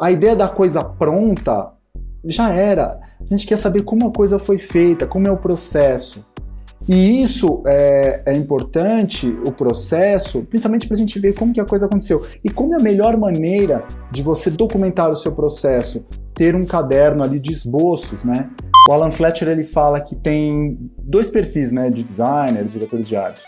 a ideia da coisa pronta já era. A gente quer saber como a coisa foi feita, como é o processo. E isso é, é importante, o processo, principalmente para a gente ver como que a coisa aconteceu. E como é a melhor maneira de você documentar o seu processo? Ter um caderno ali de esboços, né? O Alan Fletcher ele fala que tem dois perfis né, de designers, diretores de arte,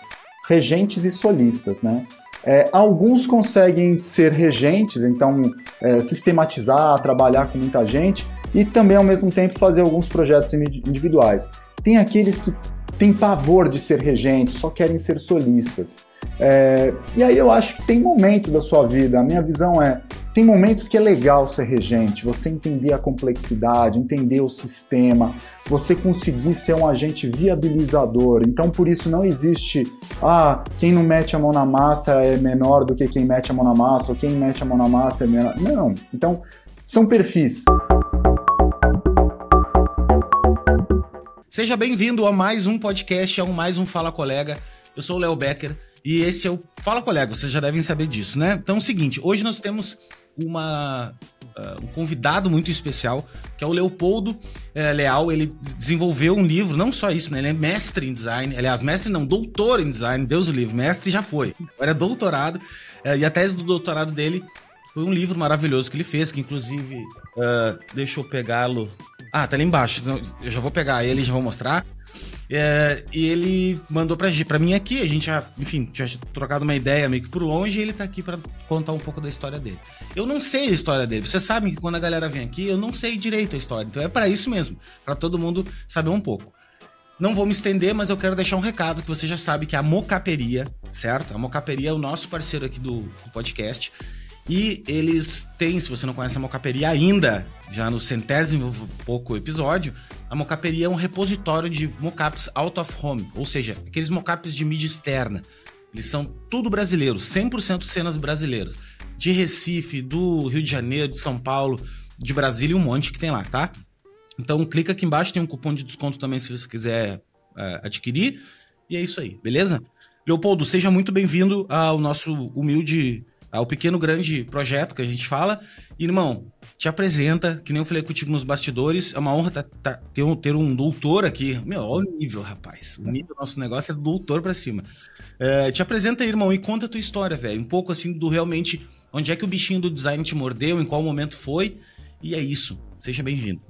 regentes e solistas. Né? É, alguns conseguem ser regentes, então é, sistematizar, trabalhar com muita gente e também ao mesmo tempo fazer alguns projetos individuais. Tem aqueles que têm pavor de ser regentes, só querem ser solistas. É, e aí eu acho que tem momentos da sua vida, a minha visão é, tem momentos que é legal ser regente, você entender a complexidade, entender o sistema, você conseguir ser um agente viabilizador. Então por isso não existe, ah, quem não mete a mão na massa é menor do que quem mete a mão na massa, ou quem mete a mão na massa é menor. Não. Então são perfis. Seja bem-vindo a mais um podcast, a um mais um Fala Colega. Eu sou o Léo Becker e esse é o Fala Colega, vocês já devem saber disso, né? Então é o seguinte, hoje nós temos uma, uh, um convidado muito especial, que é o Leopoldo uh, Leal. Ele desenvolveu um livro, não só isso, né? Ele é mestre em design, aliás, mestre não, doutor em design, Deus o livre, mestre já foi. Agora é doutorado, uh, e a tese do doutorado dele foi um livro maravilhoso que ele fez, que inclusive, uh, deixa eu pegá-lo ah, tá ali embaixo. Eu já vou pegar ele e já vou mostrar. É, e ele mandou pra, pra mim aqui, a gente já, enfim, tinha trocado uma ideia meio que por longe e ele tá aqui para contar um pouco da história dele. Eu não sei a história dele. Vocês sabem que quando a galera vem aqui, eu não sei direito a história. Então é para isso mesmo, para todo mundo saber um pouco. Não vou me estender, mas eu quero deixar um recado que você já sabe que a Mocaperia, certo? A Mocaperia é o nosso parceiro aqui do, do podcast. E eles têm, se você não conhece a Mocaperia ainda, já no centésimo pouco episódio, a Mocaperia é um repositório de mockups out of home, ou seja, aqueles mockups de mídia externa. Eles são tudo brasileiros, 100% cenas brasileiras. De Recife, do Rio de Janeiro, de São Paulo, de Brasília e um monte que tem lá, tá? Então clica aqui embaixo, tem um cupom de desconto também se você quiser uh, adquirir. E é isso aí, beleza? Leopoldo, seja muito bem-vindo ao nosso humilde ao pequeno grande projeto que a gente fala. Irmão, te apresenta, que nem eu falei contigo nos bastidores, é uma honra tá, tá, ter, um, ter um doutor aqui. Meu, olha o nível, rapaz. O nível do nosso negócio é doutor pra cima. É, te apresenta irmão, e conta a tua história, velho. Um pouco assim do realmente onde é que o bichinho do design te mordeu, em qual momento foi. E é isso. Seja bem-vindo.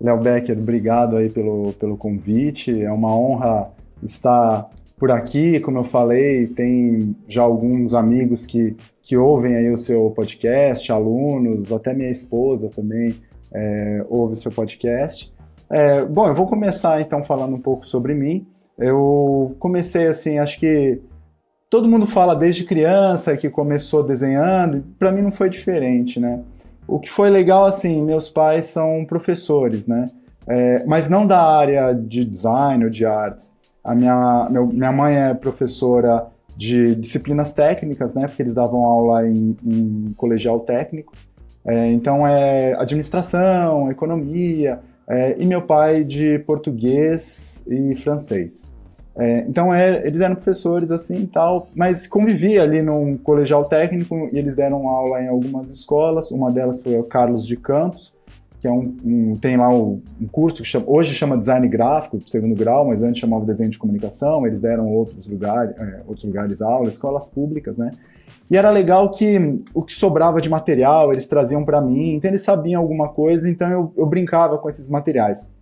Léo Becker, obrigado aí pelo, pelo convite. É uma honra estar por aqui, como eu falei, tem já alguns amigos que, que ouvem aí o seu podcast, alunos, até minha esposa também é, ouve o seu podcast. É, bom, eu vou começar então falando um pouco sobre mim. Eu comecei assim, acho que todo mundo fala desde criança que começou desenhando, para mim não foi diferente, né? O que foi legal, assim, meus pais são professores, né? É, mas não da área de design ou de artes. A minha, meu, minha mãe é professora de disciplinas técnicas, né? Porque eles davam aula em, em colegial técnico. É, então é administração, economia, é, e meu pai de português e francês. É, então é, eles eram professores assim e tal, mas convivia ali num colegial técnico e eles deram aula em algumas escolas. Uma delas foi o Carlos de Campos, que é um, um tem lá um, um curso que chama, hoje chama design gráfico, segundo grau, mas antes chamava desenho de comunicação. Eles deram outros lugares, é, outros lugares aula, escolas públicas, né? E era legal que o que sobrava de material eles traziam para mim, então eles sabiam alguma coisa, então eu, eu brincava com esses materiais.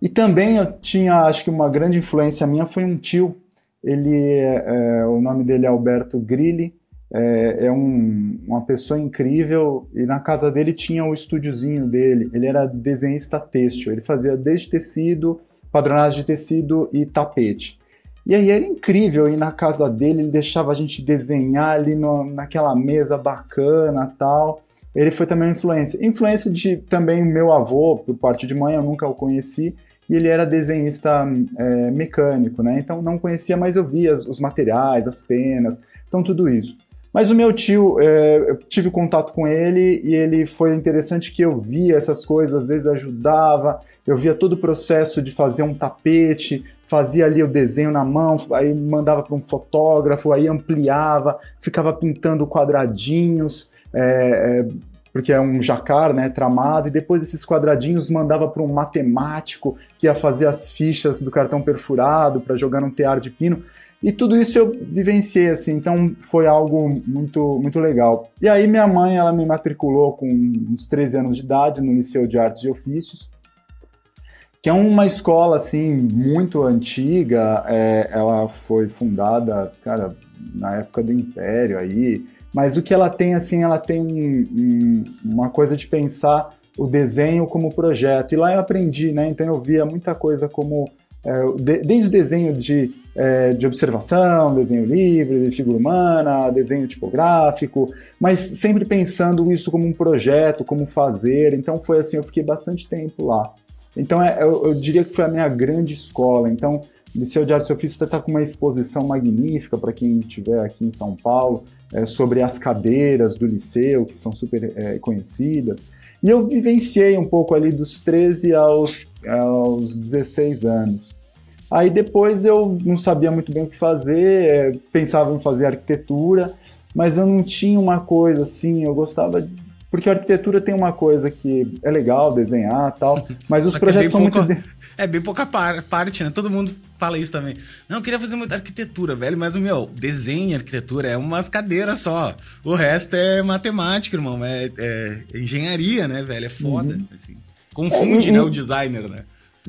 E também eu tinha, acho que uma grande influência minha foi um tio. Ele, é, o nome dele é Alberto Grilli é, é um, uma pessoa incrível e na casa dele tinha o estúdiozinho dele. Ele era desenhista têxtil, ele fazia desde tecido, padronagem de tecido e tapete. E aí era incrível ir na casa dele, ele deixava a gente desenhar ali no, naquela mesa bacana tal. Ele foi também uma influência. Influência de também meu avô, por parte de mãe, eu nunca o conheci, e ele era desenhista é, mecânico, né? Então não conhecia, mas eu via os materiais, as penas, então tudo isso. Mas o meu tio, é, eu tive contato com ele e ele foi interessante que eu via essas coisas, às vezes ajudava, eu via todo o processo de fazer um tapete, fazia ali o desenho na mão, aí mandava para um fotógrafo, aí ampliava, ficava pintando quadradinhos. é, é, porque é um jacar, né, tramado, e depois esses quadradinhos mandava para um matemático que ia fazer as fichas do cartão perfurado para jogar num tear de pino. E tudo isso eu vivenciei, assim, então foi algo muito, muito legal. E aí minha mãe, ela me matriculou com uns 13 anos de idade no Liceu de Artes e Ofícios, que é uma escola, assim, muito antiga, é, ela foi fundada, cara, na época do Império aí, mas o que ela tem, assim, ela tem um, um, uma coisa de pensar o desenho como projeto, e lá eu aprendi, né, então eu via muita coisa como, é, de, desde o desenho de é, de observação, desenho livre, de figura humana, desenho tipográfico, mas sempre pensando isso como um projeto, como fazer. Então foi assim, eu fiquei bastante tempo lá. Então é, eu, eu, diria que foi a minha grande escola. Então o Liceu de Artes e Ofícios está com uma exposição magnífica para quem estiver aqui em São Paulo é, sobre as cadeiras do liceu, que são super é, conhecidas. E eu vivenciei um pouco ali dos 13 aos, aos 16 anos. Aí depois eu não sabia muito bem o que fazer, é, pensava em fazer arquitetura, mas eu não tinha uma coisa assim, eu gostava. De... Porque a arquitetura tem uma coisa que é legal desenhar tal, mas os é projetos é são pouca, muito. É bem pouca par, parte, né? Todo mundo fala isso também. Não, eu queria fazer muita arquitetura, velho, mas o meu, desenho e arquitetura é umas cadeiras só. O resto é matemática, irmão. É, é engenharia, né, velho? É foda. Uhum. Assim. Confunde, é, e, né, o designer, né?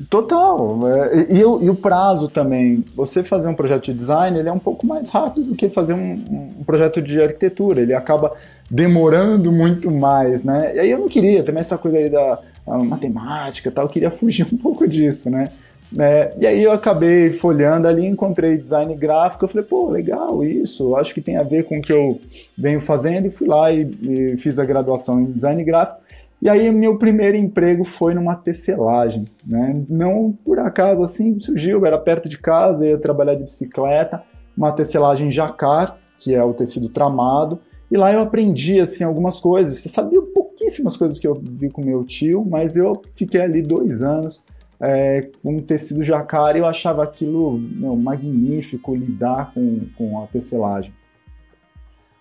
Total. É, e, e, e, o prazo também. Você fazer um projeto de design, ele é um pouco mais rápido do que fazer um, um projeto de arquitetura. Ele acaba demorando muito mais, né? E aí eu não queria também essa coisa aí da matemática e tal, eu queria fugir um pouco disso, né? É, e aí eu acabei folhando ali, encontrei design gráfico, eu falei, pô, legal isso, acho que tem a ver com o que eu venho fazendo, e fui lá e, e fiz a graduação em design gráfico, e aí meu primeiro emprego foi numa tecelagem, né? Não por acaso assim surgiu, era perto de casa, ia trabalhar de bicicleta, uma tecelagem jacar, que é o tecido tramado, e lá eu aprendi assim algumas coisas. Você sabia pouquíssimas coisas que eu vi com meu tio, mas eu fiquei ali dois anos é, com tecido jacar e eu achava aquilo meu, magnífico lidar com, com a tecelagem.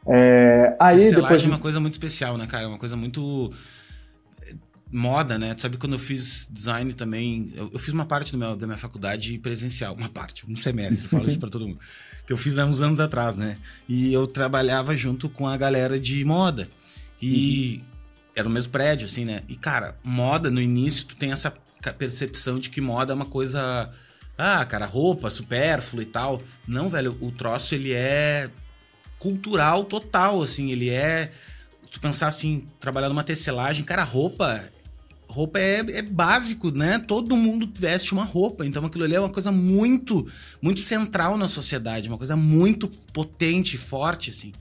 É, aí tecelagem depois... é uma coisa muito especial, né, cara? É uma coisa muito moda, né? Tu sabe quando eu fiz design também, eu, eu fiz uma parte meu, da minha faculdade presencial, uma parte, um semestre, falo isso para todo mundo, que eu fiz há uns anos atrás, né? E eu trabalhava junto com a galera de moda. E uhum. era no mesmo prédio, assim, né? E cara, moda no início tu tem essa percepção de que moda é uma coisa ah, cara, roupa supérflua e tal. Não, velho, o troço ele é cultural total, assim, ele é tu pensar assim, trabalhar numa tecelagem, cara, roupa roupa é, é, básico, né? Todo mundo veste uma roupa. Então aquilo ali é uma coisa muito, muito central na sociedade, uma coisa muito potente, forte, assim.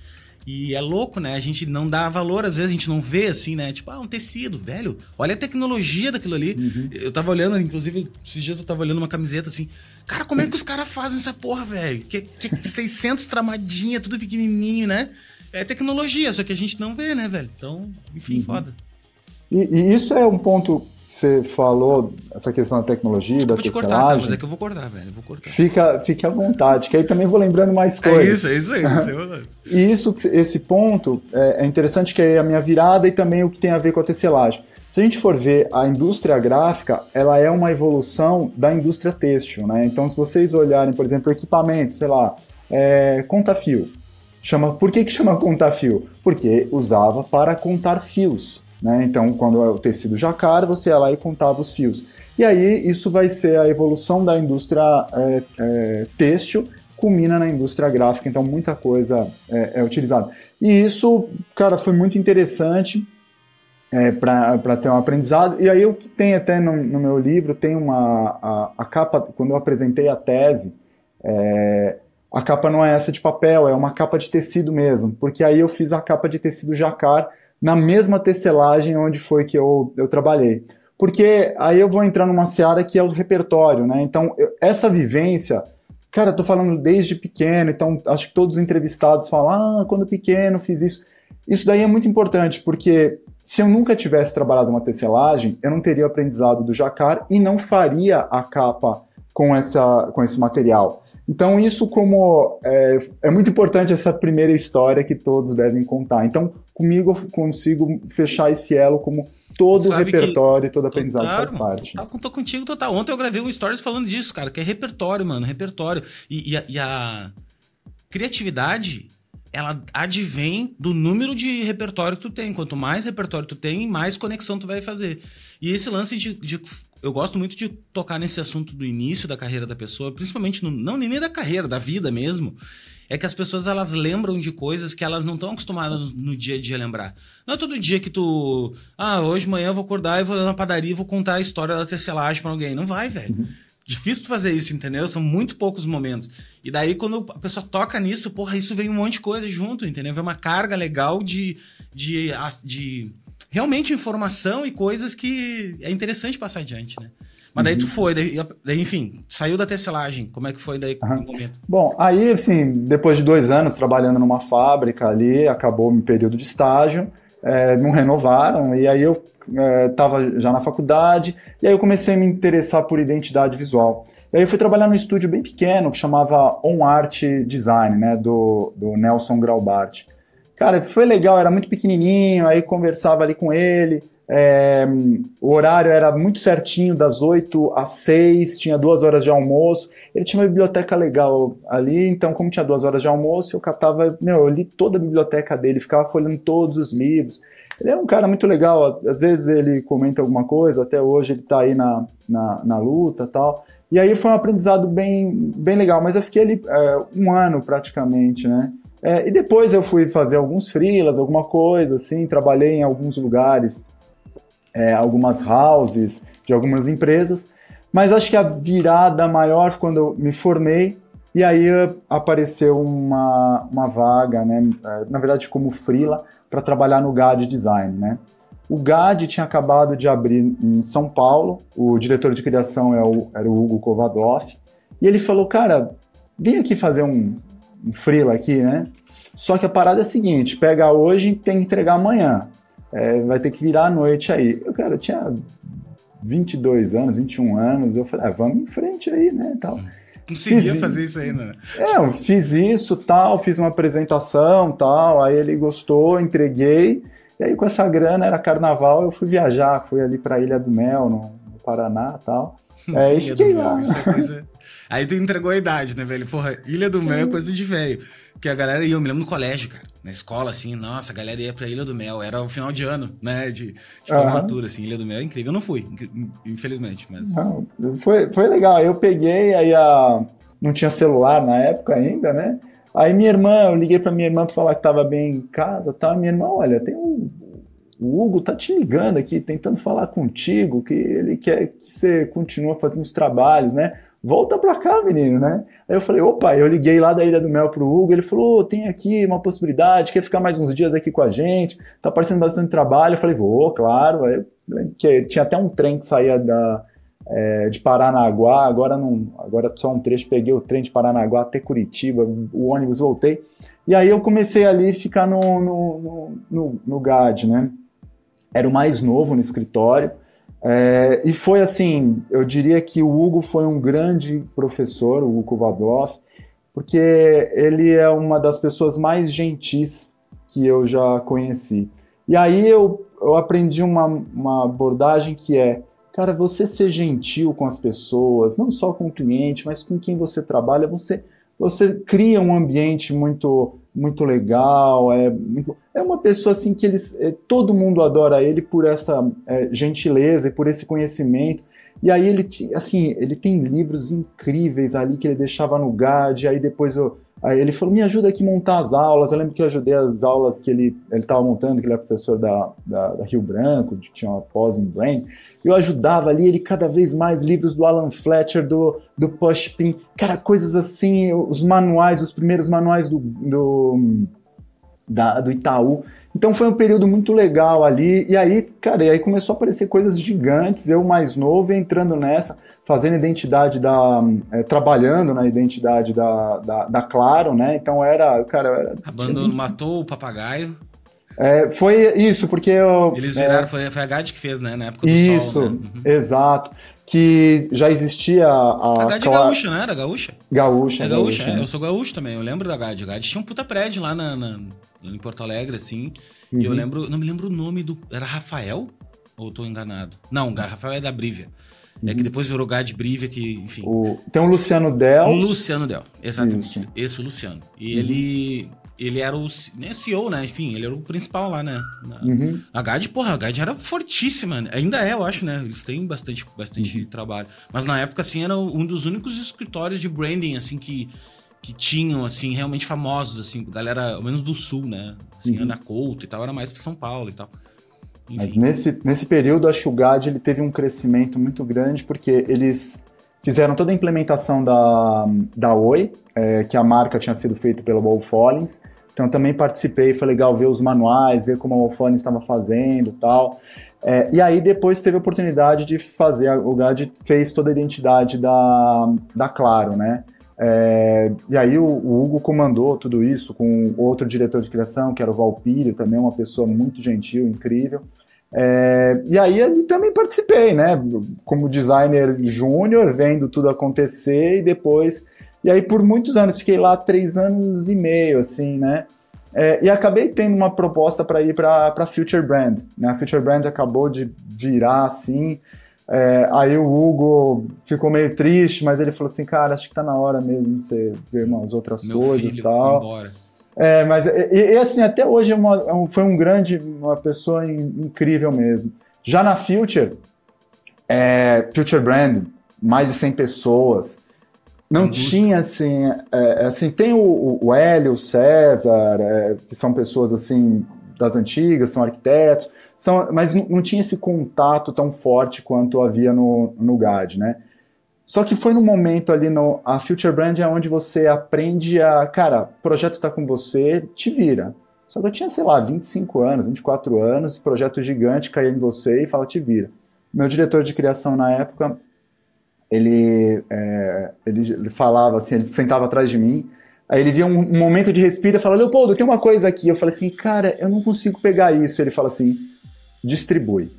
E é louco, né? A gente não dá valor, às vezes a gente não vê assim, né? Tipo, ah, um tecido, velho. Olha a tecnologia daquilo ali. Uhum. Eu tava olhando, inclusive, esses dias eu tava olhando uma camiseta assim. Cara, como é que os caras fazem essa porra, velho? Que, que 600 tramadinha, tudo pequenininho, né? É tecnologia, só que a gente não vê, né, velho? Então, enfim, uhum. foda. E, e, isso é um ponto que você falou, essa questão da tecnologia, Desculpa da tecelagem. Cortar, tá? mas é que eu vou cortar, velho. Vou cortar. Fica, fique à vontade, que aí também vou lembrando mais é coisas. É isso, é isso aí. É e isso, esse ponto é, é interessante que é a minha virada e também o que tem a ver com a tecelagem. Se a gente for ver a indústria gráfica, ela é uma evolução da indústria têxtil, né? Então, se vocês olharem, por exemplo, equipamento, sei lá, é, conta-fio. Chama, por que, que chama conta-fio? Porque usava para contar fios. Né? Então, quando é o tecido jacar, você ia lá e contava os fios. E aí, isso vai ser a evolução da indústria é, é, têxtil, culmina na indústria gráfica, então muita coisa é, é utilizada. E isso, cara, foi muito interessante é, para ter um aprendizado. E aí, o que tem até no, no meu livro, tem uma. A, a, capa, quando eu apresentei a tese, é, a capa não é essa de papel, é uma capa de tecido mesmo, porque aí eu fiz a capa de tecido jacar na mesma tecelagem onde foi que eu, eu trabalhei. Porque aí eu vou entrar numa seara que é o repertório, né? Então, eu, essa vivência, cara, eu tô falando desde pequeno, então acho que todos os entrevistados falam, ah, quando pequeno fiz isso. Isso daí é muito importante, porque se eu nunca tivesse trabalhado uma tecelagem, eu não teria aprendizado do jacar e não faria a capa com, essa, com esse material. Então, isso como é, é, muito importante essa primeira história que todos devem contar. Então, comigo eu consigo fechar esse elo como todo o repertório e toda aprendizado total, faz parte. Total, tô contigo total. Ontem eu gravei um stories falando disso, cara, que é repertório, mano, repertório. E, e, a, e a criatividade ela advém do número de repertório que tu tem. Quanto mais repertório tu tem, mais conexão tu vai fazer. E esse lance de, de, Eu gosto muito de tocar nesse assunto do início da carreira da pessoa, principalmente no, não nem da carreira, da vida mesmo. É que as pessoas elas lembram de coisas que elas não estão acostumadas no dia a dia a lembrar. Não é todo dia que tu. Ah, hoje de manhã eu vou acordar e vou na padaria e vou contar a história da tecelagem para alguém. Não vai, velho. Uhum. Difícil fazer isso, entendeu? São muito poucos momentos. E daí, quando a pessoa toca nisso, porra, isso vem um monte de coisa junto, entendeu? Vem uma carga legal de, de, de realmente informação e coisas que é interessante passar adiante, né? Mas daí tu uhum. foi, daí, daí, enfim, saiu da tecelagem. Como é que foi daí uhum. no momento? Bom, aí, assim, depois de dois anos trabalhando numa fábrica ali, acabou meu período de estágio, é, não renovaram, e aí eu estava é, já na faculdade, e aí eu comecei a me interessar por identidade visual. E aí eu fui trabalhar num estúdio bem pequeno que chamava On Art Design, né, do, do Nelson Graubart. Cara, foi legal, era muito pequenininho, aí conversava ali com ele, é, o horário era muito certinho, das 8 às 6, tinha duas horas de almoço. Ele tinha uma biblioteca legal ali, então, como tinha duas horas de almoço, eu catava, meu, eu li toda a biblioteca dele, ficava folhando todos os livros. Ele é um cara muito legal, às vezes ele comenta alguma coisa, até hoje ele está aí na, na, na luta tal. E aí foi um aprendizado bem, bem legal, mas eu fiquei ali é, um ano praticamente, né? É, e depois eu fui fazer alguns freelas, alguma coisa assim, trabalhei em alguns lugares é, algumas houses de algumas empresas, mas acho que a virada maior foi quando eu me formei e aí apareceu uma, uma vaga, né, é, na verdade como freela, para trabalhar no GAD Design, né. O GAD tinha acabado de abrir em São Paulo, o diretor de criação é o, era o Hugo Kovadloff, e ele falou, cara, vem aqui fazer um, um freela aqui, né, só que a parada é a seguinte, pega hoje e tem que entregar amanhã é, vai ter que virar a noite aí. Eu, cara, eu tinha 22 anos, 21 anos, eu falei, ah, vamos em frente aí, né, tal. Conseguia fiz, fazer isso ainda, né? É, eu fiz isso, tal, fiz uma apresentação, tal, aí ele gostou, entreguei, e aí com essa grana, era carnaval, eu fui viajar, fui ali pra Ilha do Mel, no, no Paraná, tal. É, e fiquei lá. Mel, isso é coisa... Aí tu entregou a idade, né, velho? Porra, Ilha do Mel é coisa de velho. Que a galera ia, eu me lembro no colégio, cara. Na escola, assim, nossa, a galera ia pra Ilha do Mel. Era o final de ano, né? De, de formatura, assim. Ilha do Mel é incrível. Eu não fui, infelizmente, mas. Não, foi, foi legal. Eu peguei, aí a. Não tinha celular na época ainda, né? Aí minha irmã, eu liguei pra minha irmã pra falar que tava bem em casa, tá? Minha irmã, olha, tem um o Hugo tá te ligando aqui, tentando falar contigo, que ele quer que você continue fazendo os trabalhos, né? Volta pra cá, menino, né? Aí eu falei, opa, eu liguei lá da Ilha do Mel pro Hugo, ele falou, oh, tem aqui uma possibilidade, quer ficar mais uns dias aqui com a gente, tá aparecendo bastante trabalho. Eu falei, vou, claro. Aí, que tinha até um trem que saía da, é, de Paranaguá, agora não, agora só um trecho, peguei o trem de Paranaguá até Curitiba, o ônibus voltei. E aí eu comecei ali ficar no, no, no, no, no GAD, né? Era o mais novo no escritório, é, e foi assim, eu diria que o Hugo foi um grande professor, o Hugo Kovadloff, porque ele é uma das pessoas mais gentis que eu já conheci. E aí eu, eu aprendi uma, uma abordagem que é, cara, você ser gentil com as pessoas, não só com o cliente, mas com quem você trabalha, você, você cria um ambiente muito muito legal, é, é uma pessoa assim que eles, é, todo mundo adora ele por essa é, gentileza e por esse conhecimento. E aí ele, assim, ele tem livros incríveis ali que ele deixava no GAD, aí depois eu, Aí ele falou, me ajuda aqui a montar as aulas. Eu lembro que eu ajudei as aulas que ele estava montando, que ele era professor da, da, da, Rio Branco, que tinha uma pós em Brain. Eu ajudava ali, ele cada vez mais, livros do Alan Fletcher, do, do Pushpin, cara, coisas assim, os manuais, os primeiros manuais do, do da, do Itaú. Então foi um período muito legal ali. E aí, cara, e aí começou a aparecer coisas gigantes, eu mais novo entrando nessa, fazendo identidade da. É, trabalhando na identidade da, da, da, Claro, né? Então era. Cara, era. Abandono, matou o papagaio. É, foi isso, porque eu. Eles viraram, é, foi, foi a GAD que fez, né? Na época do Isso, Sol, né? uhum. exato. Que já existia a. A GAD é gaúcha, né? Era gaúcha? Gaúcha. É gaúcha, gaúcha é. Eu sou gaúcho também, eu lembro da GAD. A GAD tinha um puta prédio lá na, na em Porto Alegre, assim. Uhum. E eu uhum. lembro, não me lembro o nome do. Era Rafael? Ou tô enganado? Não, Rafael é da Brívia. É que uhum. depois virou Gad Brivia, que, enfim. O... Tem um Luciano Del. Um Luciano Del, exatamente. Isso. Esse o Luciano. E uhum. ele. Ele era o né, CEO, né? Enfim, ele era o principal lá, né? Uhum. A GAD, porra, a GAD era fortíssima. Né? Ainda é, eu acho, né? Eles têm bastante, bastante uhum. trabalho. Mas na época, assim, era um dos únicos escritórios de branding, assim, que, que tinham, assim, realmente famosos, assim, galera, ao menos do sul, né? Assim, uhum. Ana Couto e tal, era mais pra São Paulo e tal. Mas nesse, nesse período, acho que o GAD ele teve um crescimento muito grande, porque eles fizeram toda a implementação da, da Oi, é, que a marca tinha sido feita pela Wolf Collins. Então também participei, foi legal ver os manuais, ver como a Collins estava fazendo tal. É, e aí depois teve a oportunidade de fazer, o GAD fez toda a identidade da, da Claro, né? É, e aí o, o, Hugo comandou tudo isso com outro diretor de criação, que era o Valpírio, também uma pessoa muito gentil, incrível. É, e aí eu também participei, né? Como designer júnior, vendo tudo acontecer e depois. E aí por muitos anos, fiquei lá três anos e meio, assim, né? É, e acabei tendo uma proposta para ir para Future Brand. Né? A Future Brand acabou de virar assim. É, aí o Hugo ficou meio triste, mas ele falou assim: cara, acho que tá na hora mesmo de você ver umas outras Meu coisas e tal. Embora. É, mas e, e, assim, até hoje é uma, é foi um grande, uma pessoa incrível mesmo. Já na Future, é, Future Brand, mais de 100 pessoas. Não tinha assim, é, assim tem o, o Hélio, o César, é, que são pessoas assim das antigas, são arquitetos, são, mas não, não tinha esse contato tão forte quanto havia no, no GAD, né? Só que foi no momento ali no. A Future Brand é onde você aprende a. Cara, o projeto está com você, te vira. Só que eu tinha, sei lá, 25 anos, 24 anos, projeto gigante caía em você e fala, te vira. Meu diretor de criação na época, ele, é, ele, ele, falava assim, ele sentava atrás de mim, aí ele via um, um momento de respiro e falava, Leopoldo, tem uma coisa aqui. Eu falei assim, cara, eu não consigo pegar isso. Ele fala assim, distribui.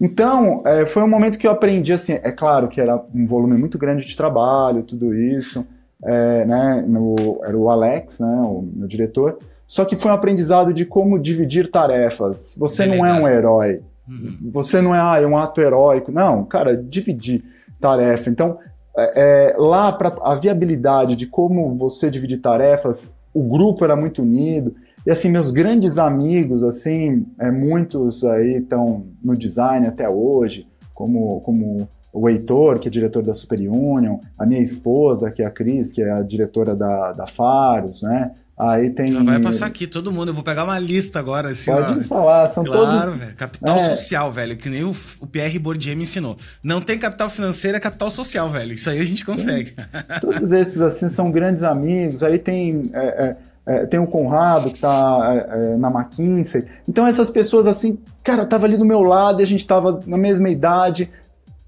Então, é, foi um momento que eu aprendi, assim, é claro que era um volume muito grande de trabalho, tudo isso, é, né, no, era o Alex, né, o meu diretor, só que foi um aprendizado de como dividir tarefas. Você não é um herói, uhum. você não é, ah, é um ato heróico, não, cara, dividir tarefa. Então, é, é lá, para a viabilidade de como você dividir tarefas, o grupo era muito unido, e assim, meus grandes amigos, assim, é, muitos aí estão no design até hoje, como, como o Heitor, que é diretor da Super Union, a minha esposa, que é a Cris, que é a diretora da, da Faros, né? Aí tem. Já vai passar aqui todo mundo. Eu vou pegar uma lista agora. Assim, Pode ó. falar, são claro, todos. Velho. Capital é... social, velho, que nem o, o Pierre Bourdieu me ensinou. Não tem capital financeiro, é capital social, velho. Isso aí a gente consegue. Todos esses, assim, são grandes amigos. Aí tem. É, é, é, tem o Conrado, que está é, é, na McKinsey. Então essas pessoas assim, cara, tava ali do meu lado e a gente tava na mesma idade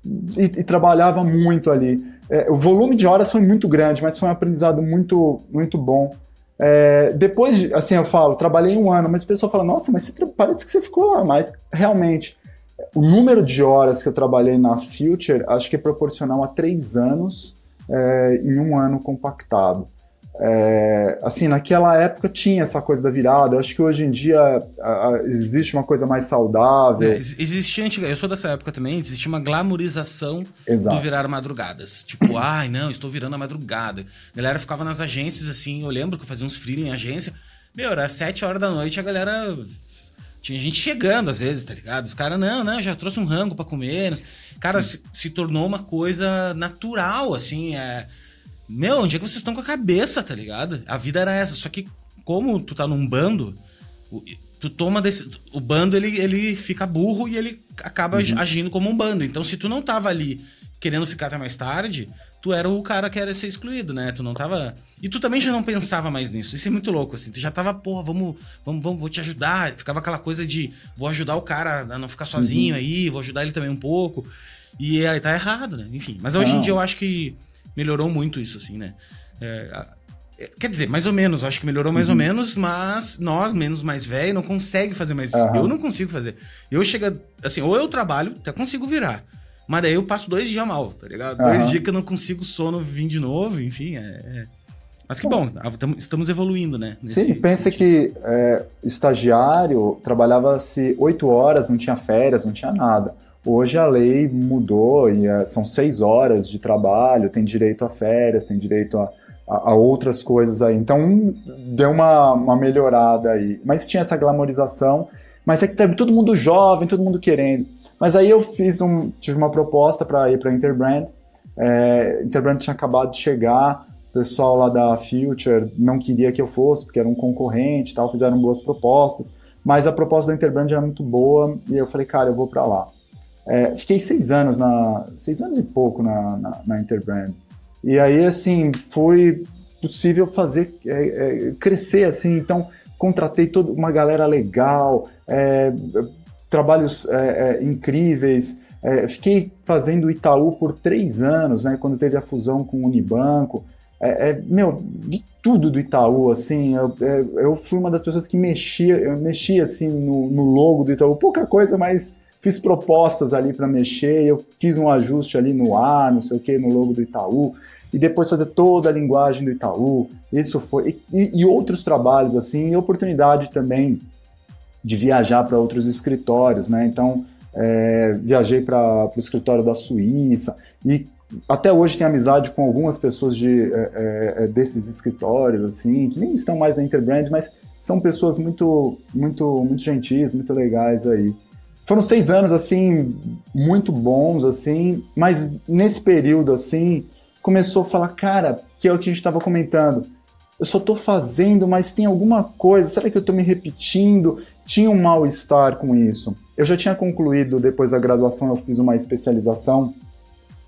e, e trabalhava muito ali. O volume de horas foi muito grande, mas foi um aprendizado muito, muito bom. É, depois, assim, eu falo, trabalhei um ano, mas o pessoal fala, nossa, mas você, parece que você ficou lá, mas realmente, o número de horas que eu trabalhei na Future, acho que é proporcional a três anos é, em um ano compactado. É, assim, naquela época tinha essa coisa da virada. Eu acho que hoje em dia a, a, existe uma coisa mais saudável. É, existia, eu sou dessa época também, existia uma glamorização Exato. do virar madrugadas. Tipo, ai, não, estou virando a madrugada. A galera ficava nas agências, assim, eu lembro que eu fazia uns freela em agência. Meu, era sete horas da noite a galera. Tinha gente chegando às vezes, tá ligado? Os caras, não, não, já trouxe um rango para comer. Cara, se, se tornou uma coisa natural, assim. É meu, onde é que vocês estão com a cabeça, tá ligado? A vida era essa. Só que, como tu tá num bando, tu toma desse. O bando ele, ele fica burro e ele acaba uhum. agindo como um bando. Então, se tu não tava ali querendo ficar até mais tarde, tu era o cara que era ser excluído, né? Tu não tava. E tu também já não pensava mais nisso. Isso é muito louco, assim. Tu já tava, porra, vamos, vamos, vamos, vou te ajudar. Ficava aquela coisa de vou ajudar o cara a não ficar sozinho uhum. aí, vou ajudar ele também um pouco. E aí tá errado, né? Enfim. Mas hoje não. em dia eu acho que melhorou muito isso, assim, né? É, quer dizer, mais ou menos, acho que melhorou mais uhum. ou menos, mas nós, menos mais velho, não consegue fazer mais isso. Uhum. Eu não consigo fazer. Eu chego, assim, ou eu trabalho, até consigo virar. Mas daí eu passo dois dias mal, tá ligado? Uhum. Dois dias que eu não consigo sono vir de novo, enfim, é... é. Mas que bom, estamos evoluindo, né? Sim, pensa sentido. que é, estagiário trabalhava-se oito horas, não tinha férias, não tinha nada. Hoje a lei mudou e é, são seis horas de trabalho, tem direito a férias, tem direito a, a, a outras coisas aí. Então deu uma, uma melhorada aí. Mas tinha essa glamorização, mas é que todo mundo jovem, todo mundo querendo. Mas aí eu fiz um, tive uma proposta para ir para Interbrand. É, Interbrand tinha acabado de chegar, o pessoal lá da Future não queria que eu fosse, porque era um concorrente tal, fizeram boas propostas, mas a proposta da Interbrand era muito boa e eu falei, cara, eu vou para lá. É, fiquei seis anos na. seis anos e pouco na, na, na Interbrand. E aí, assim, foi possível fazer é, é, crescer, assim, então contratei toda uma galera legal, é, trabalhos é, é, incríveis. fiquei fazendo Itaú por três anos, né, quando teve a fusão com o Unibanco. Meu, de tudo do Itaú, assim, eu, eu, fui uma das pessoas que mexia, eu mexia, assim, no, no logo do Itaú, pouca coisa, mas fiz propostas ali para mexer, eu fiz um ajuste ali no A, não sei o que, no logo do Itaú, e depois fazer toda a linguagem do Itaú, isso foi, e, e outros trabalhos, assim, e oportunidade também de viajar para outros escritórios, né, então, é, viajei para o escritório da Suíça, e até hoje tenho amizade com algumas pessoas de, é, é, é, desses escritórios, assim, que nem estão mais na Interbrand, mas são pessoas muito, muito, muito gentis, muito legais aí. Foram seis anos, assim, muito bons, assim, mas nesse período, assim, começou a falar, cara, que é o que a gente estava comentando, eu só estou fazendo, mas tem alguma coisa, será que eu estou me repetindo? Tinha um mal-estar com isso. Eu já tinha concluído, depois da graduação, eu fiz uma especialização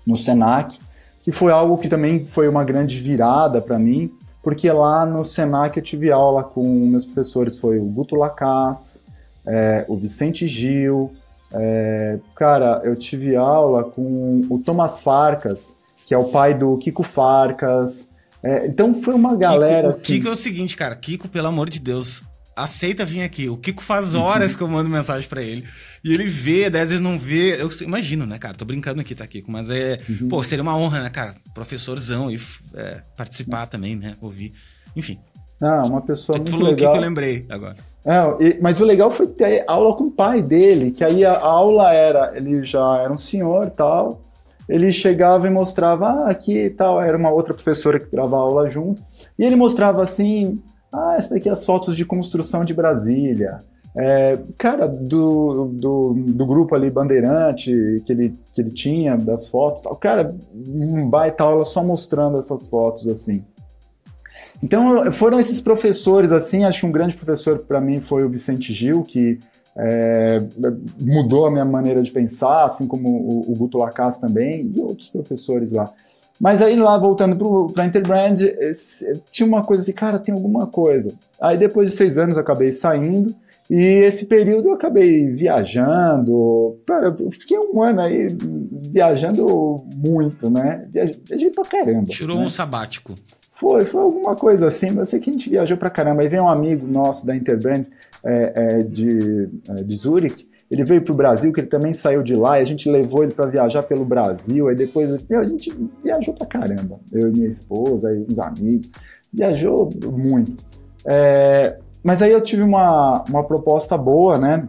no Senac, que foi algo que também foi uma grande virada para mim, porque lá no Senac eu tive aula com meus professores, foi o Guto Lacaz, é, o Vicente Gil, é, cara, eu tive aula com o Thomas Farcas, que é o pai do Kiko Farcas, é, então foi uma galera Kiko, o assim... Kiko é o seguinte, cara, Kiko, pelo amor de Deus, aceita vir aqui. O Kiko faz horas uhum. que eu mando mensagem para ele. E ele vê, às vezes não vê. Eu imagino, né, cara? Tô brincando aqui, tá, Kiko? Mas é. Uhum. Pô, seria uma honra, né, cara? Professorzão e é, participar também, né? Ouvir. Enfim. Ah, uma pessoa muito falou legal. o que eu lembrei agora. É, e, mas o legal foi ter aula com o pai dele, que aí a aula era, ele já era um senhor tal, ele chegava e mostrava, ah, aqui tal, era uma outra professora que dava aula junto, e ele mostrava assim, ah, essa daqui é as fotos de construção de Brasília. É, cara, do, do, do, grupo ali Bandeirante que ele, que ele tinha, das fotos tal, cara, um baita aula só mostrando essas fotos assim. Então foram esses professores assim, acho que um grande professor para mim foi o Vicente Gil, que é, mudou a minha maneira de pensar, assim como o, o Guto Lacaz também, e outros professores lá. Mas aí lá, voltando para a Interbrand, esse, tinha uma coisa assim, cara, tem alguma coisa. Aí depois de seis anos eu acabei saindo, e esse período eu acabei viajando. Cara, eu fiquei um ano aí viajando muito, né? Viajei pra caramba. Tirou né? um sabático. Foi, foi alguma coisa assim, mas eu sei que a gente viajou pra caramba. Aí vem um amigo nosso da Interbrand é, é, de, é, de Zurich, ele veio para o Brasil, que ele também saiu de lá, e a gente levou ele para viajar pelo Brasil, aí depois meu, a gente viajou para caramba. Eu e minha esposa, aí uns amigos, viajou muito. É, mas aí eu tive uma, uma proposta boa, né?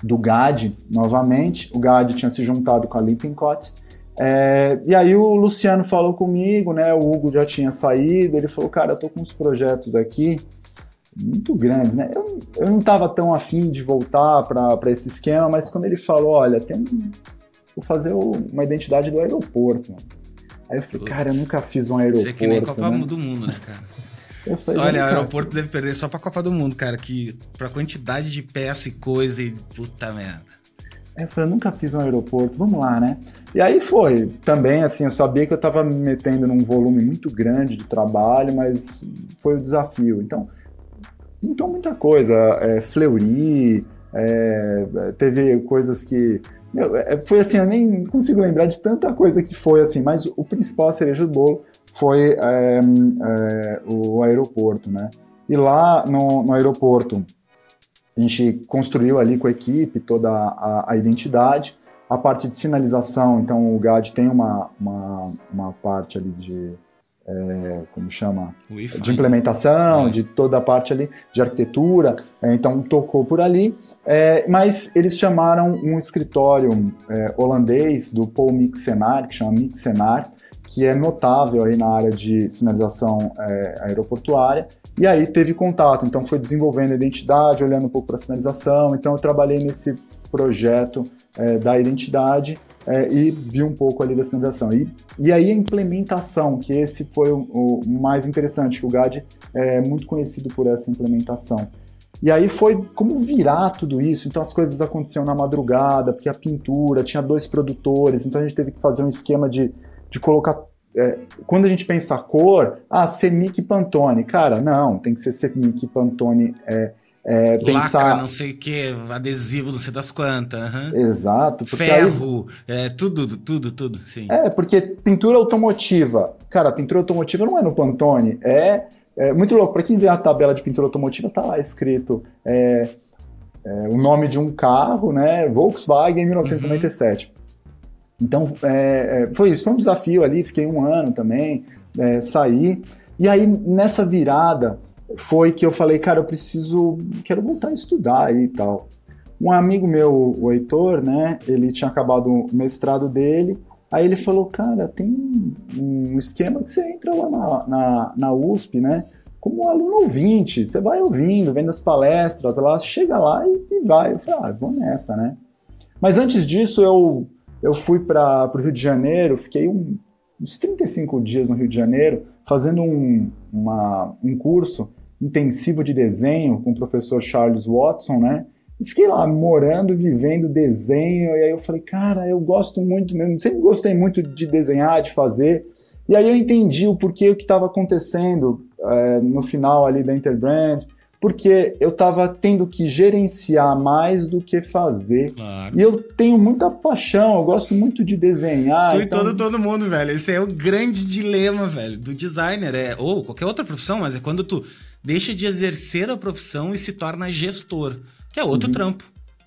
Do GAD, novamente. O GAD tinha se juntado com a Lippincott. É, e aí o Luciano falou comigo, né? O Hugo já tinha saído. Ele falou, cara, eu tô com uns projetos aqui muito grandes, né? Eu, eu não estava tão afim de voltar para esse esquema, mas quando ele falou, olha, tem vou fazer uma identidade do aeroporto. Aí eu falei, Putz, cara, eu nunca fiz um aeroporto. Isso é que nem Copa né? do Mundo, né, cara? falei, olha, o aeroporto deve perder só pra Copa do Mundo, cara, que pra quantidade de peça e coisa e puta merda. Eu falei, eu nunca fiz um aeroporto, vamos lá, né? E aí foi. Também, assim, eu sabia que eu estava me metendo num volume muito grande de trabalho, mas foi o desafio. Então, então, muita coisa. É, Fleury, é, teve coisas que. Meu, é, foi assim, eu nem consigo lembrar de tanta coisa que foi assim, mas o principal, a cereja do bolo, foi é, é, o aeroporto, né? E lá no, no, aeroporto, a gente construiu ali com a equipe toda a, a identidade. a parte de sinalização, então o GAD tem uma, uma, uma parte ali de, é, como chama, de implementação, é. de toda a parte ali de arquitetura, é, então tocou por ali, é, mas eles chamaram um escritório é, holandês do Paul Mixenar, que chama Mixenar, que é notável aí na área de sinalização é, aeroportuária, e aí teve contato, então foi desenvolvendo a identidade, olhando um pouco para a sinalização, então eu trabalhei nesse projeto da identidade, é, e vi um pouco ali da sinalização. E, e aí a implementação, que esse foi o, o mais interessante, que o GAD é muito conhecido por essa implementação. E aí foi como virar tudo isso. Então as coisas aconteciam na madrugada, porque a pintura tinha dois produtores, então a gente teve que fazer um esquema de, de colocar. É, quando a gente pensa a cor, ah, Semic Pantone. Cara, não, tem que ser Semic Pantone é, é, pensar... Lacra, não sei o que, adesivo, não sei das quantas. Uhum. Exato. Ferro, aí... é, tudo, tudo, tudo, sim. É, porque pintura automotiva, cara, pintura automotiva não é no Pantone, é, é muito louco. Para quem vê a tabela de pintura automotiva, tá lá escrito é, é, o nome de um carro, né, Volkswagen 1997. Uhum. Então, é, é, foi isso, foi um desafio ali, fiquei um ano também, é, saí. E aí, nessa virada, foi que eu falei, cara, eu preciso, quero voltar a estudar e tal. Um amigo meu, o Heitor, né, ele tinha acabado o mestrado dele, aí ele falou, cara, tem um esquema que você entra lá na, na, na USP, né, como aluno ouvinte, você vai ouvindo, vendo as palestras, lá, chega lá e, e vai. Eu falei, ah, vou nessa, né. Mas antes disso, eu, eu fui para o Rio de Janeiro, fiquei um, uns 35 dias no Rio de Janeiro, fazendo um, uma, um curso intensivo de desenho com o professor Charles Watson, né? E fiquei lá morando, vivendo desenho, e aí eu falei, cara, eu gosto muito mesmo, sempre gostei muito de desenhar, de fazer. E aí eu entendi o porquê que estava acontecendo é, no final ali da Interbrand, porque eu estava tendo que gerenciar mais do que fazer. Claro. E eu tenho muita paixão, eu gosto muito de desenhar. Tu então... e todo, todo mundo, velho. Esse é o grande dilema, velho, do designer. É, ou qualquer outra profissão, mas é quando tu deixa de exercer a profissão e se torna gestor, que é outro uhum. trampo.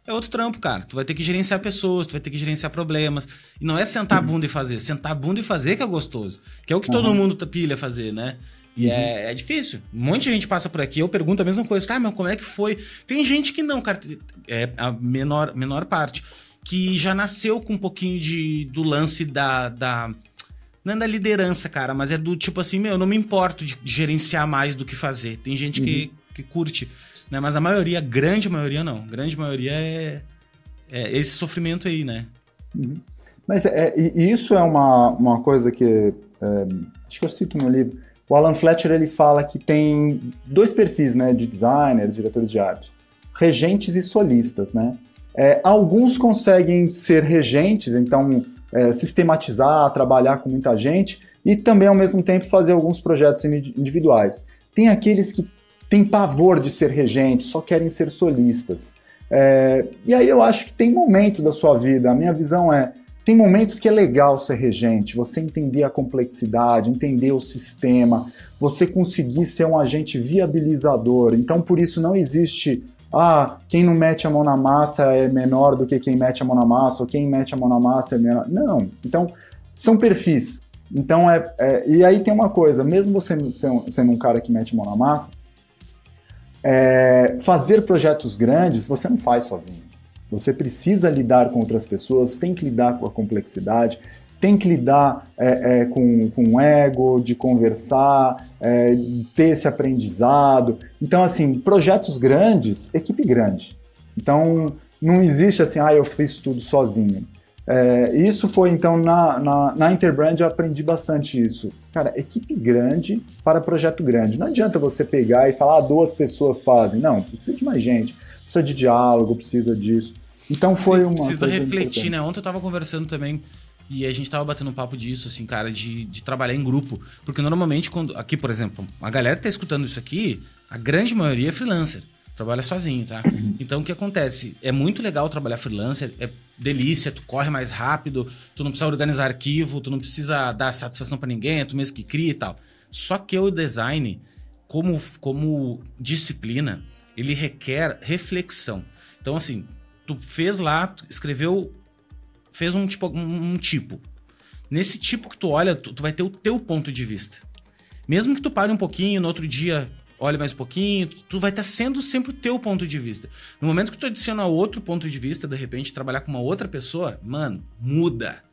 É outro trampo, cara. Tu vai ter que gerenciar pessoas, tu vai ter que gerenciar problemas. E não é sentar a bunda e fazer. Sentar a bunda e fazer que é gostoso. Que é o que uhum. todo mundo pilha fazer, né? E uhum. é, é, difícil. Um monte de gente passa por aqui, eu pergunto a mesma coisa. Tá, mas como é que foi? Tem gente que não, cara. É a menor, menor parte. Que já nasceu com um pouquinho de, do lance da, da não é da liderança, cara, mas é do tipo assim, meu, eu não me importo de gerenciar mais do que fazer. Tem gente uhum. que, que curte, né? Mas a maioria, a grande maioria não. A grande maioria é, é esse sofrimento aí, né? Uhum. Mas é, isso é uma, uma coisa que é, acho que eu cito no livro. O Alan Fletcher ele fala que tem dois perfis, né, de designers, diretores de arte, regentes e solistas, né? É, alguns conseguem ser regentes, então é, sistematizar, trabalhar com muita gente e também, ao mesmo tempo, fazer alguns projetos individuais. Tem aqueles que têm pavor de ser regente, só querem ser solistas. É, e aí eu acho que tem momentos da sua vida, a minha visão é, tem momentos que é legal ser regente, você entender a complexidade, entender o sistema, você conseguir ser um agente viabilizador. Então, por isso, não existe ah, quem não mete a mão na massa é menor do que quem mete a mão na massa, ou quem mete a mão na massa é menor. Não. Então, são perfis. Então, é, é e aí tem uma coisa, mesmo você sendo, sendo um cara que mete a mão na massa, é, fazer projetos grandes você não faz sozinho. Você precisa lidar com outras pessoas, tem que lidar com a complexidade, tem que lidar é, é, com, com ego, de conversar, é, ter esse aprendizado. Então, assim, projetos grandes, equipe grande. Então, não existe assim, ah, eu fiz tudo sozinho. É, isso foi, então, na, na, na, Interbrand eu aprendi bastante isso. Cara, equipe grande para projeto grande. Não adianta você pegar e falar, ah, duas pessoas fazem. Não, precisa de mais gente, precisa de diálogo, precisa disso. Então foi Você uma. Precisa refletir, né? Ontem eu tava conversando também e a gente tava batendo um papo disso, assim, cara, de, de trabalhar em grupo. Porque normalmente, quando. Aqui, por exemplo, a galera que tá escutando isso aqui, a grande maioria é freelancer. Trabalha sozinho, tá? Uhum. Então o que acontece? É muito legal trabalhar freelancer, é delícia, tu corre mais rápido, tu não precisa organizar arquivo, tu não precisa dar satisfação para ninguém, é tu mesmo que cria e tal. Só que o design, como, como disciplina, ele requer reflexão. Então, assim, tu fez lá, tu escreveu fez um tipo, um, um tipo. Nesse tipo que tu olha, tu, tu vai ter o teu ponto de vista. Mesmo que tu pare um pouquinho, no outro dia olhe mais um pouquinho, tu vai estar tá sendo sempre o teu ponto de vista. No momento que tu adiciona outro ponto de vista, de repente trabalhar com uma outra pessoa, mano, muda.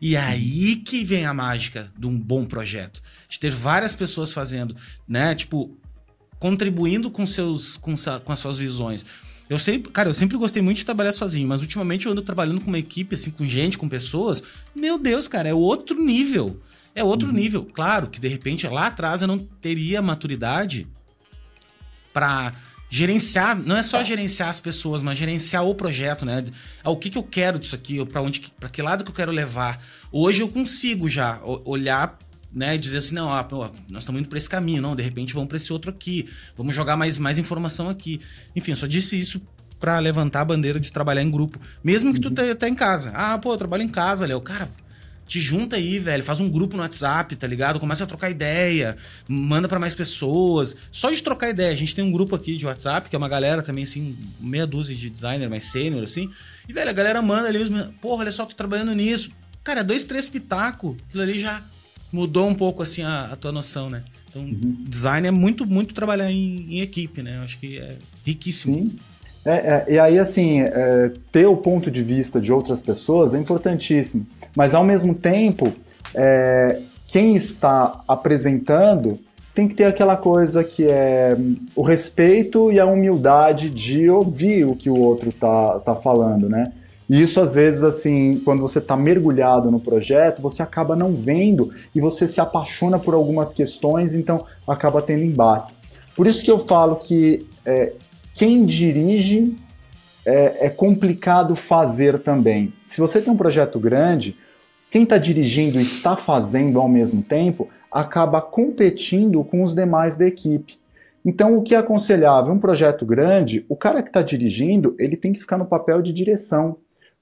E é aí que vem a mágica de um bom projeto. De ter várias pessoas fazendo, né? Tipo, contribuindo com, seus, com, com as suas visões. Eu sei, cara, eu sempre gostei muito de trabalhar sozinho, mas ultimamente eu ando trabalhando com uma equipe, assim, com gente, com pessoas. Meu Deus, cara, é outro nível. É outro uhum. nível. Claro que de repente lá atrás eu não teria maturidade para gerenciar, não é só gerenciar as pessoas, mas gerenciar o projeto, né? O que, que eu quero disso aqui, para onde, para que lado que eu quero levar. Hoje eu consigo já olhar né, dizer assim, não, ó, nós estamos indo para esse caminho, não, de repente vamos para esse outro aqui, vamos jogar mais, mais informação aqui. Enfim, eu só disse isso para levantar a bandeira de trabalhar em grupo, mesmo que uhum. tu tá, tá, em casa. Ah, pô, eu trabalho em casa, Léo. Cara, te junta aí, velho, faz um grupo no WhatsApp, tá ligado? Começa a trocar ideia, manda para mais pessoas. Só de trocar ideia, a gente tem um grupo aqui de WhatsApp, que é uma galera também, assim, meia dúzia de designer mais sênior, assim. E, velho, a galera manda ali, os... porra, olha só, tô trabalhando nisso. Cara, dois, três pitaco, aquilo ali já mudou um pouco assim a, a tua noção, né? Então, uhum. design é muito, muito trabalhar em, em, equipe, né? Eu acho que é riquíssimo. Sim. É, é, e aí, assim, é, ter o ponto de vista de outras pessoas é importantíssimo. Mas, ao mesmo tempo, é, quem está apresentando tem que ter aquela coisa que é o respeito e a humildade de ouvir o que o outro tá, tá falando, né? E isso, às vezes, assim, quando você está mergulhado no projeto, você acaba não vendo e você se apaixona por algumas questões, então acaba tendo embates. Por isso que eu falo que é, quem dirige é, é, complicado fazer também. Se você tem um projeto grande, quem está dirigindo e está fazendo ao mesmo tempo acaba competindo com os demais da equipe. Então, o que é aconselhável? Um projeto grande, o cara que está dirigindo, ele tem que ficar no papel de direção.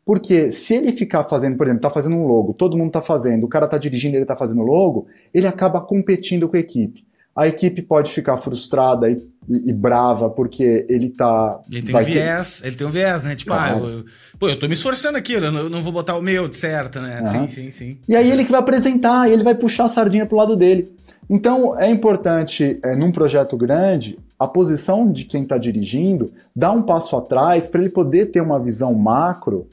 Porque se ele ficar fazendo, por exemplo, tá fazendo um logo, todo mundo tá fazendo, o cara tá dirigindo, ele tá fazendo logo, ele acaba competindo com a equipe. A equipe pode ficar frustrada e, e, e brava porque ele tá. Ele tem um viés, ter... ele tem um viés, né? Tipo, ah, eu, pô, eu tô me esforçando aqui, eu não, eu não vou botar o meu de certo, né? Uhum. Sim, sim, sim. E aí ele que vai apresentar, ele vai puxar a sardinha pro lado dele. Então é importante, é, num projeto grande, a posição de quem está dirigindo dar um passo atrás para ele poder ter uma visão macro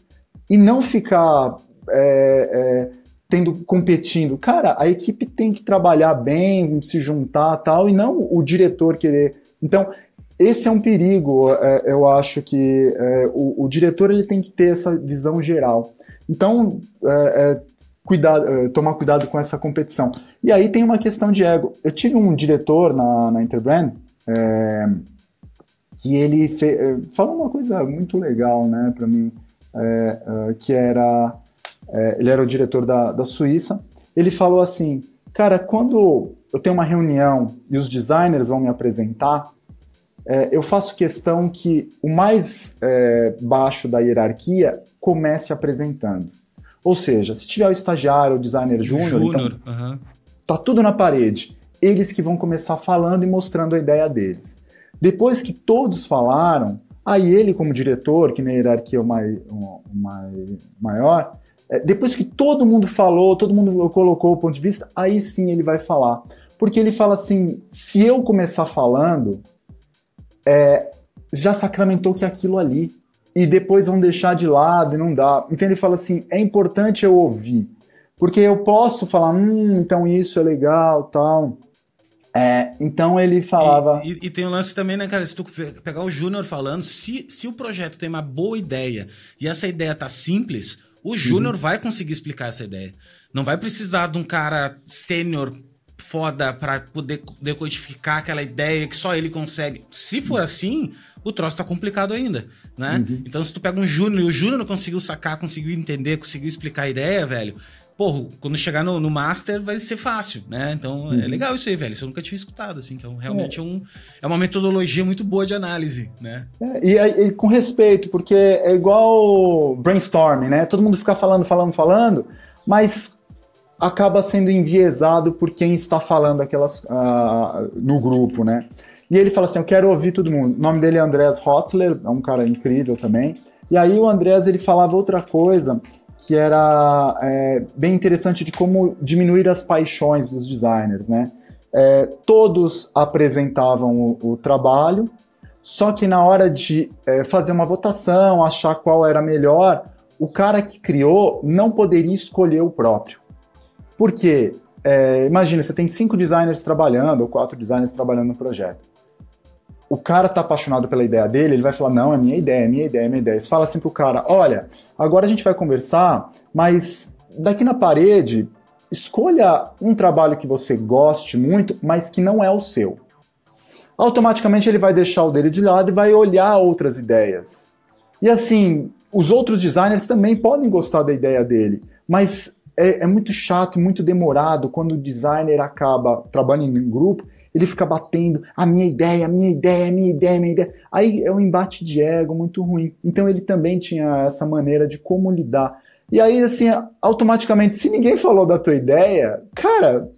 e não ficar é, é, tendo competindo. Cara, a equipe tem que trabalhar bem, se juntar tal, e não o diretor querer. Então, esse é um perigo. É, eu acho que é, o, o, diretor ele tem que ter essa visão geral. Então, é, cuidar, tomar cuidado com essa competição. E aí tem uma questão de ego. Eu tive um diretor na, na Interbrand que ele falou uma coisa muito legal, né, para mim é, é, que era. É, ele era o diretor da, da Suíça. Ele falou assim: Cara, quando eu tenho uma reunião e os designers vão me apresentar, é, eu faço questão que o mais é, baixo da hierarquia comece apresentando. Ou seja, se tiver o estagiário, o designer júnior, então, uhum. tá tudo na parede. Eles que vão começar falando e mostrando a ideia deles. Depois que todos falaram, Aí ele, como diretor, que na hierarquia é o mai, maior, é, depois que todo mundo falou, todo mundo colocou o ponto de vista, aí sim ele vai falar. Porque ele fala assim: se eu começar falando, é, já sacramentou que é aquilo ali. E depois vão deixar de lado e não dá. Então ele fala assim: é importante eu ouvir. Porque eu posso falar, hum, então isso é legal, tal. É, então ele falava. E, e, e, tem um lance também, né, cara? Se tu pegar o Júnior falando, se, se o projeto tem uma boa ideia e essa ideia tá simples, o Júnior uhum. vai conseguir explicar essa ideia. Não vai precisar de um cara sênior foda para poder decodificar aquela ideia que só ele consegue. Se for assim, o troço tá complicado ainda, né? Uhum. Então, se tu pega um Júnior e o Júnior não conseguiu sacar, conseguiu entender, conseguiu explicar a ideia, velho, Porra, quando chegar no, no, Master vai ser fácil, né? Então é uhum. é legal isso aí, velho. Isso eu nunca tinha escutado, assim, que é um, realmente é. Um, é uma metodologia muito boa de análise, né? É, e, e, com respeito, porque é igual brainstorming, né? Todo mundo fica falando, falando, falando, mas acaba sendo enviesado por quem está falando aquelas uh, no grupo, né? E ele fala assim: Eu quero ouvir todo mundo. O nome dele é Andreas Hotzler, é um cara incrível também. E aí o Andreas ele falava outra coisa que era é, bem interessante de como diminuir as paixões dos designers, né? É, todos apresentavam o, o, trabalho, só que na hora de é, fazer uma votação, achar qual era melhor, o cara que criou não poderia escolher o próprio. Por quê? É, imagina, você tem cinco designers trabalhando, ou quatro designers trabalhando no projeto. O cara tá apaixonado pela ideia dele, ele vai falar, não, é minha ideia, é minha ideia, é minha ideia. Você fala assim pro cara, olha, agora a gente vai conversar, mas daqui na parede, escolha um trabalho que você goste muito, mas que não é o seu. Automaticamente ele vai deixar o dele de lado e vai olhar outras ideias. E assim, os outros designers também podem gostar da ideia dele, mas é, é, muito chato, muito demorado quando o designer acaba trabalhando em grupo, ele fica batendo a minha ideia, a minha ideia, a minha ideia, a minha ideia. Aí é um embate de ego muito ruim. Então ele também tinha essa maneira de como lidar. E aí, assim, automaticamente, se ninguém falou da tua ideia, cara.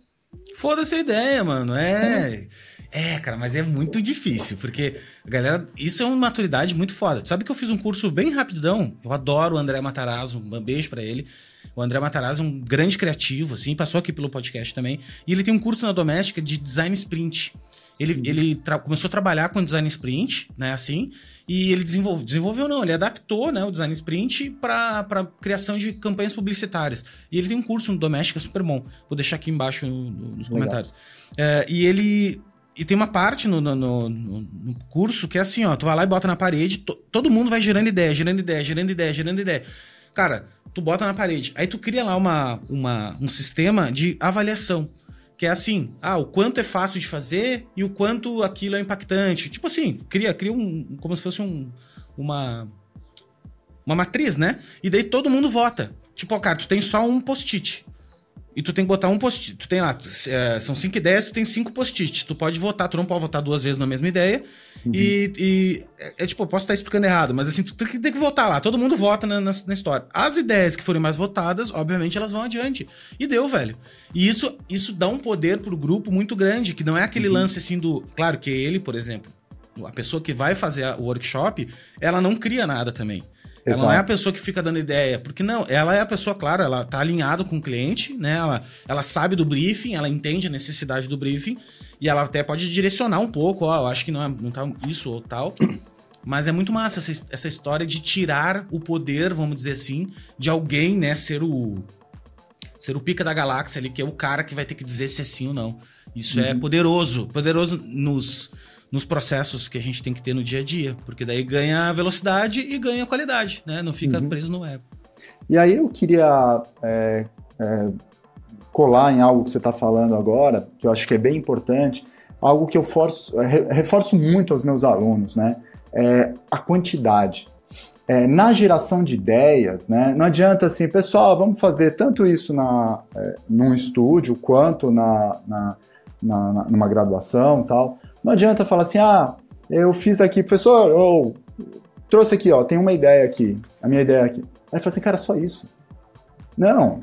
Foda-se a ideia, mano. É. É, cara, mas é muito difícil, porque galera. Isso é uma maturidade muito foda. Sabe que eu fiz um curso bem rapidão? Eu adoro o André Matarazzo, um beijo para ele. O André Matarazzo é um grande criativo, assim, passou aqui pelo podcast também. E ele tem um curso na doméstica de design sprint. Ele, uhum. ele começou a trabalhar com design sprint, né, assim, e ele desenvolveu, desenvolveu não, ele adaptou, né, o design sprint para criação de campanhas publicitárias. E ele tem um curso no doméstica super bom. Vou deixar aqui embaixo no, no, nos comentários. É, e ele e tem uma parte no, no, no, no, curso que é assim, ó, tu vai lá e bota na parede, to, todo mundo vai gerando ideia, gerando ideia, gerando ideia, gerando ideia. Cara, tu bota na parede. Aí tu cria lá uma, uma, um sistema de avaliação. Que é assim, ah, o quanto é fácil de fazer e o quanto aquilo é impactante. Tipo assim, cria, cria um. como se fosse um, uma. Uma matriz, né? E daí todo mundo vota. Tipo, ó, cara, tu tem só um post-it. E tu tem que botar um post-it. Tu tem lá, é, são cinco ideias, tu tem cinco post-its. Tu pode votar, tu não pode votar duas vezes na mesma ideia. Uhum. E, e é, é, tipo, eu posso estar explicando errado, mas assim, tu tem que, tem que votar lá. Todo mundo vota na, na, na, história. As ideias que forem mais votadas, obviamente, elas vão adiante. E deu, velho. E isso, isso dá um poder pro grupo muito grande, que não é aquele uhum. lance assim do. Claro que ele, por exemplo, a pessoa que vai fazer o workshop, ela não cria nada também. Ela não é a pessoa que fica dando ideia, porque não, ela é a pessoa, claro, ela tá alinhada com o cliente, né? Ela, ela sabe do briefing, ela entende a necessidade do briefing e ela até pode direcionar um pouco, ó, eu acho que não, é, não tá isso ou tal. Mas é muito massa essa, essa história de tirar o poder, vamos dizer assim, de alguém, né, ser o ser o pica da galáxia ali, que é o cara que vai ter que dizer se é sim ou não. Isso é uhum. é poderoso, poderoso nos nos processos que a gente tem que ter no dia a dia, porque daí ganha velocidade e ganha qualidade, né? Não fica uhum. preso no ego. E aí eu queria é, é, colar em algo que você está falando agora, que eu acho que é bem importante, algo que eu forço, é, reforço muito aos meus alunos, né? É a quantidade. É, na geração de ideias, né, não adianta assim, pessoal, vamos fazer tanto isso na, é, num estúdio quanto na, na, na, numa graduação tal. Não adianta falar assim, ah, eu fiz aqui, professor, ou trouxe aqui, ó, tem uma ideia aqui, a minha ideia aqui. Aí fala assim, cara, só isso. Não.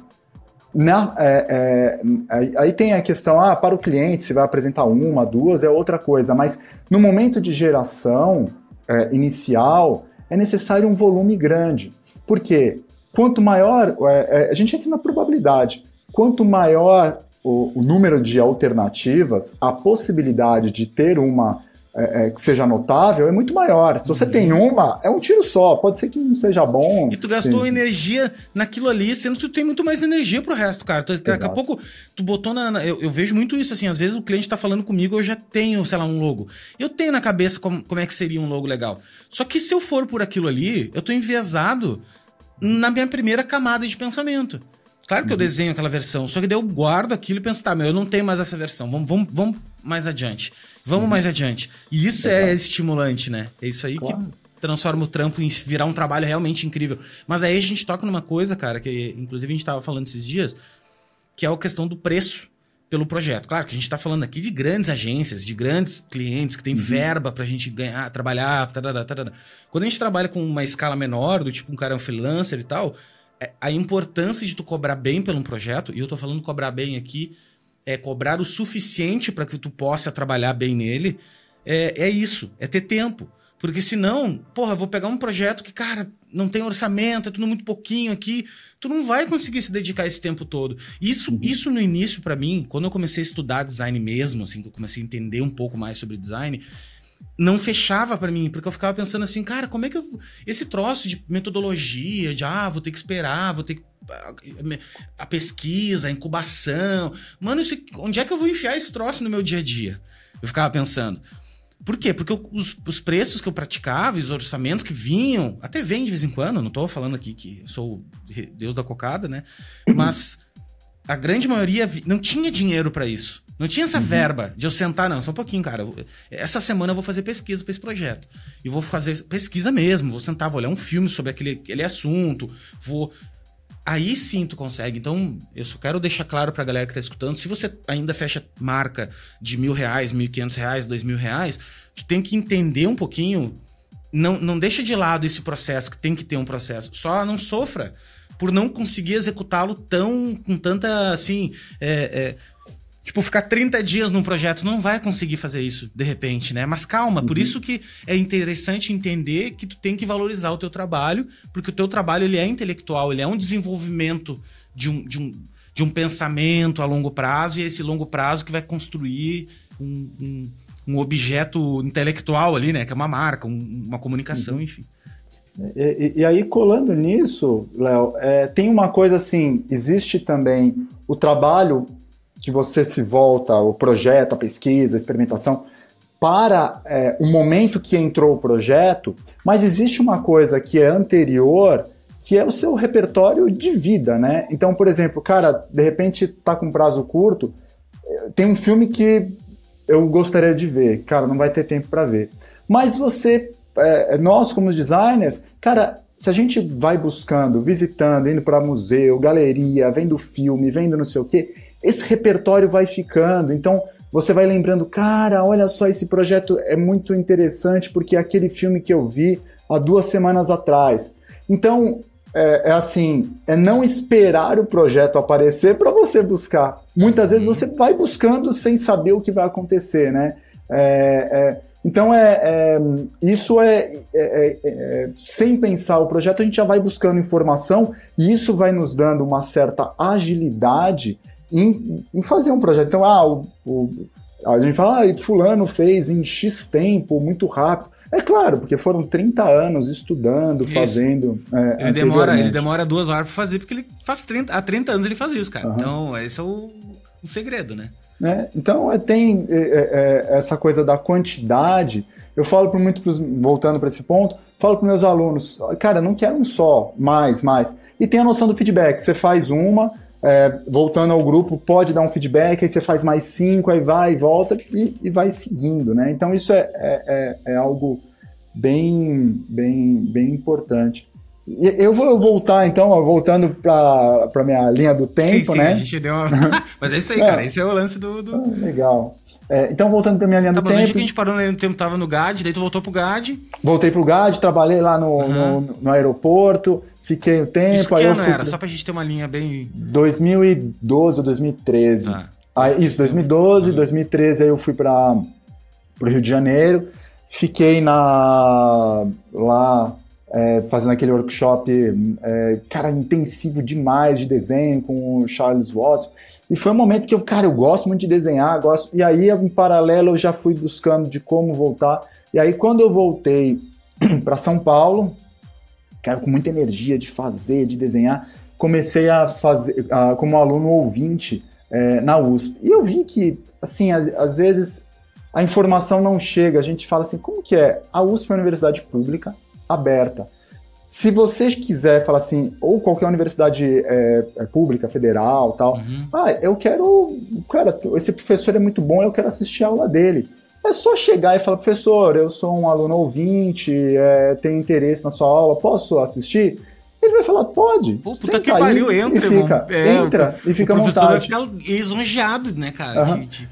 Na, é, é, aí tem a questão, ah, para o cliente, se vai apresentar uma, duas, é outra coisa, mas no momento de geração é, inicial, é necessário um volume grande. Por quê? Quanto maior, é, é, a gente entra na probabilidade, quanto maior o, o número de alternativas, a possibilidade de ter uma é, é, que seja notável é muito maior. Se você uhum. tem uma, é um tiro só. Pode ser que não seja bom. E tu gastou sim. energia naquilo ali, sendo que tu tem muito mais energia pro resto, cara. Tu, daqui a pouco tu botou na. na eu, eu, vejo muito isso, assim. Às vezes o cliente tá falando comigo, eu já tenho, sei lá, um logo. Eu tenho na cabeça como, como é que seria um logo legal. Só que se eu for por aquilo ali, eu tô enviesado na minha primeira camada de pensamento. Claro que uhum. eu desenho aquela versão, só que daí eu guardo aquilo e penso, tá, meu, eu não tenho mais essa versão, vamos, vamos, vamos mais adiante. Vamos uhum. mais adiante. E isso é Exato. é estimulante, né? É isso aí claro. que transforma o trampo em virar um trabalho realmente incrível. Mas aí a gente toca numa coisa, cara, que inclusive a gente tava falando esses dias, que é a questão do preço pelo projeto. Claro que a gente está falando aqui de grandes agências, de grandes clientes que têm uhum. verba para a gente ganhar, trabalhar. Tarará, tarará. Quando a gente trabalha com uma escala menor, do tipo um cara é um freelancer e tal, a importância de tu cobrar bem por um projeto, e eu tô falando cobrar bem aqui, é cobrar o suficiente para que tu possa trabalhar bem nele, é, é isso, é ter tempo. Porque senão, porra, vou pegar um projeto que, cara, não tem orçamento, é tudo muito pouquinho aqui. Tu não vai conseguir se dedicar esse tempo todo. Isso, uhum. isso no início, para mim, quando eu comecei a estudar design mesmo, assim, que eu comecei a entender um pouco mais sobre design, não fechava para mim, porque eu ficava pensando assim, cara, como é que eu. Esse troço de metodologia, de ah, vou ter que esperar, vou ter que. A pesquisa, a incubação. Mano, isso, onde é que eu vou enfiar esse troço no meu dia a dia? Eu ficava pensando. Por quê? Porque os, os, preços que eu praticava, os orçamentos que vinham, até vem de vez em quando, não tô falando aqui que sou Deus da cocada, né? Mas a grande maioria não tinha dinheiro para isso. Não tinha essa uhum. verba de eu sentar, não, só um pouquinho, cara. Essa semana eu vou fazer pesquisa para esse projeto. E vou fazer pesquisa mesmo, vou sentar, vou olhar um filme sobre aquele, aquele assunto, vou. Aí sim tu consegue. Então, eu só quero deixar claro pra galera que tá escutando: se você ainda fecha marca de mil reais, mil e quinhentos reais, dois mil reais, tu tem que entender um pouquinho. Não, não deixa de lado esse processo, que tem que ter um processo. Só não sofra por não conseguir executá-lo tão com tanta assim é, é, Tipo, ficar 30 dias num projeto não vai conseguir fazer isso de repente, né? Mas calma, uhum. por isso que é interessante entender que tu tem que valorizar o teu trabalho, porque o teu trabalho ele é intelectual, ele é um desenvolvimento de um, de um, de um pensamento a longo prazo, e é esse longo prazo que vai construir um, um, um objeto intelectual ali, né? Que é uma marca, um, uma comunicação, uhum. enfim. E, e, aí, colando nisso, Léo, é, tem uma coisa assim: existe também o trabalho que você se volta, o projeto, a pesquisa, a experimentação, para é, o momento que entrou o projeto, mas existe uma coisa que é anterior, que é o seu repertório de vida, né? Então, por exemplo, cara, de repente tá com prazo curto, tem um filme que eu gostaria de ver, cara, não vai ter tempo para ver. Mas você, é, nós como designers, cara, se a gente vai buscando, visitando, indo para museu, galeria, vendo filme, vendo não sei o quê, esse repertório vai ficando. Então você vai lembrando, cara, olha só, esse projeto é muito interessante porque é aquele filme que eu vi há duas semanas atrás. Então é, é assim, é não esperar o projeto aparecer para você buscar. Muitas vezes você vai buscando sem saber o que vai acontecer, né? É, é, então é, é isso é, é, é, sem pensar o projeto a gente já vai buscando informação e isso vai nos dando uma certa agilidade em, em fazer um projeto. Então, ah, o, o, a gente fala, ah, fulano fez em X tempo, muito rápido. É claro, porque foram 30 anos estudando, isso. fazendo. É, ele, demora, ele demora duas horas para fazer, porque ele faz 30, há 30 anos ele faz isso, cara. Uhum. Então, esse é o, o segredo, né? É, então, é, tem é, é, é essa coisa da quantidade. Eu falo para muito, pros, voltando para esse ponto, falo para meus alunos, cara, não quero um só, mais, mais. E tem a noção do feedback. Você faz uma, é, voltando ao grupo, pode dar um feedback, aí você faz mais cinco, aí vai e volta e, e vai seguindo, né? Então isso é, é, é, é algo bem, bem, bem importante. Eu vou voltar, então, voltando para a minha linha do tempo, sim, sim, né? A gente deu uma... Mas é isso aí, é. cara. Esse é o lance do. do... Ah, legal. É, então, voltando para minha linha tá, do mas tempo. Que a gente parou no tempo, tava no GAD, daí tu voltou pro GAD. Voltei pro GAD, trabalhei lá no, uhum. no, no, aeroporto, fiquei um tempo. Isso que aí ano eu fui... era? Só pra gente ter uma linha bem. 2012 ou 2013. Ah. Aí, isso, 2012, uhum. 2013 aí eu fui para o Rio de Janeiro. Fiquei na lá é, fazendo aquele workshop, é, cara, intensivo demais de desenho com o Charles Watts. E foi um momento que eu, cara, eu gosto muito de desenhar, gosto. E aí, em paralelo, eu já fui buscando de como voltar. E aí, quando eu voltei para São Paulo, cara, com muita energia de fazer, de desenhar, comecei a fazer a, como aluno ouvinte é, na USP. E eu vi que, assim, às, vezes a informação não chega. A gente fala assim, como que é? A USP é uma universidade pública, aberta. Se você quiser falar assim, ou qualquer universidade é, é pública, federal tal, uhum. ah, eu quero. Cara, esse professor é muito bom, eu quero assistir a aula dele. É só chegar e falar, professor, eu sou um aluno ouvinte, é, tenho interesse na sua aula, posso assistir? Ele vai falar, pode. Pô, puta que pariu, entra, e fica, é, entra o, e fica o professor vai ficar lisonjeado, né, cara? Uhum. De, de...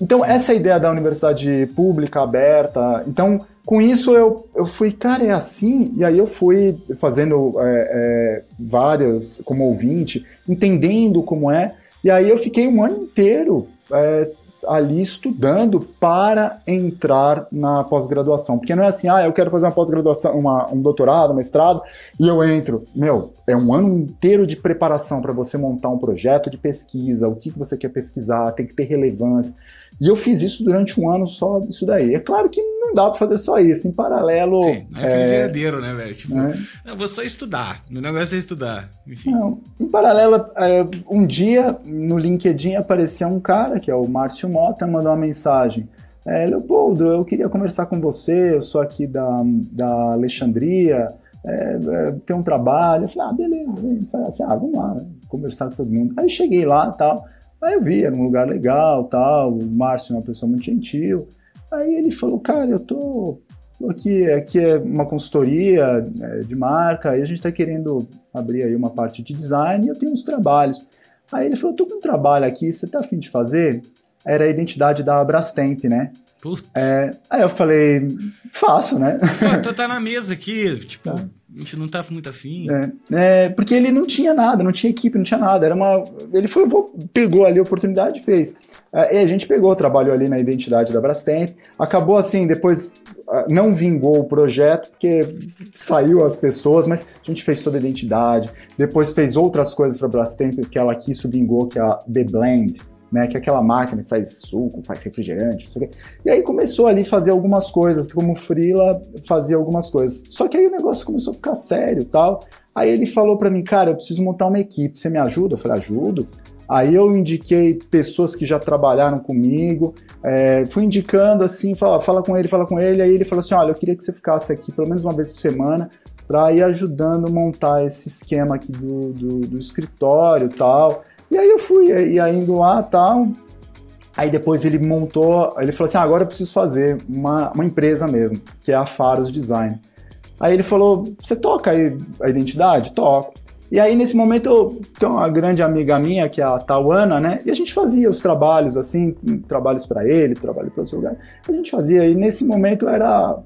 Então, essa é ideia da universidade pública, aberta. Então, com isso eu, eu fui, cara, é assim? E aí eu fui fazendo é, é, várias como ouvinte, entendendo como é. E aí eu fiquei um ano inteiro é, ali estudando para entrar na pós-graduação. Porque não é assim, ah, eu quero fazer uma pós-graduação, um doutorado, mestrado, e eu entro. Meu, é um ano inteiro de preparação para você montar um projeto de pesquisa, o que, que você quer pesquisar, tem que ter relevância. E eu fiz isso durante um ano só, isso daí. É claro que não dá para fazer só isso. Em paralelo. Sim, não é, é né, velho? Tipo, é. eu vou só estudar. O negócio é estudar. Enfim. Não, em paralelo, é, um dia no LinkedIn apareceu um cara, que é o Márcio Mota, mandou uma mensagem. É, Leopoldo, eu queria conversar com você, eu sou aqui da, da Alexandria, é, é, tem um trabalho. Eu falei, ah, beleza. Falei assim, ah, vamos lá, né? conversar com todo mundo. Aí cheguei lá e tal. Aí eu vi, era um lugar legal, tal, o Márcio é uma pessoa muito gentil. Aí ele falou, cara, eu tô aqui, aqui é uma consultoria é, de marca, e a gente está querendo abrir aí uma parte de design e eu tenho uns trabalhos. Aí ele falou, tô com um trabalho aqui, você tá afim de fazer? Era a identidade da Brastemp, né? Putz. É, aí eu falei, faço, né? Pô, tu tá na mesa aqui, tipo, tá. a gente não tá muito afim. É, é, porque ele não tinha nada, não tinha equipe, não tinha nada. Era uma. Ele foi, pegou ali a oportunidade e fez. É, e a gente pegou, trabalhou ali na identidade da Brastemp. Acabou assim, depois não vingou o projeto, porque saiu as pessoas, mas a gente fez toda a identidade. Depois fez outras coisas para a Brastemp que ela aqui vingou, que é a The Blend né? Que é aquela máquina que faz suco, faz refrigerante, não sei o quê. E aí começou ali a fazer algumas coisas, como Frila fazia algumas coisas. Só que aí o negócio começou a ficar sério tal. Aí ele falou para mim, cara, eu preciso montar uma equipe, você me ajuda? Eu falei, ajudo. Aí eu indiquei pessoas que já trabalharam comigo, é, fui indicando assim, fala, fala com ele, fala com ele, aí ele falou assim, olha, eu queria que você ficasse aqui pelo menos uma vez por semana para ir ajudando a montar esse esquema aqui do, do, do escritório tal. E aí eu fui, e indo lá tal. Aí depois ele montou, ele falou assim: ah, agora eu preciso fazer uma, uma empresa mesmo, que é a Faros Design. Aí ele falou: você toca aí a identidade? Toco. E aí, nesse momento, eu tenho uma grande amiga minha, que é a Tawana, né? E a gente fazia os trabalhos, assim, trabalhos para ele, trabalho para outros lugares. A gente fazia, e nesse momento era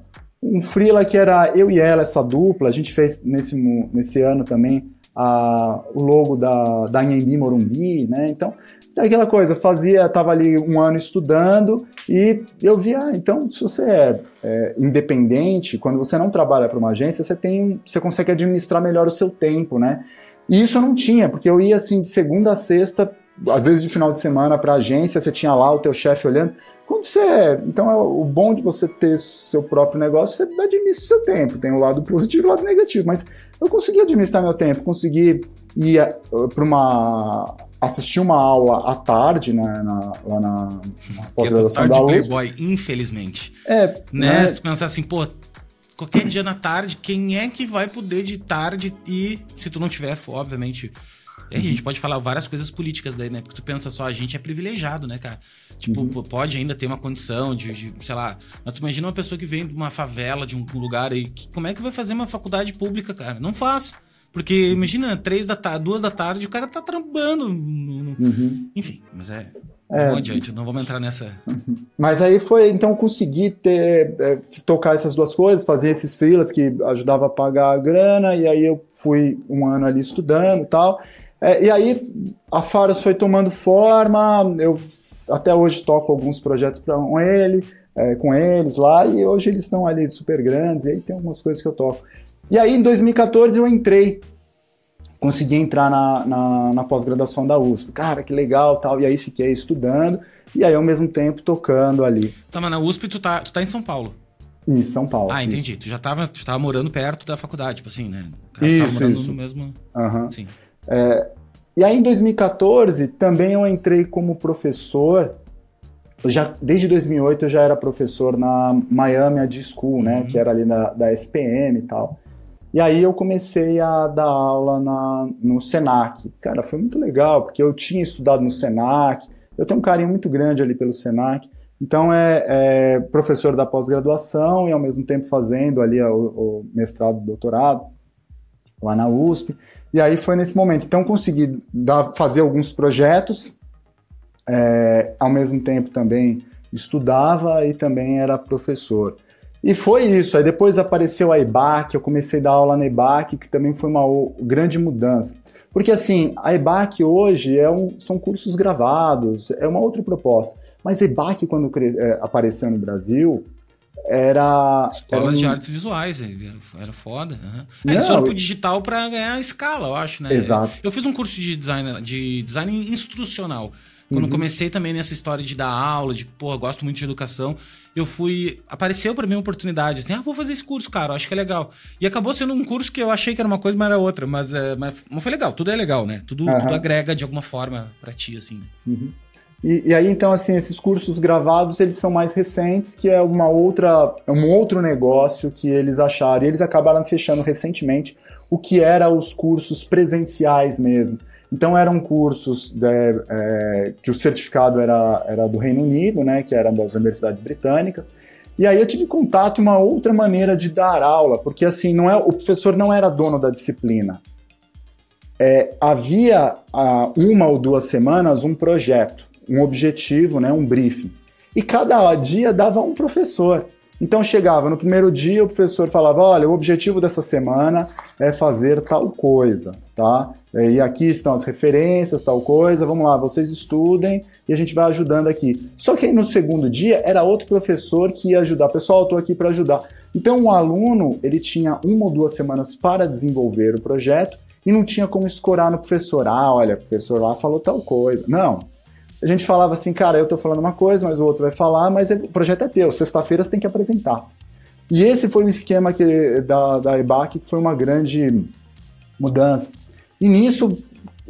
um freela que era eu e ela, essa dupla. A gente fez nesse, nesse ano também a, o logo da, da Anhembi Morumbi, né? Então, aquela coisa, fazia, estava ali um ano estudando e eu via, ah, então se você é, é independente, quando você não trabalha para uma agência, você tem, você consegue administrar melhor o seu tempo, né? E isso eu não tinha, porque eu ia assim de segunda a sexta, às vezes de final de semana para a agência, você tinha lá o teu chefe olhando. Quando você é, então é o bom de você ter seu próprio negócio, você administra seu tempo. Tem o lado positivo e o lado negativo, mas eu consegui administrar meu tempo, consegui ir eh, para uma assistir uma aula à tarde né, na, lá na, na pós-graduação da USP. Playboy, infelizmente. É, né? né? Se tu pensar assim, pô, qualquer dia na tarde, quem é que vai poder de tarde e se tu não tiver, obviamente, e a gente pode falar várias coisas políticas daí, né? Porque tu pensa só, a gente é privilegiado, né, cara? Tipo, uhum. pode ainda ter uma condição de, de, sei lá. Mas tu imagina uma pessoa que vem de uma favela, de um lugar aí. Que, como é que vai fazer uma faculdade pública, cara? Não faz. Porque imagina, três da tarde, duas da tarde, o cara tá trampando. Uhum. Enfim, mas é. É, vamos adiante, não vamos entrar nessa. Mas aí foi, então, conseguir ter, é, tocar essas duas coisas, fazer esses freelas que ajudava a pagar a grana, e aí eu fui um ano ali estudando e tal. É, e aí a Faros foi tomando forma, eu até hoje toco alguns projetos com ele, é, com eles lá, e hoje eles estão ali super grandes, e aí tem algumas coisas que eu toco. E aí em 2014 eu entrei, consegui entrar na, na, na pós-graduação da USP. Cara, que legal tal, e aí fiquei estudando, e aí ao mesmo tempo tocando ali. Tá, mas na USP tu tá, tu tá em São Paulo? Em São Paulo. Ah, entendi. Isso. Tu já tava, tu tava morando perto da faculdade, tipo assim, né? Isso, tava morando isso. no mesmo... Uhum. Sim. É, e aí em 2014 também eu entrei como professor. Já, desde 2008 eu já era professor na Miami Ad School, né, uhum. que era ali da, da SPM e tal. E aí eu comecei a dar aula na, no Senac. Cara, foi muito legal, porque eu tinha estudado no Senac, eu tenho um carinho muito grande ali pelo Senac. Então é, é professor da pós-graduação e ao mesmo tempo fazendo ali o, o mestrado, doutorado lá na USP. E aí foi nesse momento. Então consegui dar, fazer alguns projetos, é, ao mesmo tempo também estudava e também era professor. E foi isso. Aí depois apareceu a EBAC, eu comecei a dar aula na EBAC, que também foi uma grande mudança. Porque assim, a EBAC hoje é um, são cursos gravados, é uma outra proposta. Mas EBAC, quando é, apareceu no Brasil, era. Escolas era um... de artes visuais, era, foda. Uhum. É, eles foram pro digital para ganhar escala, eu acho, né? Exato. Eu fiz um curso de design, de design instrucional. Quando uhum. comecei também nessa história de dar aula, de, pô, gosto muito de educação, eu fui. Apareceu para mim uma oportunidade, assim, ah, vou fazer esse curso, cara, acho que é legal. E acabou sendo um curso que eu achei que era uma coisa, mas era outra. Mas, é, mas, mas foi legal, tudo é legal, né? Tudo, uhum. tudo agrega de alguma forma para ti, assim. Né? E, e, aí, então, assim, esses cursos gravados, eles são mais recentes, que é uma outra, é um outro negócio que eles acharam. E eles acabaram fechando recentemente o que era os cursos presenciais mesmo. Então, eram cursos de, é, que o certificado era, era do Reino Unido, né, que era das universidades britânicas. E aí eu tive contato uma outra maneira de dar aula, porque assim, não é, o professor não era dono da disciplina. É, havia há uma ou duas semanas um projeto um objetivo, né, um briefing. E cada dia dava um professor. Então chegava no primeiro dia, o professor falava: olha, o objetivo dessa semana é fazer tal coisa, tá? E aqui estão as referências, tal coisa, vamos lá, vocês estudem e a gente vai ajudando aqui. Só que aí no segundo dia era outro professor que ia ajudar. Pessoal, eu estou aqui para ajudar. Então o aluno ele tinha uma ou duas semanas para desenvolver o projeto e não tinha como escorar no professor. Ah, olha, o professor lá falou tal coisa. Não, a gente falava assim, cara, eu tô falando uma coisa, mas o outro vai falar, mas o projeto é teu, sexta-feira você tem que apresentar. E esse foi o esquema que, da, da EBAC, que foi uma grande mudança. E nisso,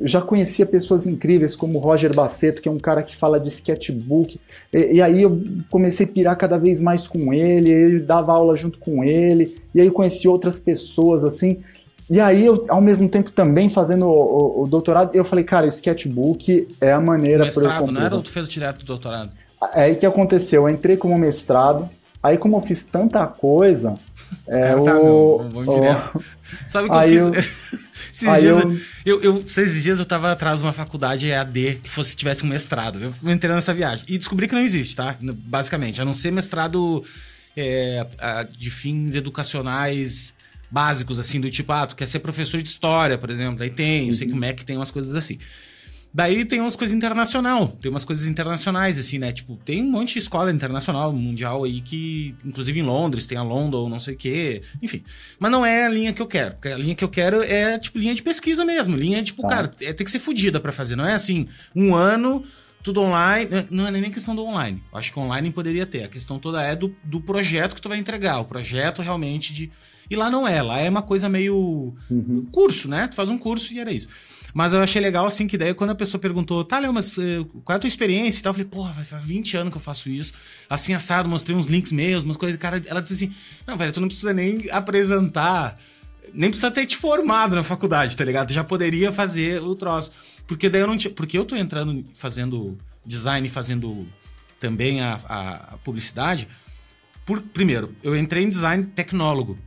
já conhecia pessoas incríveis como Roger Baceto, que é um cara que fala de sketchbook. E, e, aí eu comecei a pirar cada vez mais com ele, ele dava aula junto com ele, e aí conheci outras pessoas assim. E aí, eu, ao mesmo tempo, também fazendo o, o, o doutorado, eu falei, cara, sketchbook é a maneira para eu mestrado, não era ou tu fez direto do doutorado? É aí que aconteceu, eu entrei como mestrado, aí como eu fiz tanta coisa... é, o, tá, não, o, Sabe o que eu fiz? Eu, esses dias eu... Eu, eu, esses dias eu tava atrás de uma faculdade EAD que fosse tivesse um mestrado. Eu entrei nessa viagem e descobri que não existe, tá? Basicamente, a não ser mestrado é, de fins educacionais básicos, assim, do tipo, ah, tu quer ser professor de história, por exemplo. Daí tem, eu sei que o uhum. MEC tem umas coisas assim. Daí tem umas coisas internacional, tem umas coisas internacionais, assim, né? Tipo, tem um monte de escola internacional, mundial aí, que, inclusive em Londres, tem a London, não sei o quê, enfim. Mas não é a linha que eu quero. A linha que eu quero é, tipo, linha de pesquisa mesmo. Linha, tipo, tá. cara, é, tem que ser fodida para fazer. Não é assim, um ano, tudo online. Não é nem questão do online. Acho que online poderia ter. A questão toda é do, do projeto que tu vai entregar. O projeto realmente de e lá não é, lá é uma coisa meio uhum. curso, né? Tu faz um curso e era isso. Mas eu achei legal, assim, que daí quando a pessoa perguntou, tá, Léo, mas uh, qual é a tua experiência e tal? Eu falei, porra, faz 20 anos que eu faço isso. Assim, assado, mostrei uns links meus, umas coisas. Cara, ela disse assim, não, velho, tu não precisa nem apresentar, nem precisa ter te formado na faculdade, tá ligado? Tu já poderia fazer o troço. Porque daí eu não tinha. Porque eu tô entrando fazendo design, fazendo também a, a, a publicidade. Por, primeiro, eu entrei em design tecnólogo.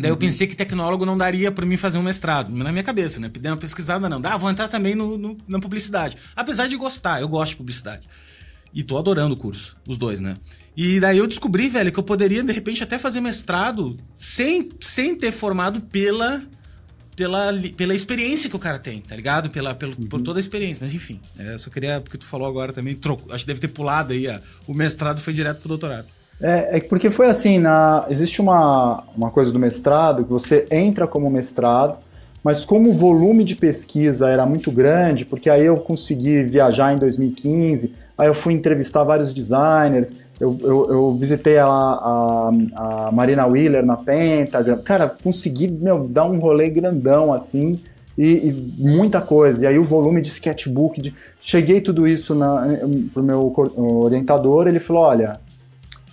Daí eu uhum. pensei que tecnólogo não daria para mim fazer um mestrado, na minha cabeça, né? Dei uma pesquisada, não. Dá, vou entrar também no, no, na publicidade. Apesar de gostar, eu gosto de publicidade. E tô adorando o curso, os dois, né? E daí eu descobri, velho, que eu poderia, de repente, até fazer mestrado sem, sem ter formado pela, pela, pela experiência que o cara tem, tá ligado? Pela, pelo, uhum. Por toda a experiência. Mas enfim, é, só queria, porque tu falou agora também, troco, acho que deve ter pulado aí, ó, o mestrado foi direto pro doutorado. É, é, porque foi assim, na, existe uma, uma coisa do mestrado que você entra como mestrado, mas como o volume de pesquisa era muito grande, porque aí eu consegui viajar em 2015, aí eu fui entrevistar vários designers, eu, eu, eu visitei a, a, a, Marina Wheeler na Pentagram, cara, consegui meu, dar um rolê grandão assim, e, e, muita coisa. E aí o volume de sketchbook, de... cheguei tudo isso na, pro meu orientador, ele falou, olha,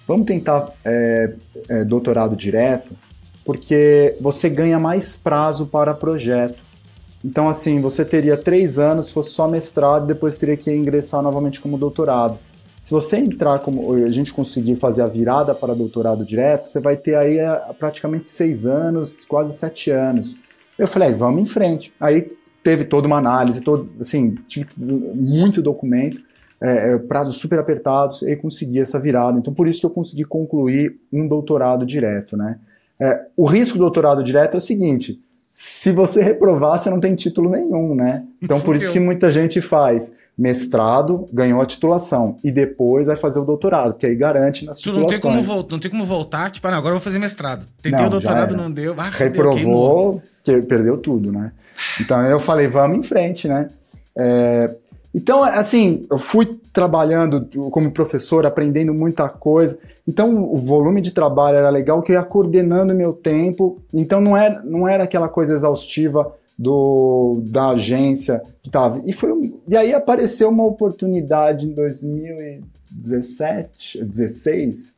Vamos tentar é, é, doutorado direto, porque você ganha mais prazo para projeto. Então, assim, você teria três anos se fosse só mestrado, depois teria que ingressar novamente como doutorado. Se você entrar como a gente conseguir fazer a virada para doutorado direto, você vai ter aí é, praticamente seis anos, quase sete anos. Eu falei, vamos em frente. Aí teve toda uma análise, todo, assim, muito documento é, é, prazos super apertados e consegui essa virada. Então, por isso que eu consegui concluir um doutorado direto, né? É, o risco do doutorado direto é o seguinte: se você reprovar, você não tem título nenhum, né? Então, por isso que muita gente faz. mestrado, ganhou a titulação e depois vai fazer o doutorado, que aí garante nas tu não tem como voltar, não tem como voltar, tipo, ah, agora eu vou fazer mestrado. Tentei não, o doutorado, não deu, ah, reprovou, que perdeu tudo, né? Então eu falei, vamos em frente, né? É, então, assim, eu fui trabalhando como professor, aprendendo muita coisa. Então, o volume de trabalho era legal, que eu ia coordenando meu tempo. Então, não era, não era aquela coisa exaustiva do, da agência que estava. E, foi, e aí apareceu uma oportunidade em 2017, 16,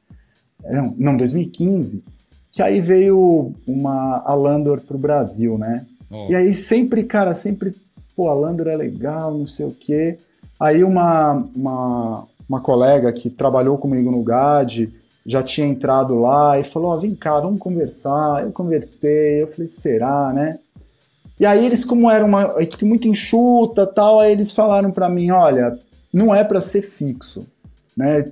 não, não 2015, que aí veio uma Alandor para o Brasil, né? Oh. E aí sempre, cara, sempre, pô, a Alandor é legal, não sei o quê. Aí uma, uma, uma colega que trabalhou comigo no GAD já tinha entrado lá e falou, ó, oh, vem cá, vamos conversar. Eu conversei, eu falei, será, né? E aí eles, como era uma equipe muito enxuta tal, aí eles falaram para mim, olha, não é para ser fixo, né?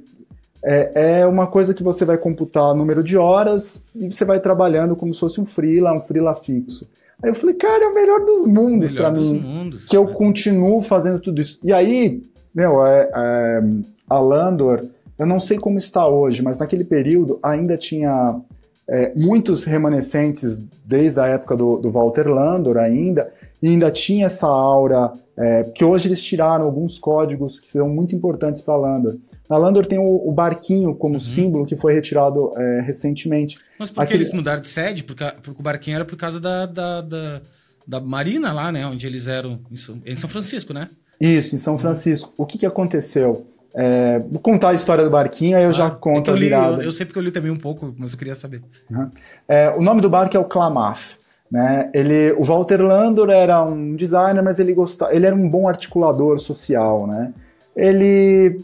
É, é, uma coisa que você vai computar número de horas e você vai trabalhando como se fosse um freela, um freela fixo. Aí eu falei, cara, é o melhor dos mundos para mim, mundos, que eu né? continuo fazendo tudo isso. E aí, meu, é, é, a Landor, eu não sei como está hoje, mas naquele período ainda tinha é, muitos remanescentes desde a época do, do, Walter Landor ainda, e ainda tinha essa aura, é, que hoje eles tiraram alguns códigos que são muito importantes para a Landor. Na Landor tem o, o barquinho como uhum. símbolo que foi retirado é, recentemente. Mas por que Aquele... eles mudaram de sede? Porque, porque o barquinho era por causa da, da, da, da Marina lá, né? Onde eles eram, em São, em São Francisco, né? Isso, em São Francisco. O que, que aconteceu? É, vou contar a história do barquinho, aí eu ah, já conto é eu li. Eu, eu, sei porque eu li também um pouco, mas eu queria saber. Uhum. É, o nome do barco é o Klamath. Né? Ele, o Walter Landor era um designer, mas ele gostava, ele era um bom articulador social, né? Ele,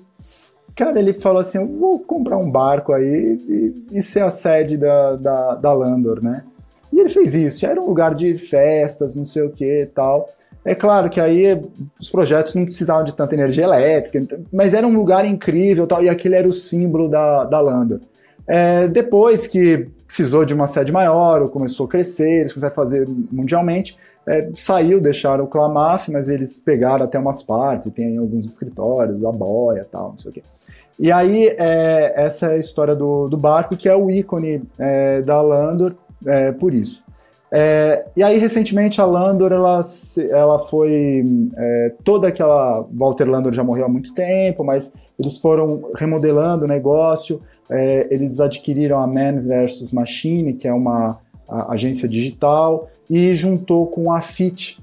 cara, ele falou assim, eu vou comprar um barco aí e, e ser a sede da, da, da Landor, né? E ele fez isso. Era um lugar de festas, não sei o que tal. É claro que aí os projetos não precisavam de tanta energia elétrica, mas era um lugar incrível tal, e aquele era o símbolo da, da Landa. É, depois que precisou de uma sede maior, começou a crescer, eles começaram a fazer mundialmente, é, saiu, deixaram o Clamaf, mas eles pegaram até umas partes, tem alguns escritórios, a boia tal, não sei o quê. E aí, é, essa é a história do, do barco, que é o ícone é, da Landor, é, por isso. É, e aí, recentemente, a Landor, ela, ela foi. Toda aquela. Walter Landor já morreu há muito tempo, mas eles foram remodelando o negócio. É, eles adquiriram a Man vs Machine, que é uma agência digital, e juntou com a FIT,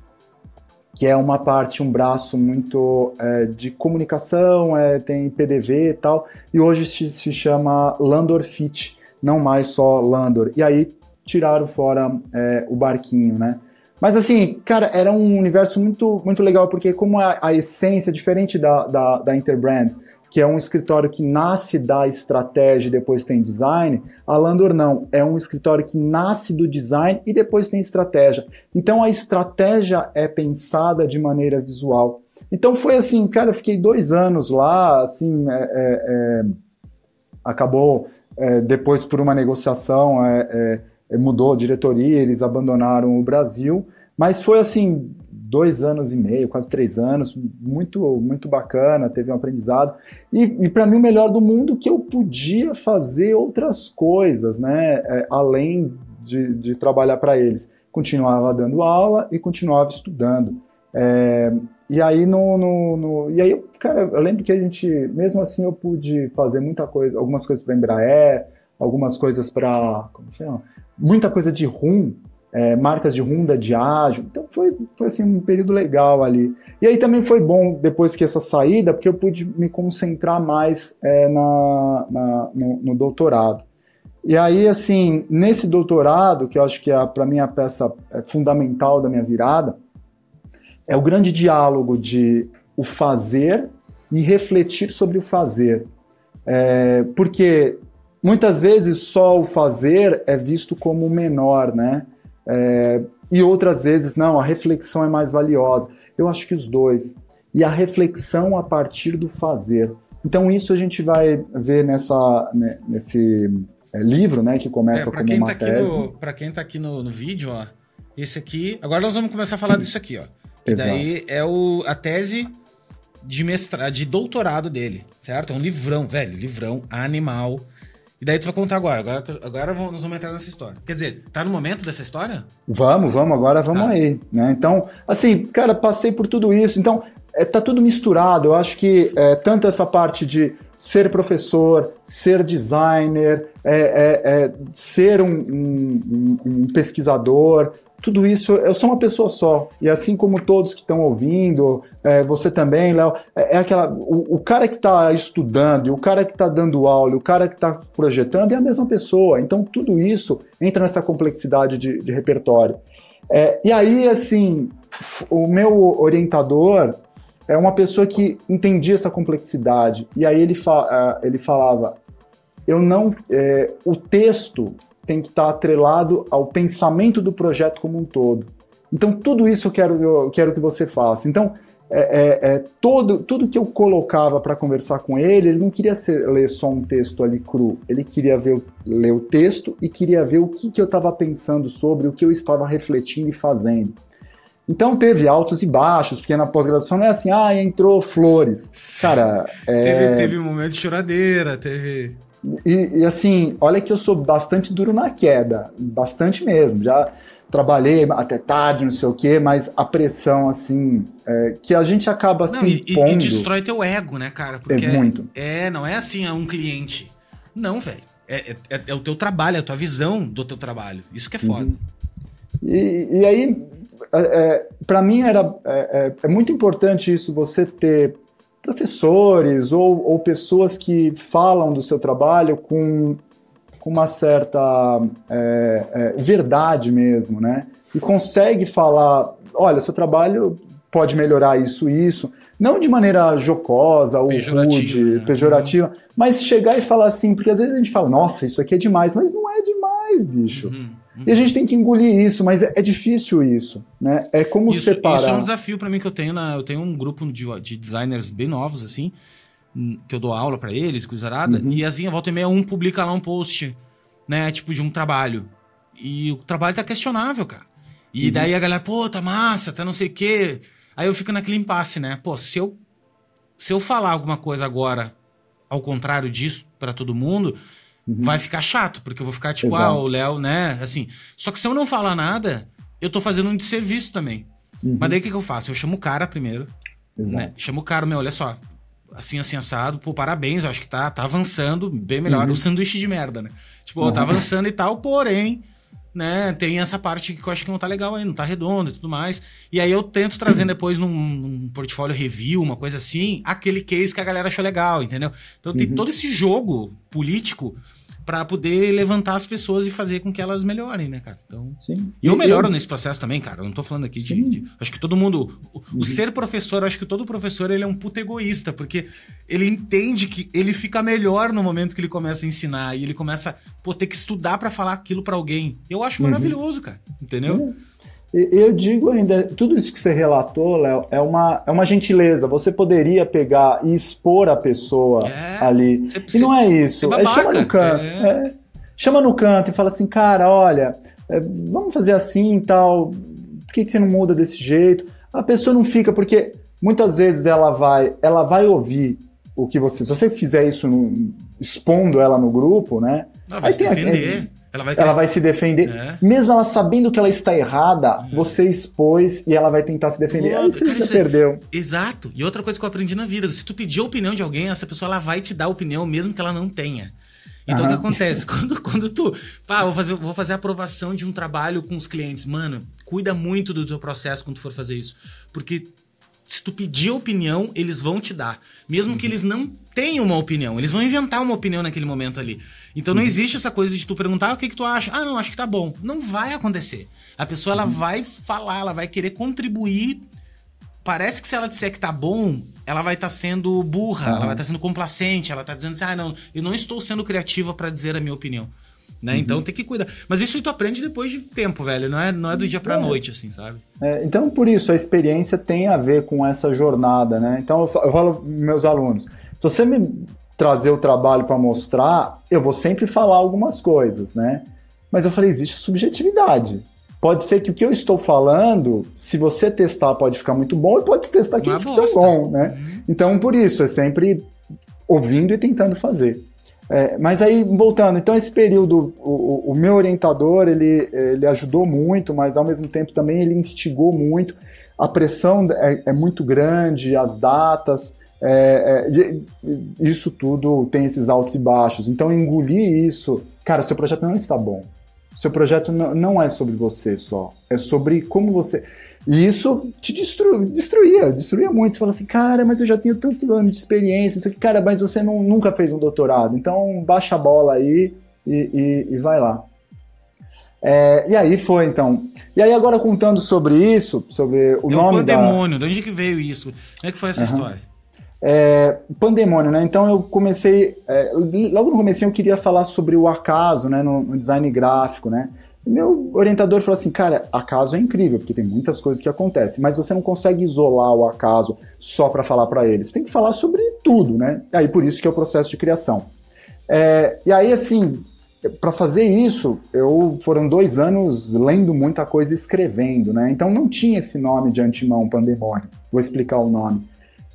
que é uma parte, um braço muito é, de comunicação, é, tem PDV e tal, e hoje se, se chama Landor Fit, não mais só Landor. E aí tiraram fora é, o barquinho, né? Mas assim, cara, era um universo muito, muito legal, porque como a, a essência, diferente da, da, da Interbrand, que é um escritório que nasce da estratégia e depois tem design, a Landor não, é um escritório que nasce do design e depois tem estratégia. Então a estratégia é pensada de maneira visual. Então foi assim, cara, eu fiquei dois anos lá, assim, é, é, é acabou é, depois por uma negociação, é, é, mudou a diretoria, eles abandonaram o Brasil, mas foi assim, dois anos e meio, quase três anos, muito, muito bacana, teve um aprendizado. E, e para mim o melhor do mundo que eu podia fazer outras coisas, né, é, além de, de trabalhar para eles. Continuava dando aula e continuava estudando. É, e aí no, no, no, e aí cara eu lembro que a gente mesmo assim eu pude fazer muita coisa algumas coisas para Embraer algumas coisas para como chama muita coisa de rum, é, marcas de rum da Diageo. Então foi, foi assim, um período legal ali. E aí também foi bom depois que essa saída, porque eu pude me concentrar mais é, na, na no, no, doutorado. E aí, assim, nesse doutorado, que eu acho que é, para mim, a peça é fundamental da minha virada, é o grande diálogo de o fazer e refletir sobre o fazer. É, porque Muitas vezes só o fazer é visto como menor, né? É, e outras vezes não, a reflexão é mais valiosa. Eu acho que os dois. E a reflexão a partir do fazer. Então isso a gente vai ver nessa, né, nesse é, livro, né, que começa é, como uma tá tese. Para quem está aqui no, no, vídeo, ó, esse aqui. Agora nós vamos começar a falar disso aqui, ó. Que daí é o, a tese de mestrado, de doutorado dele, certo? É um livrão, velho, livrão animal. E daí tu vai contar agora. Agora, agora nós vamos entrar nessa história. Quer dizer, tá no momento dessa história? Vamos, vamos, agora vamos ah. aí. Né? Então, assim, cara, passei por tudo isso. Então, é, tá tudo misturado. Eu acho que é, tanto essa parte de ser professor, ser designer, é, é, é ser um, um, um, pesquisador, tudo isso, eu sou uma pessoa só. E assim como todos que estão ouvindo, é, você também, Léo, é, é, aquela. O, o, cara que está estudando, e o cara que está dando aula, e o cara que está projetando é a mesma pessoa. Então tudo isso entra nessa complexidade de, de repertório. É, e aí, assim, o meu orientador é uma pessoa que entendia essa complexidade. E aí ele, fa é, ele falava: eu não. É, o texto tem que estar atrelado ao pensamento do projeto como um todo. Então, tudo isso eu quero, eu quero que você faça. Então, é, é, é todo, tudo que eu colocava para conversar com ele, ele não queria ser, ler só um texto ali cru. Ele queria ver, ler o texto e queria ver o que, que eu estava pensando sobre, o que eu estava refletindo e fazendo. Então teve altos e baixos, porque na pós-graduação não é assim, ah, entrou flores. Cara. É... Teve, teve um momento de choradeira, teve. E, e, assim, olha que eu sou bastante duro na queda, bastante mesmo. Já trabalhei até tarde, não sei o quê, mas a pressão, assim, é, que a gente acaba não, se e, impondo... E, destrói teu ego, né, cara? Porque é muito. É, não é assim, a um cliente. Não, velho. É, é, é, o teu trabalho, é a tua visão do teu trabalho. Isso que é foda. Uhum. E, e, aí, é, é para mim era é, é, muito importante isso, você ter professores ou, ou pessoas que falam do seu trabalho com, com uma certa é, é, verdade mesmo, né? E consegue falar, olha, seu trabalho pode melhorar isso e isso, não de maneira jocosa ou rude, né? pejorativa, uhum. mas chegar e falar assim, porque às vezes a gente fala, nossa, isso aqui é demais, mas não é demais, bicho. Uhum. Uhum. E a gente tem que engolir isso, mas é, é difícil isso, né? É como isso, separar. Isso é um desafio para mim que eu tenho na, eu tenho um grupo de, de designers bem novos assim, hum, que eu dou aula para eles, coisarada, uhum. e assim, a volta e meia um publica lá um post, né, tipo de um trabalho. E o trabalho tá questionável, cara. E uhum. daí a galera, pô, tá massa, tá não sei o quê. Aí eu fico naquele impasse, né? Pô, se eu se eu falar alguma coisa agora ao contrário disso para todo mundo, uhum. vai ficar chato, porque eu vou ficar tipo, ah, Exato. ah, o Léo, né? Assim. Só que se eu não falar nada, eu tô fazendo um desserviço também. Uhum. Mas daí o que, que, eu faço? Eu chamo o cara primeiro. Né? Chamo o cara, meu, olha só. Assim, assim, assado, pô, parabéns, acho que tá, tá avançando bem melhor. Uhum. O sanduíche de merda, né? Tipo, uhum. tá avançando e tal, porém, né, tem essa parte que eu acho que não tá legal aí, não tá redondo e tudo mais. E aí eu tento trazer depois num, num portfólio review, uma coisa assim, aquele case que a galera achou legal, entendeu? Então tem uhum. todo esse jogo político para poder levantar as pessoas e fazer com que elas melhorem, né, cara? Então, Sim. E eu melhoro eu... nesse processo também, cara. Eu não tô falando aqui de, de, Acho que todo mundo. O, uhum. o, ser professor, acho que todo professor ele é um puto egoísta, porque ele entende que ele fica melhor no momento que ele começa a ensinar e ele começa a ter que estudar para falar aquilo para alguém. Eu acho uhum. maravilhoso, cara. Entendeu? Uhum. Eu digo ainda, tudo isso que você relatou, Léo, é uma, é uma gentileza. Você poderia pegar e expor a pessoa é, ali. Você, e não é isso. É chama no canto. É. É, chama no canto e fala assim, cara, olha, é, vamos fazer assim e tal. Por que, que você não muda desse jeito? A pessoa não fica, porque muitas vezes ela vai, ela vai ouvir o que você. Se você fizer isso no, expondo ela no grupo, né? Não, aí tem defender. Ela vai, ela vai se defender. É. Mesmo ela sabendo que ela está errada, é. você expôs e ela vai tentar se defender. Pô, Aí você cara, já perdeu. É... Exato. E outra coisa que eu aprendi na vida: se tu pedir a opinião de alguém, essa pessoa ela vai te dar a opinião, mesmo que ela não tenha. Então Aham. o que acontece? Quando, quando tu. Pá, vou fazer, vou fazer a aprovação de um trabalho com os clientes. Mano, cuida muito do teu processo quando tu for fazer isso. Porque se tu pedir opinião, eles vão te dar. Mesmo uhum. que eles não tenham uma opinião, eles vão inventar uma opinião naquele momento ali. Então não uhum. existe essa coisa de tu perguntar ah, o que, que tu acha. Ah, não, acho que tá bom. Não vai acontecer. A pessoa ela uhum. vai falar, ela vai querer contribuir. Parece que se ela disser que tá bom, ela vai estar tá sendo burra, uhum. ela vai estar tá sendo complacente, ela tá dizendo assim: ah, não, eu não estou sendo criativa para dizer a minha opinião. Né? Uhum. Então tem que cuidar. Mas isso tu aprende depois de tempo, velho. Não é, não é do dia pra é. noite, assim, sabe? É, então, por isso, a experiência tem a ver com essa jornada, né? Então, eu falo meus alunos: se você me trazer o trabalho para mostrar, eu vou sempre falar algumas coisas, né? Mas eu falei, existe subjetividade. pode ser que o que eu estou falando, se você testar, pode ficar muito bom, e pode testar que não fica bom, né? Uhum. Então, por isso, é sempre ouvindo e tentando fazer. É, mas aí, voltando, então esse período, o, o, meu orientador, ele, ele ajudou muito, mas ao mesmo tempo também ele instigou muito. A pressão é, é muito grande, as datas, é, é, isso tudo tem esses altos e baixos. Então, engolir isso, cara, seu projeto não está bom. Seu projeto não, não é sobre você só, é sobre como você. E isso te destru, destruía, destruía muito. Você fala assim, cara, mas eu já tenho tanto ano de experiência, isso aqui, cara, mas você não, nunca fez um doutorado. Então baixa a bola aí e, e, e vai lá. É, e aí foi, então. E aí agora contando sobre isso, sobre o é nome o pandemônio, da... de onde que veio isso? Como é que foi essa uhum. história? É, pandemônio, né? Então eu comecei, é, logo no começo eu queria falar sobre o acaso, né, no, no design gráfico, né? meu orientador falou assim, cara, acaso é incrível, porque tem muitas coisas que acontecem, mas você não consegue isolar o acaso só para falar para eles. Tem que falar sobre tudo, né? Aí por isso que é o processo de criação. É, e aí, assim, para fazer isso, eu foram dois anos lendo muita coisa escrevendo, né? Então não tinha esse nome de antemão, pandemônio. Vou explicar o nome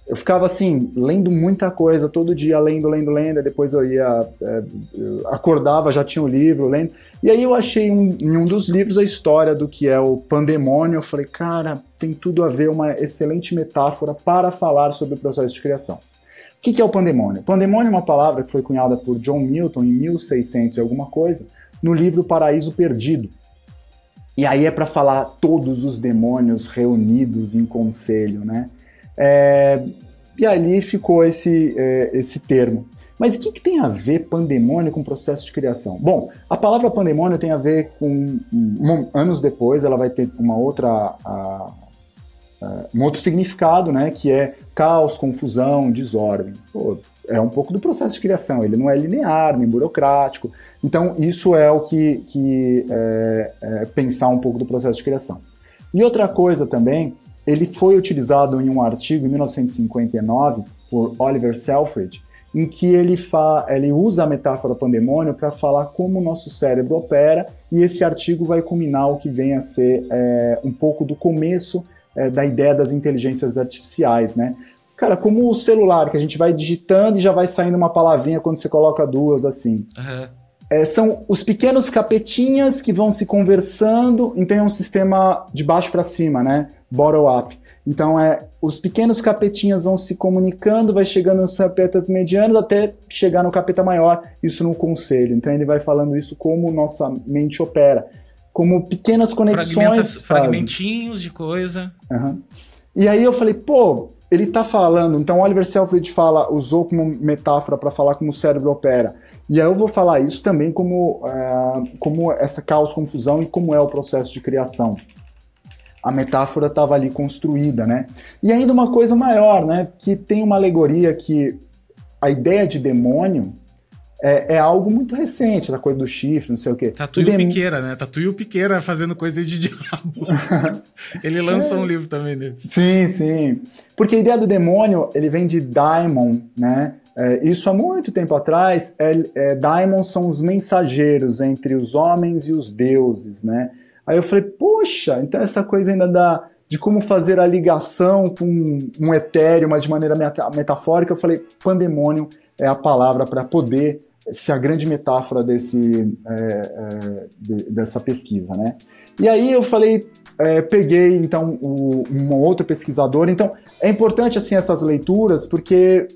eu ficava assim, lendo muita coisa, todo dia lendo, lendo, lendo, depois eu ia, é, eu acordava, já tinha o um livro, lendo, e aí eu achei um, em um dos livros a história do que é o pandemônio, eu falei, cara, tem tudo a ver, uma excelente metáfora para falar sobre o processo de criação. O que, que é o pandemônio? Pandemônio é uma palavra que foi cunhada por John Milton em 1600 e alguma coisa, no livro Paraíso Perdido, e aí é para falar todos os demônios reunidos em conselho, né? É, e ali ficou esse, é, esse termo. Mas o que, que, tem a ver pandemônio com processo de criação? Bom, a palavra pandemônio tem a ver com. Um, anos depois, ela vai ter uma outra. A, um outro significado, né? Que é caos, confusão, desordem. Pô, é um pouco do processo de criação, ele não é linear, nem burocrático. Então, isso é o que, que é, é pensar um pouco do processo de criação. E outra coisa também ele foi utilizado em um artigo em 1959 por Oliver Selfridge, em que ele, fa ele usa a metáfora pandemônio para falar como o nosso cérebro opera, e esse artigo vai culminar o que vem a ser é, um pouco do começo é, da ideia das inteligências artificiais, né? Cara, como o celular, que a gente vai digitando e já vai saindo uma palavrinha quando você coloca duas, assim. Uhum. É, são os pequenos capetinhas que vão se conversando, então é um sistema de baixo para cima, né? Bottom-up. Então, é, os pequenos capetinhas vão se comunicando, vai chegando nos capetas medianos até chegar no capeta maior, isso no conselho. Então, ele vai falando isso como nossa mente opera. Como pequenas conexões. Fragmentinhos de coisa. Uhum. E aí eu falei, pô, ele tá falando. Então, Oliver Selfridge fala, usou como metáfora para falar como o cérebro opera. E aí eu vou falar isso também como, uh, como essa caos, confusão e como é o processo de criação a metáfora estava ali construída, né? E ainda uma coisa maior, né? Que tem uma alegoria que a ideia de demônio é, é, algo muito recente, da coisa do chifre, não sei o quê. Tatu e o Piqueira, né? Tatu e o Piqueira fazendo coisa de diabo. ele lançou é. um livro também dele. Sim, sim. Porque a ideia do demônio, ele vem de daimon, né? É, isso há muito tempo atrás, é, é, daimon são os mensageiros entre os homens e os deuses, né? Aí eu falei, poxa, então essa coisa ainda da, de como fazer a ligação com um etéreo, mas de maneira metafórica, eu falei, pandemônio é a palavra para poder ser a grande metáfora desse, é, é, de, dessa pesquisa, né? E aí eu falei, é, peguei então o, um outro pesquisador, então é importante assim essas leituras porque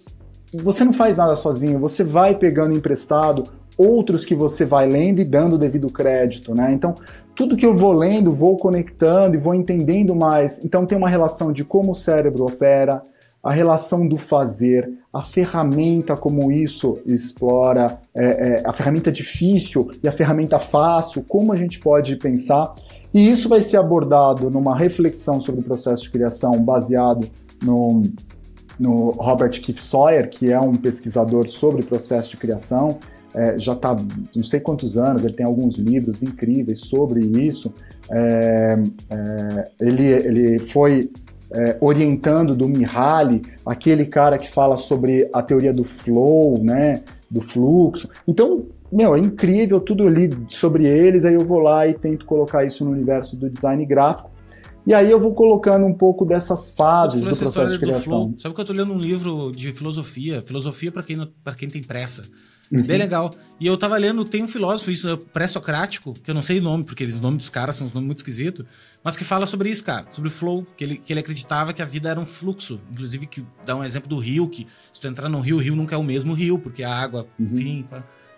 você não faz nada sozinho, você vai pegando emprestado outros que você vai lendo e dando devido crédito, né? Então, tudo que eu vou lendo, vou conectando e vou entendendo mais. Então, tem uma relação de como o cérebro opera, a relação do fazer, a ferramenta como isso explora, é, é, a ferramenta difícil e a ferramenta fácil, como a gente pode pensar. E isso vai ser abordado numa reflexão sobre o processo de criação baseado no, no Robert Keith Sawyer, que é um pesquisador sobre processo de criação, é, já está não sei quantos anos, ele tem alguns livros incríveis sobre isso. É, é, ele, ele foi é, orientando do Mihaly, aquele cara que fala sobre a teoria do flow, né, do fluxo. Então, meu, é incrível, tudo ali sobre eles, aí eu vou lá e tento colocar isso no universo do design gráfico. E aí eu vou colocando um pouco dessas fases do processo de criação. Sabe que eu tô lendo um livro de filosofia, filosofia para quem, quem tem pressa. Uhum. Bem legal. E eu tava lendo, tem um filósofo, isso pré-socrático, que eu não sei o nome, porque os nomes dos caras são uns nomes muito esquisitos, mas que fala sobre isso, cara, sobre o flow, que ele, que ele acreditava que a vida era um fluxo. Inclusive, que dá um exemplo do rio, que se tu entrar no rio, o rio nunca é o mesmo rio, porque a água, uhum. enfim.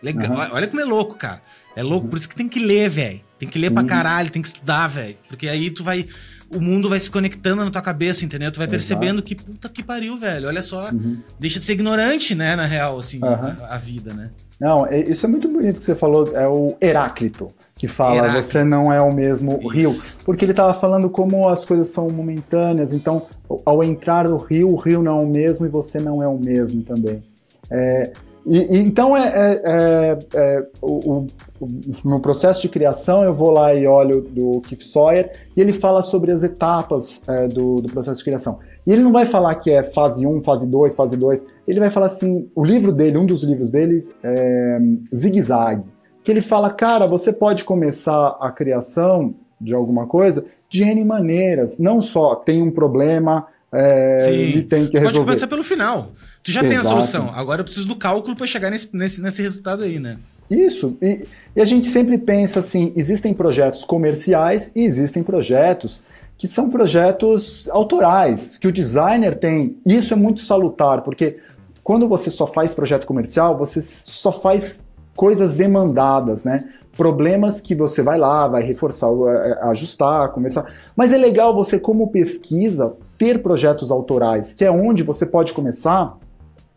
Legal. Uhum. Olha como é louco, cara. É louco, por isso que tem que ler, velho. Tem que ler Sim. pra caralho, tem que estudar, velho. Porque aí tu vai o mundo vai se conectando na tua cabeça, entendeu? Tu vai percebendo Exato. que puta que pariu, velho. Olha só, uhum. deixa de ser ignorante, né, na real, assim, uhum. a, a, vida, né? Não, é, isso é muito bonito que você falou, é o Heráclito, que fala Heráclito. você não é o mesmo isso. rio, porque ele estava falando como as coisas são momentâneas, então ao entrar no rio, o rio não é o mesmo e você não é o mesmo também. É, e, e, então, é, é, é, é o, o, no processo de criação, eu vou lá e olho do Keith Sawyer e ele fala sobre as etapas é, do, do, processo de criação. E ele não vai falar que é fase 1, fase 2, fase 2. Ele vai falar assim: o livro dele, um dos livros deles, é Zig Zag. Que ele fala, cara, você pode começar a criação de alguma coisa de N maneiras. Não só tem um problema, é, e tem que resolver. Pode começar pelo final. Tu já Exato. tem a solução. Agora eu preciso do cálculo para chegar nesse, nesse, nesse resultado aí, né? Isso. E, e, a gente sempre pensa assim: existem projetos comerciais e existem projetos que são projetos autorais, que o designer tem. E isso é muito salutar, porque quando você só faz projeto comercial, você só faz coisas demandadas, né? Problemas que você vai lá, vai reforçar, é, ajustar, conversar. Mas é legal você, como pesquisa, ter projetos autorais, que é onde você pode começar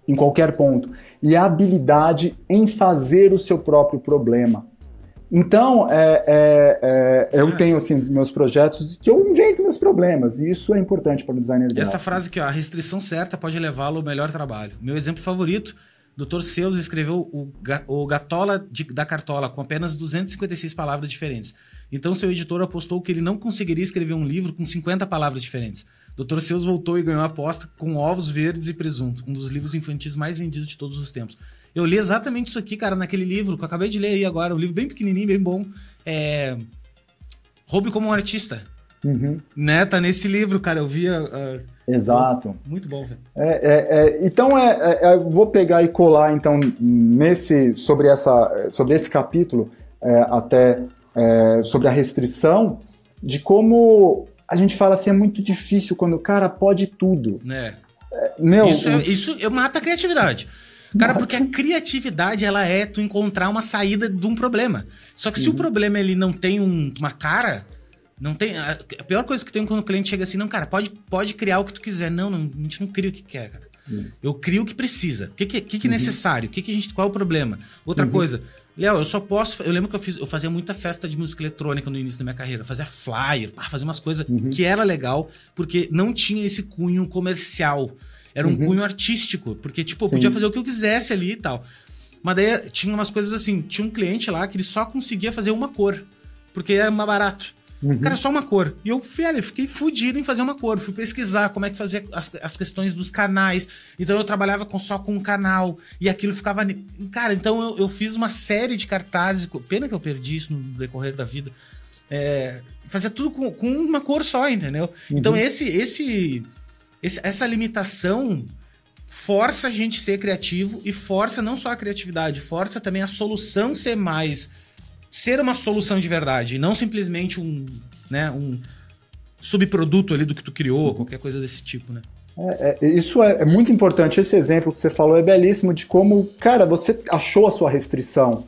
em qualquer ponto, e a habilidade em fazer o seu próprio problema. Então, é, é, é, eu tenho assim meus projetos que eu invento meus problemas, e isso é importante para o designer gráfico. Essa frase aqui, ó, a restrição certa pode levá-lo ao melhor trabalho. Meu exemplo favorito, Dr. Seus escreveu o, o Gatola de, da Cartola com apenas 256 palavras diferentes. Então, seu editor apostou que ele não conseguiria escrever um livro com 50 palavras diferentes. Dr. Seus voltou e ganhou a aposta com Ovos Verdes e Presunto, um dos livros infantis mais vendidos de todos os tempos. Eu li exatamente isso aqui, cara, naquele livro que eu acabei de ler aí agora, um livro bem pequenininho, bem bom. É... Roube como um artista. Uhum. Né? Tá nesse livro, cara. Eu via. Uh... Exato. Muito bom, velho. É, é, é, então, é, é, é, vou pegar e colar então nesse sobre essa sobre esse capítulo até sobre a restrição de como a gente fala assim, é muito difícil quando o cara pode tudo. É. Meu, isso, é, isso mata a criatividade. Cara, porque a criatividade, ela é tu encontrar uma saída de um problema. Só que se uhum. o problema ele não tem um, uma cara, não tem. A, a, pior coisa que tem quando o cliente chega assim, não, cara, pode, pode criar o que tu quiser. Não, não a gente não cria o que quer, cara. Uhum. Eu crio o que precisa. O que, que, que, que é uhum. necessário? O que, que a gente. Qual é o problema? Outra uhum. coisa, Léo, eu só posso. Eu lembro que eu, fiz, eu fazia muita festa de música eletrônica no início da minha carreira. Eu fazia flyer, fazia umas coisas uhum. que era legal, porque não tinha esse cunho comercial. Era um uhum. cunho artístico, porque, tipo, eu podia fazer o que eu quisesse ali e tal. Mas daí tinha umas coisas assim: tinha um cliente lá que ele só conseguia fazer uma cor, porque era mais barato. Uhum. Cara, só uma cor. E eu, velho, fiquei fudido em fazer uma cor. Fui pesquisar como é que fazia as, as questões dos canais. Então eu trabalhava com, só com um canal. E aquilo ficava. Cara, então eu, eu fiz uma série de cartazes. Pena que eu perdi isso no decorrer da vida. É, fazia tudo com, com, uma cor só, entendeu? Uhum. Então esse, esse, esse, essa limitação força a gente ser criativo e força não só a criatividade, força também a solução ser mais ser uma solução de verdade, e não simplesmente um, né, um subproduto ali do que tu criou, qualquer coisa desse tipo, né? É, é, isso é, é, muito importante. Esse exemplo que você falou é belíssimo de como, cara, você achou a sua restrição.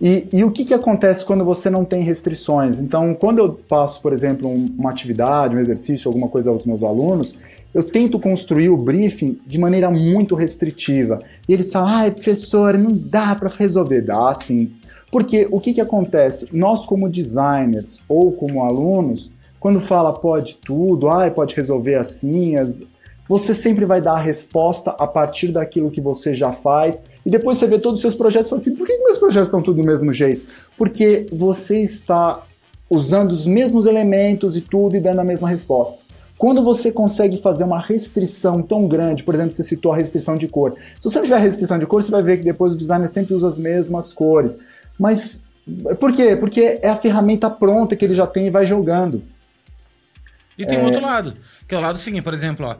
E, e o que, que acontece quando você não tem restrições? Então, quando eu passo, por exemplo, um, uma atividade, um exercício, alguma coisa aos meus alunos, eu tento construir o briefing de maneira muito restritiva. E eles falam, ai, professor, não dá para resolver. Dá sim. Porque o que, que acontece? Nós, como designers ou como alunos, quando fala pode tudo, ah, pode resolver assim, as... você sempre vai dar a resposta a partir daquilo que você já faz. E depois você vê todos os seus projetos e fala assim: por que meus projetos estão tudo do mesmo jeito? Porque você está usando os mesmos elementos e tudo e dando a mesma resposta. Quando você consegue fazer uma restrição tão grande, por exemplo, você citou a restrição de cor. Se você não tiver restrição de cor, você vai ver que depois o designer sempre usa as mesmas cores. Mas por quê? Porque é a ferramenta pronta que ele já tem e vai jogando. E tem é... outro lado, que é o lado seguinte, por exemplo, ó,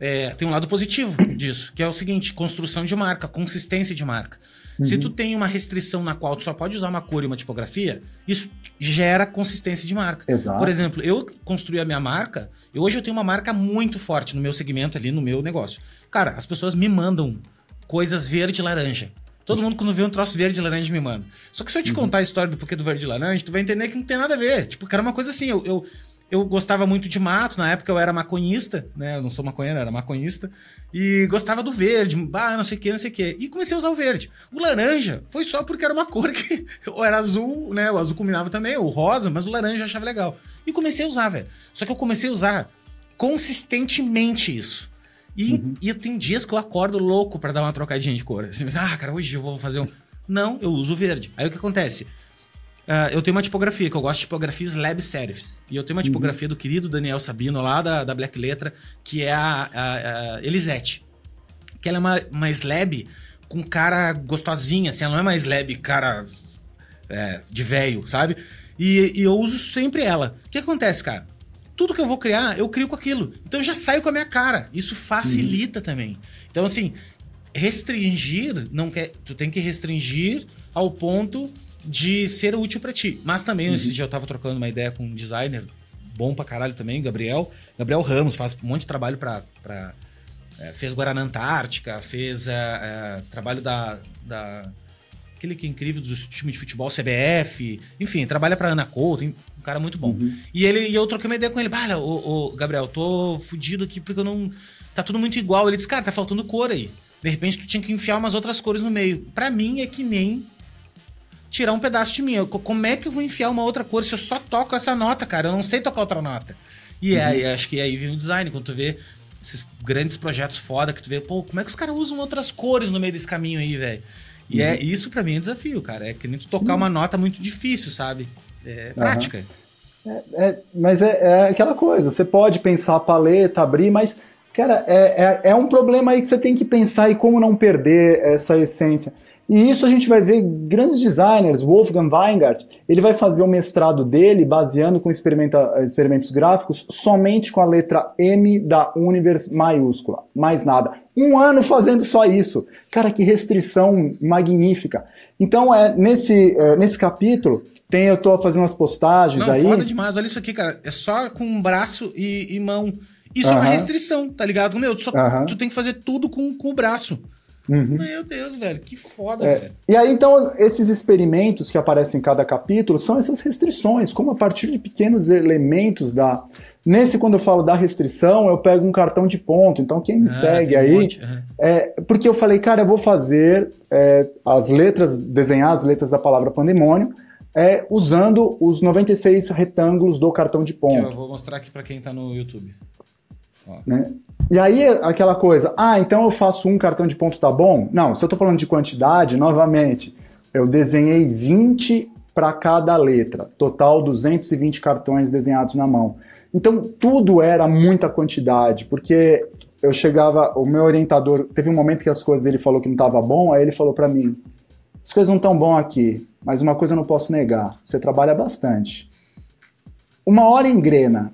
é, tem um lado positivo disso, que é o seguinte: construção de marca, consistência de marca. Uhum. Se tu tem uma restrição na qual tu só pode usar uma cor e uma tipografia, isso gera consistência de marca. Exato. Por exemplo, eu construí a minha marca, e hoje eu tenho uma marca muito forte no meu segmento ali, no meu negócio. Cara, as pessoas me mandam coisas verde e laranja. Todo mundo, quando vê um troço verde e laranja, me manda. Só que se eu te uhum. contar a história do porquê do verde e laranja, tu vai entender que não tem nada a ver. Tipo, que era uma coisa assim, eu, eu eu gostava muito de mato, na época eu era maconhista, né? Eu não sou maconheiro, era maconhista. E gostava do verde, bah, não sei o que, não sei o que. E comecei a usar o verde. O laranja foi só porque era uma cor que. Ou era azul, né? O azul combinava também, o rosa, mas o laranja eu achava legal. E comecei a usar, velho. Só que eu comecei a usar consistentemente isso. E, uhum. e tem dias que eu acordo louco para dar uma trocadinha de cor. Assim, ah, cara, hoje eu vou fazer um. Não, eu uso verde. Aí o que acontece? Uh, eu tenho uma tipografia, que eu gosto de tipografias lab serifs. E eu tenho uma uhum. tipografia do querido Daniel Sabino, lá da, da Black Letra, que é a, a, a Elisete. Que ela é uma, uma slab com cara gostosinha, assim, ela não é uma slab cara é, de velho, sabe? E, e, eu uso sempre ela. O que acontece, cara? Tudo que eu vou criar, eu crio com aquilo. Então eu já saio com a minha cara. Isso facilita uhum. também. Então, assim, restringir, não quer. Tu tem que restringir ao ponto de ser útil para ti. Mas também, uhum. esse dia eu tava trocando uma ideia com um designer bom pra caralho também, Gabriel. Gabriel Ramos faz um monte de trabalho pra. pra é, fez Guaraná Antártica, fez é, é, trabalho da, da. Aquele que é incrível do time de futebol, CBF. Enfim, trabalha pra Ana Couto, um cara muito bom. Uhum. E ele e eu troquei uma ideia com ele. Olha, ô, ô, Gabriel, tô fudido aqui porque eu não. Tá tudo muito igual. Ele disse, cara, tá faltando cor aí. De repente tu tinha que enfiar umas outras cores no meio. Para mim é que nem tirar um pedaço de mim. Eu, como é que eu vou enfiar uma outra cor se eu só toco essa nota, cara? Eu não sei tocar outra nota. E uhum. aí, acho que aí vem o design, quando tu vê esses grandes projetos foda que tu vê, pô, como é que os caras usam outras cores no meio desse caminho aí, velho? E é uhum. é isso para mim é desafio, cara. É que nem tu tocar uma nota muito difícil, sabe? É prática. Uhum. É, é, mas é, é, aquela coisa, você pode pensar a paleta, abrir, mas, cara, é, é, é um problema aí que você tem que pensar e como não perder essa essência. E isso a gente vai ver grandes designers, Wolfgang Weingart, ele vai fazer o mestrado dele baseando com experimentos gráficos somente com a letra M da Univers maiúscula, mais nada. Um ano fazendo só isso. Cara, que restrição magnífica. Então, é, nesse, é, nesse capítulo, tem, eu tô fazendo umas postagens Não, aí. Foda demais, olha isso aqui, cara. É só com braço e, e mão. Isso uh -huh. é uma restrição, tá ligado? Meu, tu, só, uh -huh. tu tem que fazer tudo com, com o braço. Uhum. Meu Deus, velho, que foda, é. velho. E aí, então, esses experimentos que aparecem em cada capítulo são essas restrições, como a partir de pequenos elementos da. Nesse, quando eu falo da restrição, eu pego um cartão de ponto. Então, quem me ah, segue aí. Um uhum. é, porque eu falei, cara, eu vou fazer é, as letras, desenhar as letras da palavra pandemônio. É, usando os 96 retângulos do cartão de ponto. Que eu vou mostrar aqui para quem está no YouTube. Né? E aí, aquela coisa, ah, então eu faço um cartão de ponto, tá bom? Não, se eu tô falando de quantidade, novamente, eu desenhei 20 para cada letra, total 220 cartões desenhados na mão. Então, tudo era muita quantidade, porque eu chegava, o meu orientador, teve um momento que as coisas ele falou que não estava bom, aí ele falou para mim: as coisas não estão bom aqui, mas uma coisa eu não posso negar, você trabalha bastante. Uma hora engrena,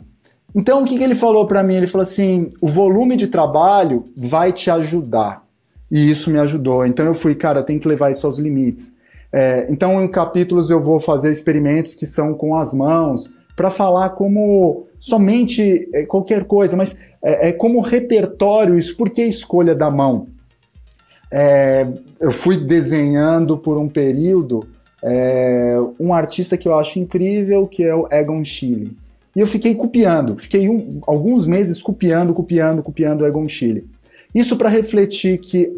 então, o que, que ele falou para mim? Ele falou assim: o volume de trabalho vai te ajudar. E isso me ajudou. Então, eu fui, cara, eu tenho que levar isso aos limites. É, então, em capítulos, eu vou fazer experimentos que são com as mãos, para falar como somente é, qualquer coisa, mas é, é, como repertório, isso, por que a escolha da mão? É, eu fui desenhando por um período é, um artista que eu acho incrível, que é o Egon Schiele. E eu fiquei copiando, fiquei um, alguns meses copiando, copiando, copiando o Egon Schiele. Isso para refletir que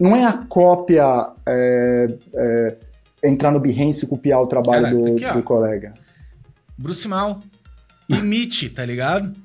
não é a cópia é, é, entrar no Behance e copiar o trabalho Cara, do, aqui, do colega. Bruce Mal, imite, tá ligado?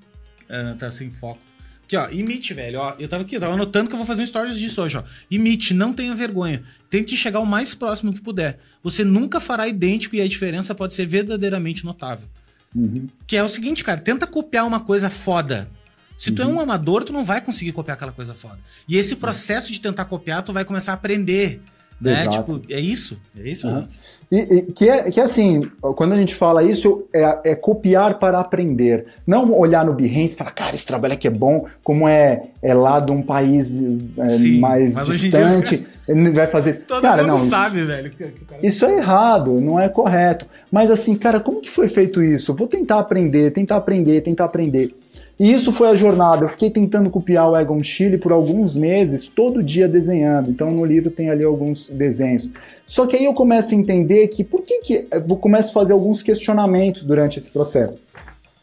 Uh, tá sem foco. Aqui, ó, imite, velho. Ó, eu tava aqui, eu tava anotando que eu vou fazer um stories disso hoje, ó. Imite, não tenha vergonha. Tente chegar o mais próximo que puder. Você nunca fará idêntico e a diferença pode ser verdadeiramente notável. Uhum. Que é o seguinte, cara, tenta copiar uma coisa foda. Se tu é um amador, tu não vai conseguir copiar aquela coisa foda. E esse processo de tentar copiar, tu vai começar a aprender. Né? Tipo, é isso. É isso. Uhum. E, e, que, é, que é assim, quando a gente fala isso, é, é copiar para aprender. Não olhar no Behance e falar, cara, esse trabalho aqui é bom, como é, é lá de um país é, Sim, mais distante, ele vai fazer isso. Todo cara, mundo não, sabe, velho. Cara... Isso é errado, não é correto. Mas assim, cara, como que foi feito isso? Vou tentar aprender, tentar aprender, tentar aprender. E isso foi a jornada. Eu fiquei tentando copiar o Egon Schiele por alguns meses, todo dia desenhando. Então no livro tem ali alguns desenhos. Só que aí eu começo a entender que por que que eu começo a fazer alguns questionamentos durante esse processo.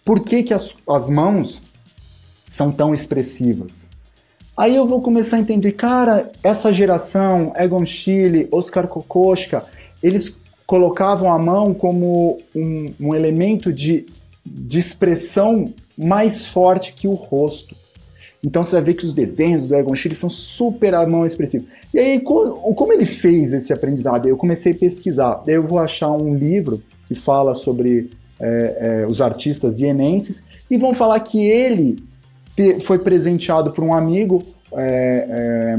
Por que que as, as mãos são tão expressivas? Aí eu vou começar a entender, cara, essa geração, Egon Schiele, Oscar Kokoschka, eles colocavam a mão como um, um elemento de, de expressão mais forte que o rosto. Então você vai ver que os desenhos do Egon Schiele são super a mão expressiva. E aí, como ele fez esse aprendizado? Eu comecei a pesquisar. Eu vou achar um livro que fala sobre é, é, os artistas vienenses e vão falar que ele foi presenteado por um amigo é, é,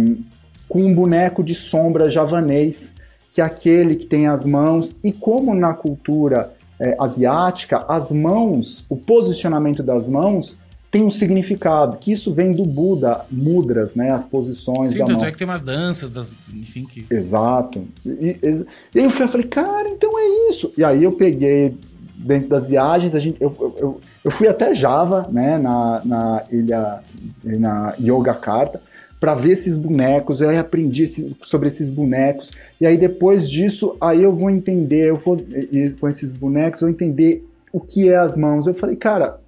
com um boneco de sombra javanês, que é aquele que tem as mãos, e como na cultura é, asiática, as mãos, o posicionamento das mãos tem um significado, que isso vem do Buda, mudras, né, as posições Sim, da tanto mão. é que tem umas danças, das, enfim, que... Exato. E, e, e aí eu, fui, eu falei, cara, então é isso. E aí eu peguei, dentro das viagens, a gente, eu, eu, eu fui até Java, né, na, na ilha, na Yogyakarta, para ver esses bonecos, eu aprendi esse, sobre esses bonecos, e aí depois disso, aí eu vou entender, eu vou, com esses bonecos, eu vou entender o que é as mãos. Eu falei, cara,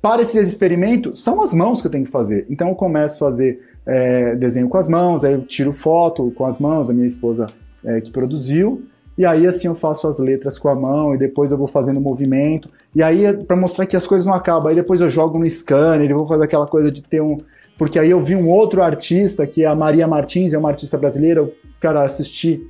para esses experimentos, são as mãos que eu tenho que fazer. Então eu começo a fazer é, desenho com as mãos, aí eu tiro foto com as mãos, a minha esposa é, que produziu, e aí assim eu faço as letras com a mão e depois eu vou fazendo movimento. E aí para mostrar que as coisas não acabam, aí depois eu jogo no scanner, eu vou fazer aquela coisa de ter um porque aí eu vi um outro artista, que é a Maria Martins, é uma artista brasileira, eu, cara, assisti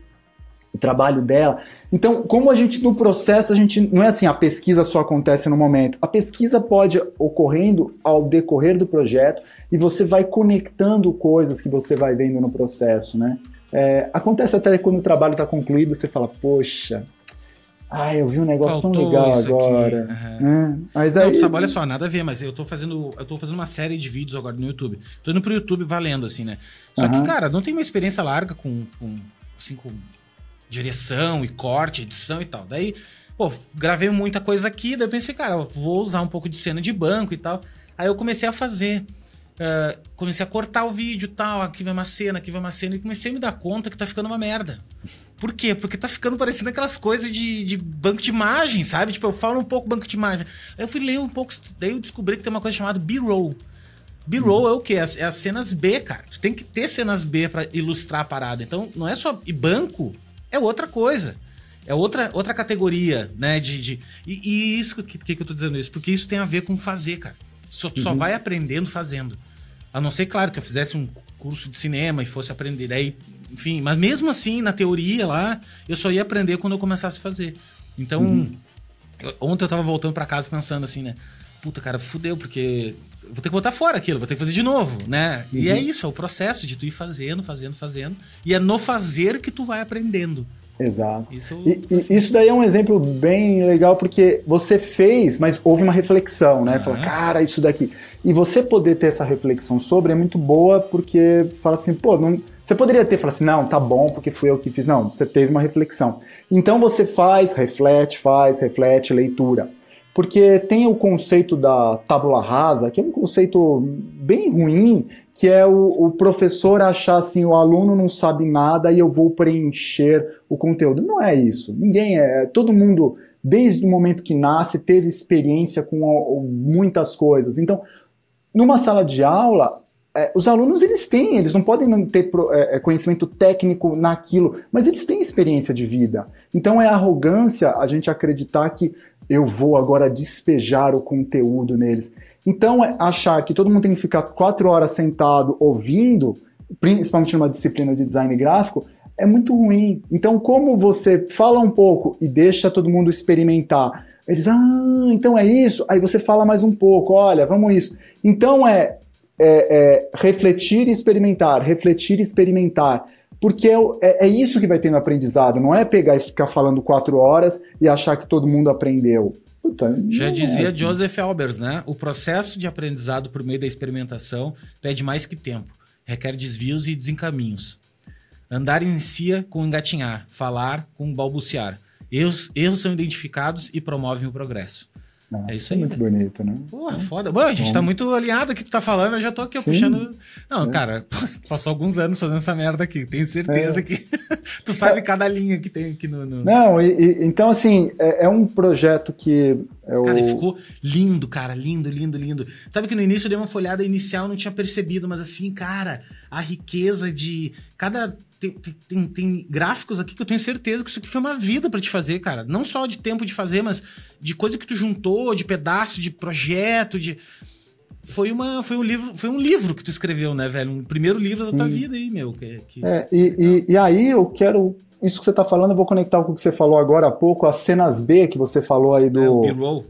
o trabalho dela. Então, como a gente, no processo, a gente, não é assim, a pesquisa só acontece no momento. A pesquisa pode ocorrendo ao decorrer do projeto e você vai conectando coisas que você vai vendo no processo, né? É, acontece até quando o trabalho está concluído, você fala, poxa, ah, eu vi um negócio Faltou tão legal agora. Uhum. Mas aí... Não, sabe, olha só, nada a ver, mas eu tô fazendo. Eu tô fazendo uma série de vídeos agora no YouTube. Tô indo pro YouTube valendo, assim, né? Só uhum. que, cara, não tem uma experiência larga com, com, assim, com direção e corte, edição e tal. Daí, pô, gravei muita coisa aqui, daí eu pensei, cara, vou usar um pouco de cena de banco e tal. Aí eu comecei a fazer. Uh, comecei a cortar o vídeo e tal, aqui vai uma cena, aqui vai uma cena, e comecei a me dar conta que tá ficando uma merda. Por quê? Porque tá ficando parecendo aquelas coisas de, de banco de imagem, sabe? Tipo, eu falo um pouco banco de imagem. Aí eu fui ler um pouco, daí eu descobri que tem uma coisa chamada B-roll. B-roll é o quê? É as cenas B, cara. Tu tem que ter cenas B para ilustrar a parada. Então, não é só. E banco é outra coisa. É outra, outra categoria, né? De, de... E, e isso, que, que eu tô dizendo isso? Porque isso tem a ver com fazer, cara. Só, uhum. só vai aprendendo fazendo. A não ser, claro, que eu fizesse um curso de cinema e fosse aprender. Daí enfim, mas mesmo assim, na teoria lá, eu só ia aprender quando eu começasse a fazer. Então, uhum. eu, ontem eu tava voltando para casa pensando assim, né? Puta, cara, fudeu, porque vou ter que botar fora aquilo, vou ter que fazer de novo, né? Uhum. E é isso, é o processo de tu ir fazendo, fazendo, fazendo. E é no fazer que tu vai aprendendo. Exato. Isso... E, e, isso daí é um exemplo bem legal porque você fez, mas houve uma reflexão, né? Uhum. Fala, cara, isso daqui. E você poder ter essa reflexão sobre é muito boa porque fala assim, pô, não... você poderia ter falado assim, não, tá bom porque fui eu que fiz. Não, você teve uma reflexão. Então você faz, reflete, faz, reflete, leitura. Porque tem o conceito da tábula rasa, que é um conceito bem ruim, que é o, o, professor achar assim, o aluno não sabe nada e eu vou preencher o conteúdo. Não é isso. Ninguém é. Todo mundo, desde o momento que nasce, teve experiência com muitas coisas. Então, numa sala de aula, é, os alunos eles têm, eles não podem não ter é, é, conhecimento técnico naquilo, mas eles têm experiência de vida. Então é arrogância a gente acreditar que eu vou agora despejar o conteúdo neles. Então, é achar que todo mundo tem que ficar quatro horas sentado ouvindo, principalmente numa disciplina de design gráfico, é muito ruim. Então, como você fala um pouco e deixa todo mundo experimentar, eles, ah, então é isso. Aí você fala mais um pouco, olha, vamos isso. Então é é, é, refletir e experimentar, refletir e experimentar. Porque é, é, é, isso que vai ter no aprendizado, não é pegar e ficar falando quatro horas e achar que todo mundo aprendeu. Puta, Já é dizia assim. Joseph Albers, né? O processo de aprendizado por meio da experimentação pede mais que tempo, requer desvios e desencaminhos. Andar inicia com engatinhar, falar com balbuciar. Erros, erros são identificados e promovem o progresso. É isso aí. É muito né? bonito, né? Porra, é. foda. Bom, a gente tá muito alinhado aqui, tu tá falando, eu já tô aqui puxando. Não, é. cara, passou alguns anos fazendo essa merda aqui, tenho certeza é. que tu sabe cada linha que tem aqui no. no... Não, e, e, então, assim, é, é, um projeto que. É cara, ficou lindo, cara, lindo, lindo, lindo. Sabe que no início eu dei uma folhada inicial, não tinha percebido, mas assim, cara, a riqueza de cada tem, tem, tem, gráficos aqui que eu tenho certeza que isso aqui foi uma vida para te fazer, cara. Não só de tempo de fazer, mas de coisa que tu juntou, de pedaço, de projeto, de. Foi, uma, foi, um livro, foi um livro que tu escreveu, né, velho? Um primeiro livro Sim. da tua vida aí, meu. Que, que... É, e, e, e, aí eu quero. Isso que você tá falando, eu vou conectar com o que você falou agora há pouco, as cenas B que você falou aí do. É, o B-roll.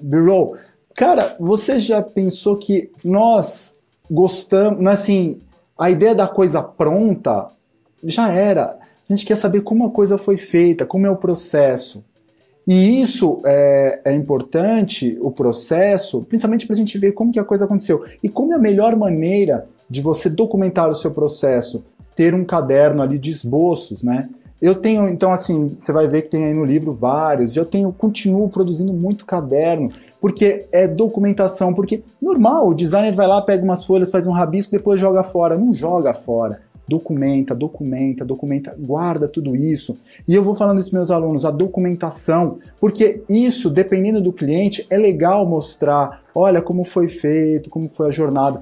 B-roll. Cara, você já pensou que nós gostamos. Assim, a ideia da coisa pronta já era. A gente quer saber como a coisa foi feita, como é o processo. E isso é, é importante, o processo, principalmente para a gente ver como que a coisa aconteceu. E como é a melhor maneira de você documentar o seu processo? Ter um caderno ali de esboços, né? Eu tenho, então assim, você vai ver que tem aí no livro vários, eu tenho, continuo produzindo muito caderno, porque é documentação, porque normal, o designer vai lá, pega umas folhas, faz um rabisco, depois joga fora. Não joga fora documenta, documenta, documenta, guarda tudo isso. E eu vou falando isso para meus alunos, a documentação, porque isso, dependendo do cliente, é legal mostrar, olha como foi feito, como foi a jornada.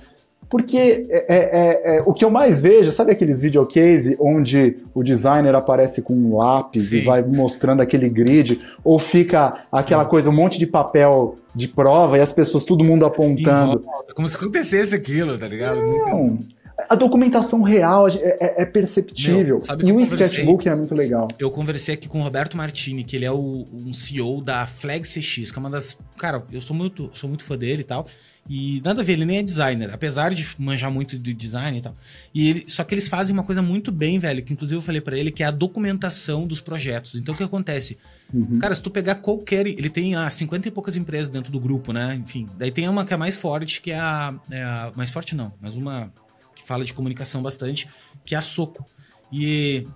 Porque é, é, é, é o que eu mais vejo, sabe aqueles videocase onde o designer aparece com um lápis Sim. e vai mostrando aquele grid, ou fica aquela coisa, um monte de papel de prova e as pessoas, todo mundo apontando. Como se acontecesse aquilo, tá ligado? Não. A documentação real é, é, é perceptível. Meu, e o sketchbook é muito legal. Eu conversei aqui com o Roberto Martini, que ele é o, um CEO da Flag CX, que é uma das. Cara, eu sou muito, sou muito fã dele e tal. E nada a ver, ele nem é designer, apesar de manjar muito de design e tal. E ele, só que eles fazem uma coisa muito bem, velho, que inclusive eu falei para ele, que é a documentação dos projetos. Então o que acontece? Uhum. Cara, se tu pegar qualquer. Ele tem ah, 50 e poucas empresas dentro do grupo, né? Enfim. Daí tem uma que é mais forte, que é a. É a mais forte não, mas uma que fala de comunicação bastante, que é a Soco. E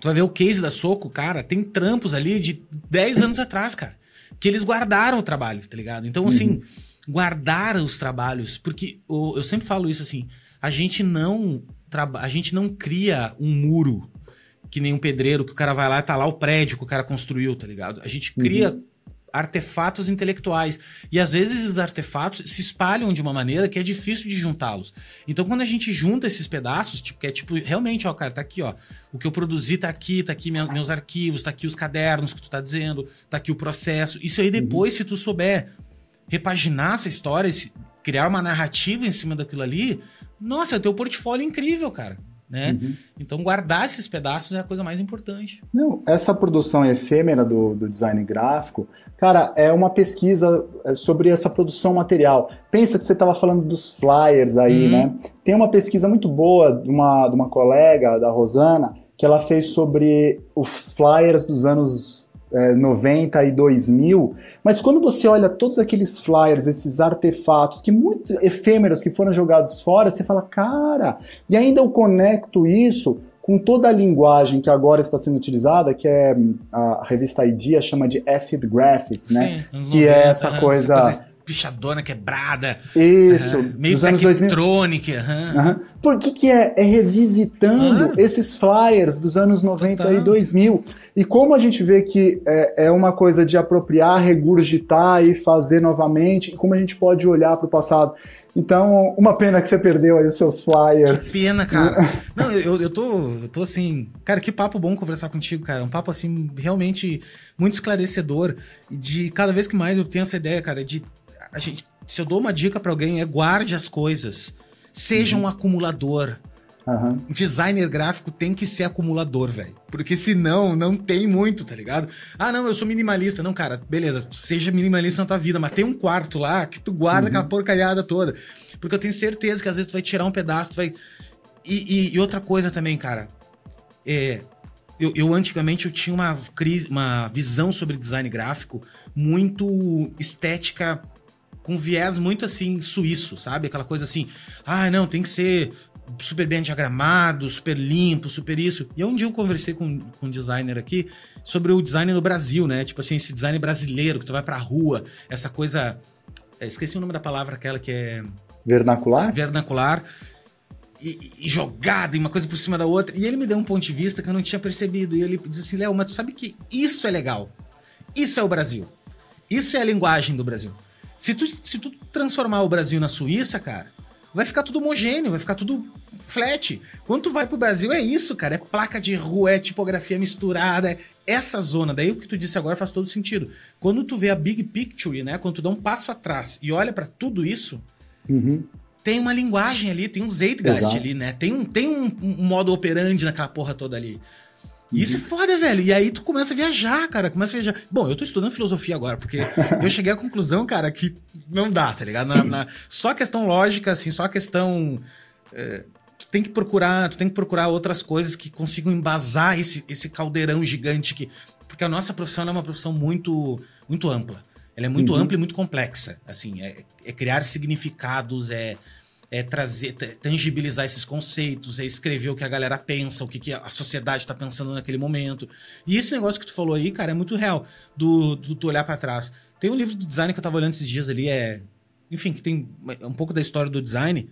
tu vai ver o case da Soco, cara, tem trampos ali de 10 anos atrás, cara, que eles guardaram o trabalho, tá ligado? Então, assim, uhum. guardar os trabalhos, porque eu sempre falo isso assim, a gente não a gente não cria um muro que nem um pedreiro que o cara vai lá e tá lá o prédio que o cara construiu, tá ligado? A gente cria uhum artefatos intelectuais. E às vezes esses artefatos se espalham de uma maneira que é difícil de juntá-los. Então quando a gente junta esses pedaços, tipo, que é tipo, realmente, ó, cara, tá aqui, ó. O que eu produzi tá aqui, tá aqui minha, meus arquivos, tá aqui os cadernos que tu tá dizendo, tá aqui o processo. Isso aí depois, uhum. se tu souber repaginar essa história, criar uma narrativa em cima daquilo ali, nossa, o teu portfólio é incrível, cara né? Uhum. Então guardar esses pedaços é a coisa mais importante. Não, essa produção efêmera do, do design gráfico, cara, é uma pesquisa é, sobre essa produção material. Pensa que você estava falando dos flyers aí, uhum. né? Tem uma pesquisa muito boa de uma, de uma colega, da Rosana, que ela fez sobre os flyers dos anos é, 90 e 2000, mas quando você olha todos aqueles flyers, esses artefatos, que muito efêmeros que foram jogados fora, você fala, cara, e ainda eu conecto isso com toda a linguagem que agora está sendo utilizada, que é a revista Idea chama de acid graphics, né? Sim, que é essa coisa pichadona quebrada. Isso. Uhum. Meio tectronic. Uhum. Uhum. Por que, que é, é revisitando esses flyers dos anos 90 Total. e 2000? E como a gente vê que é, é, uma coisa de apropriar, regurgitar e fazer novamente, e como a gente pode olhar para o passado. Então, uma pena que você perdeu aí os seus flyers. Que pena, cara. Não, eu, eu, tô, eu tô assim. Cara, que papo bom conversar contigo, cara. Um papo assim, realmente muito esclarecedor. E de cada vez que mais eu tenho essa ideia, cara, de a gente, se eu dou uma dica para alguém é guarde as coisas. Seja uhum. um acumulador. Uhum. Designer gráfico tem que ser acumulador, velho. Porque senão não tem muito, tá ligado? Ah, não, eu sou minimalista. Não, cara, beleza, seja minimalista na tua vida, mas tem um quarto lá que tu guarda uhum. aquela porcalhada toda. Porque eu tenho certeza que às vezes tu vai tirar um pedaço, tu vai. E, e, e outra coisa também, cara. É, eu, eu, antigamente eu tinha uma, uma visão sobre design gráfico muito estética com viés muito assim suíço, sabe? Aquela coisa assim, ah, não, tem que ser super bem diagramado, super limpo, super isso. E um dia eu conversei com, com um designer aqui sobre o design no Brasil, né? Tipo assim, esse design brasileiro, que tu vai pra rua, essa coisa. É, esqueci o nome da palavra, aquela que é. Vernacular? Vernacular. E, e, jogada, e uma coisa por cima da outra. E ele me deu um ponto de vista que eu não tinha percebido. E ele disse assim: Léo, mas tu sabe que isso é legal. Isso é o Brasil. Isso é a linguagem do Brasil. Se tu, se tu transformar o Brasil na Suíça, cara, vai ficar tudo homogêneo, vai ficar tudo flat. Quando tu vai pro Brasil, é isso, cara. É placa de rua, é tipografia misturada, é essa zona. Daí o que tu disse agora faz todo sentido. Quando tu vê a big picture, né? Quando tu dá um passo atrás e olha para tudo isso, uhum. tem uma linguagem ali, tem um zeitgeist Exato. ali, né? Tem um, tem um, um modo operandi naquela porra toda ali. Isso é foda, velho. E aí tu começa a viajar, cara. Começa a viajar. Bom, eu tô estudando filosofia agora, porque eu cheguei à conclusão, cara, que não dá, tá ligado? Na, na, só questão lógica, assim, só questão. É, tu tem que procurar, tu tem que procurar outras coisas que consigam embasar esse, esse caldeirão gigante que. Porque a nossa profissão é uma profissão muito, muito ampla. Ela é muito uhum. ampla e muito complexa. Assim, é, é criar significados, é é trazer, tangibilizar esses conceitos, é escrever o que a galera pensa, o que, que a sociedade está pensando naquele momento. E esse negócio que tu falou aí, cara, é muito real, do, do tu olhar para trás. Tem um livro de design que eu tava olhando esses dias ali, é. Enfim, que tem um pouco da história do design.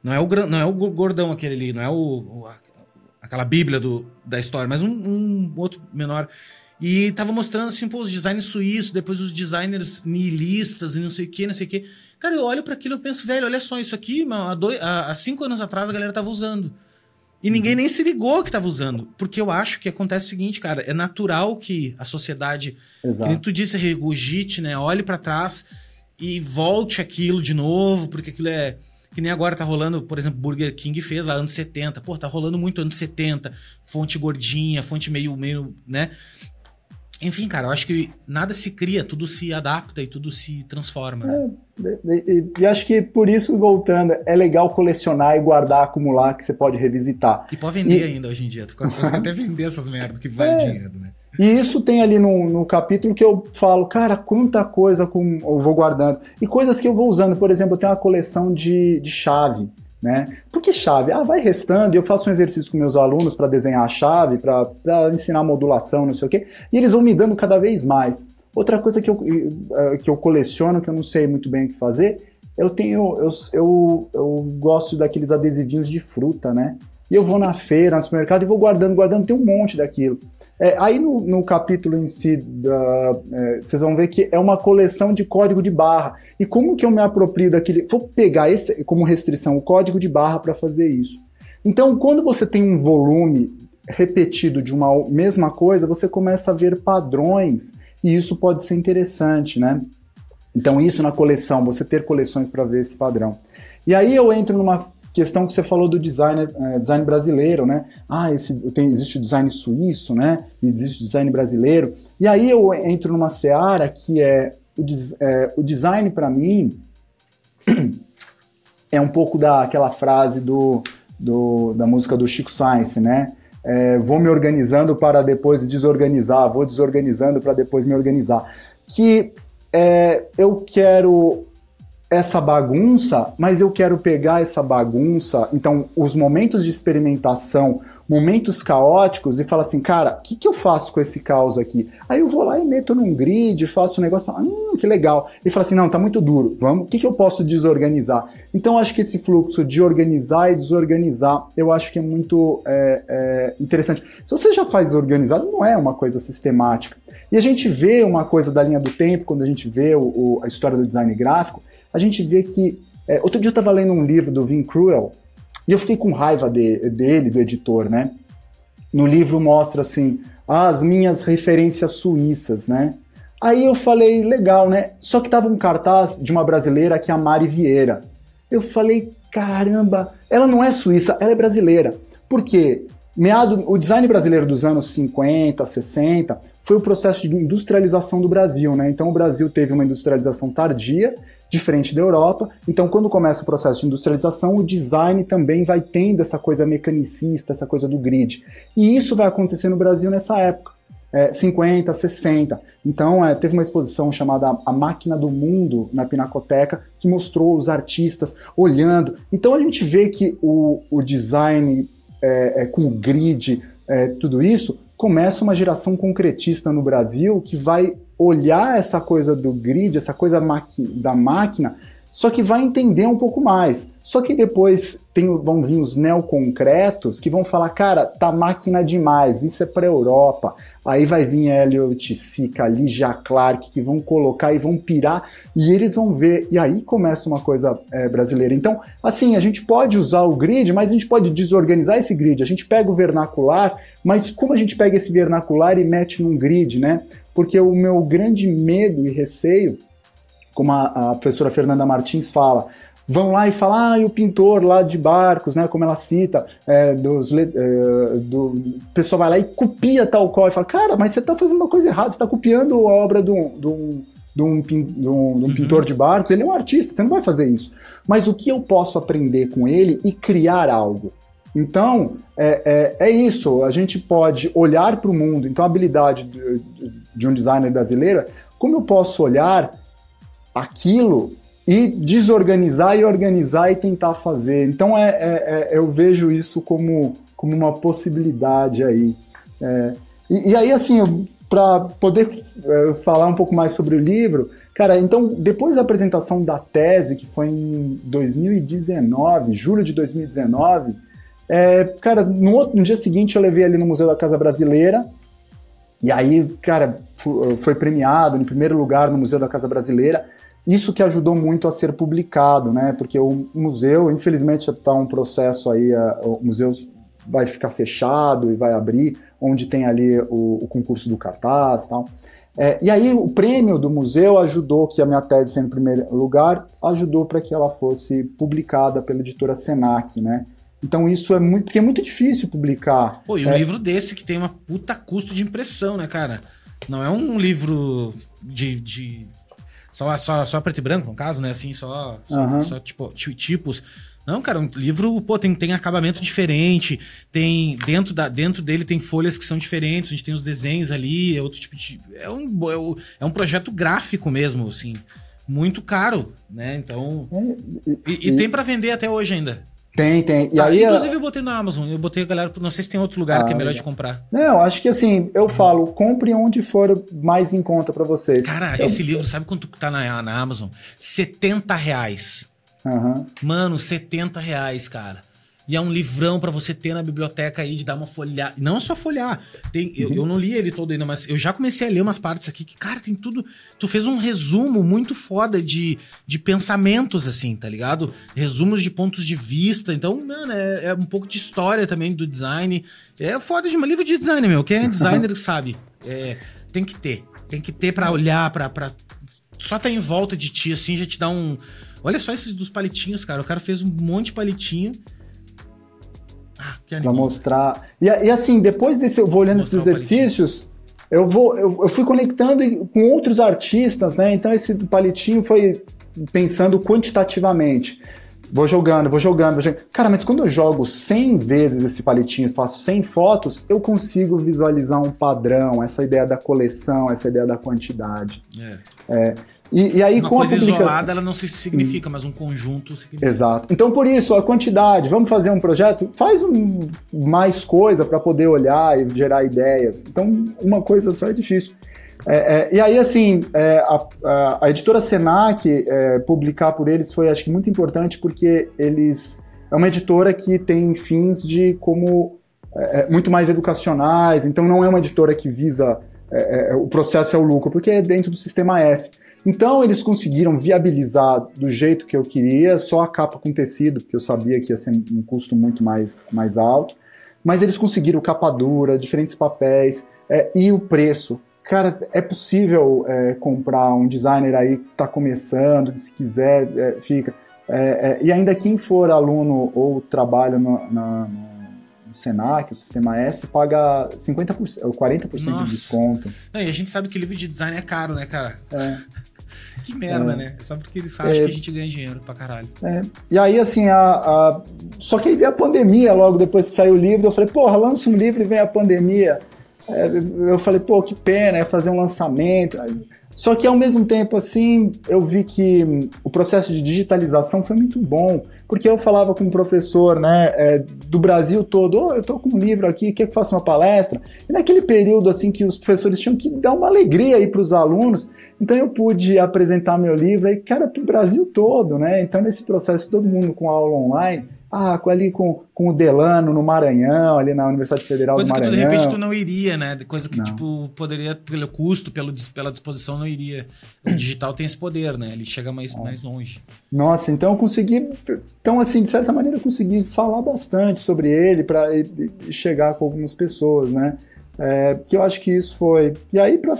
Não é o, não é o gordão aquele ali, não é o, o aquela bíblia do, da história, mas um, um outro menor. E tava mostrando assim, pô, os designers suíços, depois os designers nihilistas e não sei o que, não sei o que. Cara, eu olho para aquilo e penso, velho, olha só, isso aqui, mano, há, dois, há, há, cinco anos atrás a galera tava usando. E ninguém uhum. nem se ligou que tava usando. Porque eu acho que acontece o seguinte, cara, é natural que a sociedade, Exato. que tu disse, regurgite, né? Olhe para trás e volte aquilo de novo, porque aquilo é. Que nem agora tá rolando, por exemplo, Burger King fez lá anos 70. Pô, tá rolando muito anos 70. Fonte gordinha, fonte meio, meio, né? Enfim, cara, eu acho que nada se cria, tudo se adapta e tudo se transforma. Né? É, e, e, acho que por isso, voltando, é legal colecionar e guardar, acumular, que você pode revisitar. E pode vender e... ainda hoje em dia. Tu consegue até vender essas merdas que vale é. dinheiro, né? E isso tem ali no, no capítulo que eu falo, cara, quanta coisa com, eu vou guardando. E coisas que eu vou usando. Por exemplo, eu tenho uma coleção de, de chave. Né? Chave? Ah, vai restando, eu faço um exercício com meus alunos para desenhar a chave, para ensinar modulação, não sei o quê, e eles vão me dando cada vez mais. Outra coisa que eu, eh, que eu coleciono, que eu não sei muito bem o que fazer, eu tenho. Eu, eu, eu gosto daqueles adesivinhos de fruta, né? E eu vou na feira, no supermercado e vou guardando, guardando, tem um monte daquilo. É, aí no, no, capítulo em si, da, é, vocês vão ver que é uma coleção de código de barra. E como que eu me aproprio daquele. Vou pegar esse como restrição o código de barra para fazer isso. Então, quando você tem um volume repetido de uma mesma coisa, você começa a ver padrões e isso pode ser interessante, né? Então, isso na coleção, você ter coleções para ver esse padrão. E aí eu entro numa questão que você falou do design, é, design brasileiro, né? Ah, esse, tem, existe o design suíço, né? E existe o design brasileiro. E aí eu entro numa seara que é o, é, o design para mim é um pouco daquela frase do, do, da música do Chico Science, né? É, vou me organizando para depois desorganizar, vou desorganizando para depois me organizar. Que é, eu quero essa bagunça, mas eu quero pegar essa bagunça, então os momentos de experimentação, momentos caóticos, e falar assim, cara, o que, que eu faço com esse caos aqui? Aí eu vou lá e meto num grid, faço um negócio, falo, hum, que legal. E fala assim, não, tá muito duro, vamos, o que, que eu posso desorganizar? Então acho que esse fluxo de organizar e desorganizar, eu acho que é muito é, é, interessante. Se você já faz organizado, não é uma coisa sistemática. E a gente vê uma coisa da linha do tempo, quando a gente vê o, o, a história do design gráfico, a gente vê que. É, outro dia eu estava lendo um livro do Vin Cruel e eu fiquei com raiva de, dele, do editor, né? No livro mostra assim as minhas referências suíças, né? Aí eu falei, legal, né? Só que tava um cartaz de uma brasileira que é a Mari Vieira. Eu falei, caramba, ela não é suíça, ela é brasileira. Por quê? Meado, o design brasileiro dos anos 50, 60 foi o processo de industrialização do Brasil, né? Então o Brasil teve uma industrialização tardia, diferente da Europa. Então, quando começa o processo de industrialização, o design também vai tendo essa coisa mecanicista, essa coisa do grid. E isso vai acontecer no Brasil nessa época. É, 50, 60. Então, é, teve uma exposição chamada A Máquina do Mundo na Pinacoteca, que mostrou os artistas olhando. Então, a gente vê que o, o design é, é, com grid, é, tudo isso, começa uma geração concretista no Brasil que vai olhar essa coisa do grid, essa coisa da máquina, só que vai entender um pouco mais. Só que depois tem, vão vir os neoconcretos que vão falar, cara, tá máquina demais, isso é para Europa. Aí vai vir Elliot Sica, Ligia Clark, que vão colocar e vão pirar, e eles vão ver. E aí começa uma coisa é, brasileira. Então, assim, a gente pode usar o grid, mas a gente pode desorganizar esse grid. A gente pega o vernacular, mas como a gente pega esse vernacular e mete num grid, né? Porque o meu grande medo e receio como a, a professora Fernanda Martins fala, vão lá e falam, ah, e o pintor lá de barcos, né, como ela cita, é, dos, é, do, o pessoal vai lá e copia tal qual, e fala, cara, mas você está fazendo uma coisa errada, você está copiando a obra de um, de um, de um, de um, um uhum. pintor de barcos, ele é um artista, você não vai fazer isso. Mas o que eu posso aprender com ele e criar algo? Então, é, é, é isso, a gente pode olhar para o mundo, então a habilidade de, de um designer brasileiro, como eu posso olhar aquilo e desorganizar e organizar e tentar fazer. Então é, é, é eu vejo isso como, como uma possibilidade aí. É, e, e, aí, assim, para poder é, falar um pouco mais sobre o livro, cara, então depois da apresentação da tese, que foi em 2019, julho de 2019, é, cara, no, outro, no dia seguinte eu levei ali no Museu da Casa Brasileira, e aí, cara, foi premiado em primeiro lugar no Museu da Casa Brasileira. Isso que ajudou muito a ser publicado, né? Porque o museu, infelizmente, está um processo aí, a, o museu vai ficar fechado e vai abrir, onde tem ali o, o concurso do cartaz e tal. É, e aí o prêmio do museu ajudou que a minha tese sendo em primeiro lugar ajudou para que ela fosse publicada pela editora Senac, né? Então isso é muito, porque é muito difícil publicar. Pô, e um é... livro desse que tem uma puta custo de impressão, né, cara? Não é um livro de, de só, só, só preto e branco, no caso, né? Assim, só, só, uhum. só tipo, tipos. Não, cara, um livro, pô, tem, tem acabamento diferente, tem dentro, da, dentro dele tem folhas que são diferentes, a gente tem os desenhos ali, é outro tipo de. É um, é um, é um projeto gráfico mesmo, assim. Muito caro, né? Então. É, e, e, e tem para vender até hoje ainda. Tem, tem. E ah, aí, inclusive eu botei na Amazon, eu botei a galera, não sei se tem outro lugar ah, que é melhor de comprar. Não, acho que assim, eu falo, compre onde for mais em conta para vocês. Cara, eu... esse livro, sabe quanto tá na, na Amazon? 70 reais. Uhum. Mano, 70 reais, cara. E é um livrão para você ter na biblioteca aí de dar uma folhada. Não só folhar. Tem, eu, eu, não li ele todo ainda, mas eu já comecei a ler umas partes aqui que, cara, tem tudo. Tu fez um resumo muito foda de, de pensamentos, assim, tá ligado? Resumos de pontos de vista. Então, mano, é, é um pouco de história também do design. É foda de um livro de design, meu. Quem é designer sabe. É, tem que ter. Tem que ter para olhar, pra, pra. Só tá em volta de ti, assim, já te dá um. Olha só esses dos palitinhos, cara. O cara fez um monte de palitinho para mostrar. E, e, assim, depois desse, eu vou olhando esses exercícios, eu vou, eu, eu, fui conectando com outros artistas, né? Então esse palitinho foi pensando quantitativamente. Vou jogando, vou jogando, vou jogando. Cara, mas quando eu jogo 100 vezes esse palitinho, faço 100 fotos, eu consigo visualizar um padrão, essa ideia da coleção, essa ideia da quantidade. É. é e, e aí, Uma com coisa a publicação... isolada, ela não se significa, mas um conjunto significa. Exato. Então, por isso, a quantidade, vamos fazer um projeto, faz um, mais coisa para poder olhar e gerar ideias. Então, uma coisa só é difícil. É, é, e aí, assim, é, a, a, a, editora Senac é, publicar por eles foi, acho que, muito importante, porque eles. É uma editora que tem fins de como. É, é, muito mais educacionais, então não é uma editora que visa. o processo é o lucro, porque é dentro do sistema S. Então eles conseguiram viabilizar do jeito que eu queria, só a capa com tecido, porque eu sabia que ia ser um custo muito mais, mais alto. Mas eles conseguiram capa dura, diferentes papéis é, e o preço. Cara, é possível é, comprar um designer aí que está começando, se quiser, é, fica. É, é, e ainda quem for aluno ou trabalha no, na, no Senac, o Sistema S, paga 50%, ou 40% Nossa. de desconto. Não, e a gente sabe que livro de design é caro, né, cara? É. Que merda, é. né? É só porque eles acham é. que a gente ganha dinheiro pra caralho. É. E aí, assim, a, a... só que aí veio a pandemia logo depois que saiu o livro. Eu falei, porra, lança um livro e vem a pandemia. É, eu falei, pô, que pena, é fazer um lançamento. Só que ao mesmo tempo, assim, eu vi que o processo de digitalização foi muito bom, porque eu falava com um professor, né, é, do Brasil todo, oh, eu tô com um livro aqui, quer que faça uma palestra? E naquele período, assim, que os professores tinham que dar uma alegria aí para os alunos, então eu pude apresentar meu livro aí, cara, para o Brasil todo, né? Então nesse processo, todo mundo com aula online, ah, ali com, com o Delano no Maranhão, ali na Universidade Federal Coisa do Maranhão. Coisa que de repente tu não iria, né? Coisa que, não. tipo, poderia, pelo custo, pelo, pela disposição, não iria. O digital tem esse poder, né? Ele chega mais, é. mais longe. Nossa, então eu consegui. Então, assim, de certa maneira, eu consegui falar bastante sobre ele para chegar com algumas pessoas, né? É, que eu acho que isso foi. E aí, para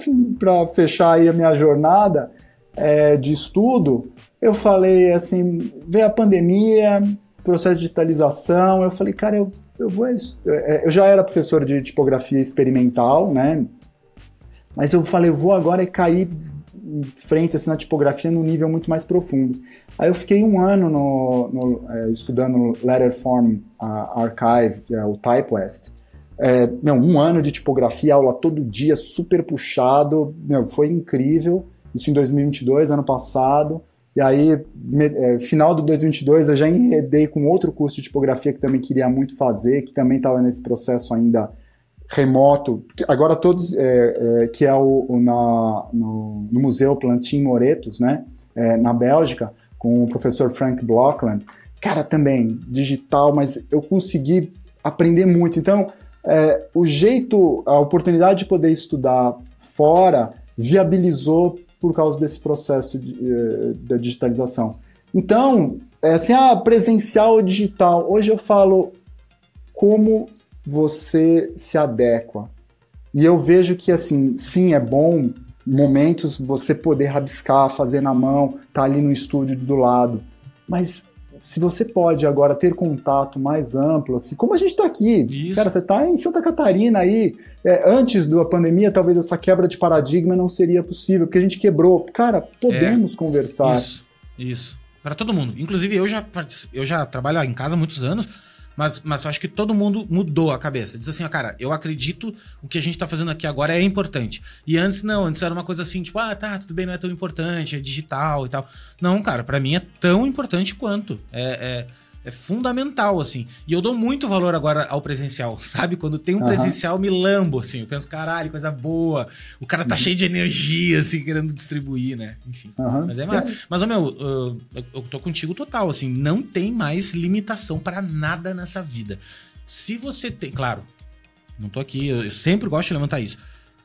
fechar aí a minha jornada é, de estudo, eu falei assim: veio a pandemia, processo de digitalização. Eu falei, cara, eu, eu vou. É, eu já era professor de tipografia experimental, né? Mas eu falei, eu vou agora cair em frente assim, na tipografia num nível muito mais profundo. Aí eu fiquei um ano no, no é, estudando Letterform Archive, que é o TypeWest. É, não, um ano de tipografia, aula todo dia, super puxado, meu, foi incrível. Isso em 2022, ano passado. E aí, é, final de 2022, eu já enredei com outro curso de tipografia que também queria muito fazer, que também estava nesse processo ainda remoto. Agora todos, é, é, que é o, o na, no, no, Museu Plantin Moretos, né, é, na Bélgica, com o professor Frank Blockland. Cara, também digital, mas eu consegui aprender muito. Então, é, o jeito, a oportunidade de poder estudar fora viabilizou por causa desse processo de, eh, da digitalização. Então, é assim, ah, presencial ou digital. Hoje eu falo como você se adequa. E eu vejo que, assim, sim, é bom momentos você poder rabiscar, fazer na mão, tá ali no estúdio do lado. Mas se você pode agora ter contato mais amplo, assim, como a gente está aqui, Isso. cara, você está em Santa Catarina aí, é, antes da pandemia, talvez essa quebra de paradigma não seria possível, porque a gente quebrou. Cara, podemos é, conversar. Isso, isso. Para todo mundo. Inclusive, eu já, eu já trabalho em casa há muitos anos, mas, mas eu acho que todo mundo mudou a cabeça. Diz assim, ó, cara, eu acredito o que a gente tá fazendo aqui agora é importante. E antes não, antes era uma coisa assim, tipo, ah, tá, tudo bem, não é tão importante, é digital e tal. Não, cara, para mim é tão importante quanto. É, é, é, fundamental, assim. E eu dou muito valor agora ao presencial, sabe? Quando tem um uhum. presencial, me lambo, assim. Eu penso, caralho, coisa boa. O cara tá uhum. cheio de energia, assim, querendo distribuir, né? Enfim. Uhum. Mas é massa. Mas, ô, meu, eu tô contigo total, assim. Não tem mais limitação para nada nessa vida. Se você tem. Claro, não tô aqui, eu sempre gosto de levantar isso.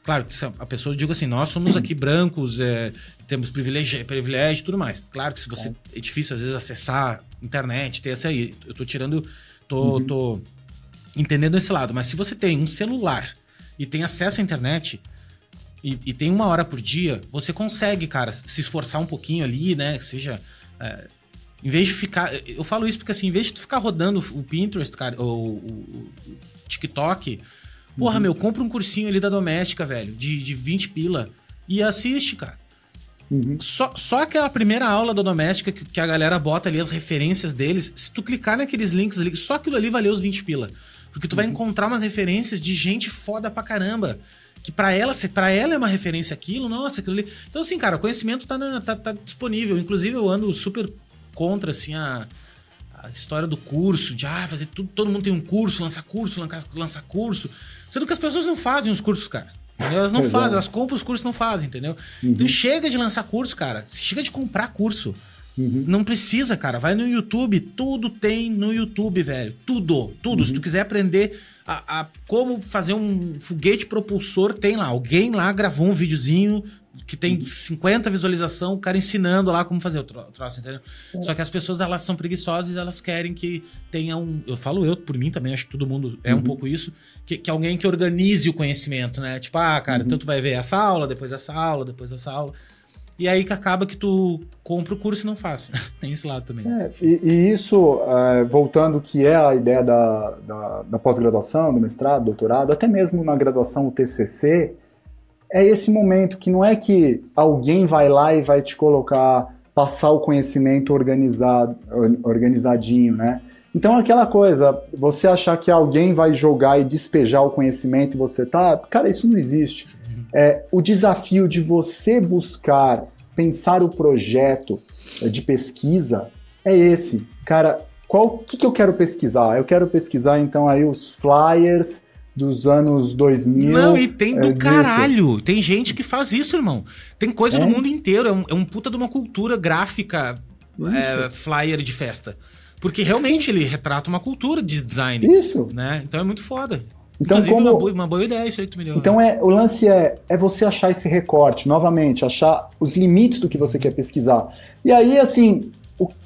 Claro, que a pessoa diga assim, nós somos aqui brancos, é, temos privilégio, privilégio e tudo mais. Claro que se você é. é difícil às vezes acessar internet, ter essa aí. Eu tô tirando, tô, uhum. tô entendendo esse lado. Mas se você tem um celular e tem acesso à internet e, e, tem uma hora por dia, você consegue, cara, se esforçar um pouquinho ali, né? Que seja. É, em vez de ficar. Eu falo isso porque assim, em vez de tu ficar rodando o Pinterest, cara, ou o, o TikTok Porra, uhum. meu, compra um cursinho ali da doméstica, velho, de, de 20 pila. E assiste, cara. Uhum. Só, só aquela primeira aula da doméstica que, que, a galera bota ali as referências deles, se tu clicar naqueles links ali, só aquilo ali valeu os 20 pila. Porque tu uhum. vai encontrar umas referências de gente foda pra caramba. Que para ela, se para ela é uma referência aquilo, nossa, aquilo ali. Então, assim, cara, o conhecimento tá, na, tá, tá disponível. Inclusive, eu ando super contra, assim, a, a história do curso, de ah, fazer tudo, todo mundo tem um curso, lançar curso, lançar, lançar curso. Sendo que as pessoas não fazem os cursos, cara. Elas não fazem, elas compram os cursos não fazem, entendeu? Uhum. Então chega de lançar curso, cara. Chega de comprar curso. Uhum. Não precisa, cara. Vai no YouTube, tudo tem no YouTube, velho. Tudo, tudo. Uhum. Se tu quiser aprender a, a, como fazer um foguete propulsor, tem lá. Alguém lá gravou um videozinho que tem 50 uhum. visualização, o cara ensinando lá como fazer o troço, entendeu? É. Só que as pessoas, elas são preguiçosas e elas querem que tenha um... Eu falo eu por mim também, acho que todo mundo é uhum. um pouco isso, que, que, alguém que organize o conhecimento, né? Tipo, ah, cara, uhum. então tu vai ver essa aula, depois essa aula, depois essa aula. e aí que acaba que tu compra o curso e não faz. Tem esse lado também. É, e, e, isso, é, voltando que é a ideia da, da, da pós-graduação, do mestrado, doutorado, até mesmo na graduação, o TCC, é esse momento que não é que alguém vai lá e vai te colocar, passar o conhecimento organizado, organizadinho, né? Então, aquela coisa, você achar que alguém vai jogar e despejar o conhecimento e você tá. Cara, isso não existe. É, o desafio de você buscar, pensar o projeto é, de pesquisa é esse. Cara, qual que, que eu quero pesquisar? Eu quero pesquisar, então, aí os flyers dos anos 2000. Não, e tem do é, caralho. Tem gente que faz isso, irmão. Tem coisa é? do mundo inteiro. É um, é um puta de uma cultura gráfica é, flyer de festa. Porque realmente ele retrata uma cultura de design. Isso. Né? Então é muito foda. Então, Inclusive, como... uma, boa, uma boa ideia isso aí que tu me deu. Então, é, o lance é, é você achar esse recorte, novamente, achar os limites do que você quer pesquisar. E aí, assim,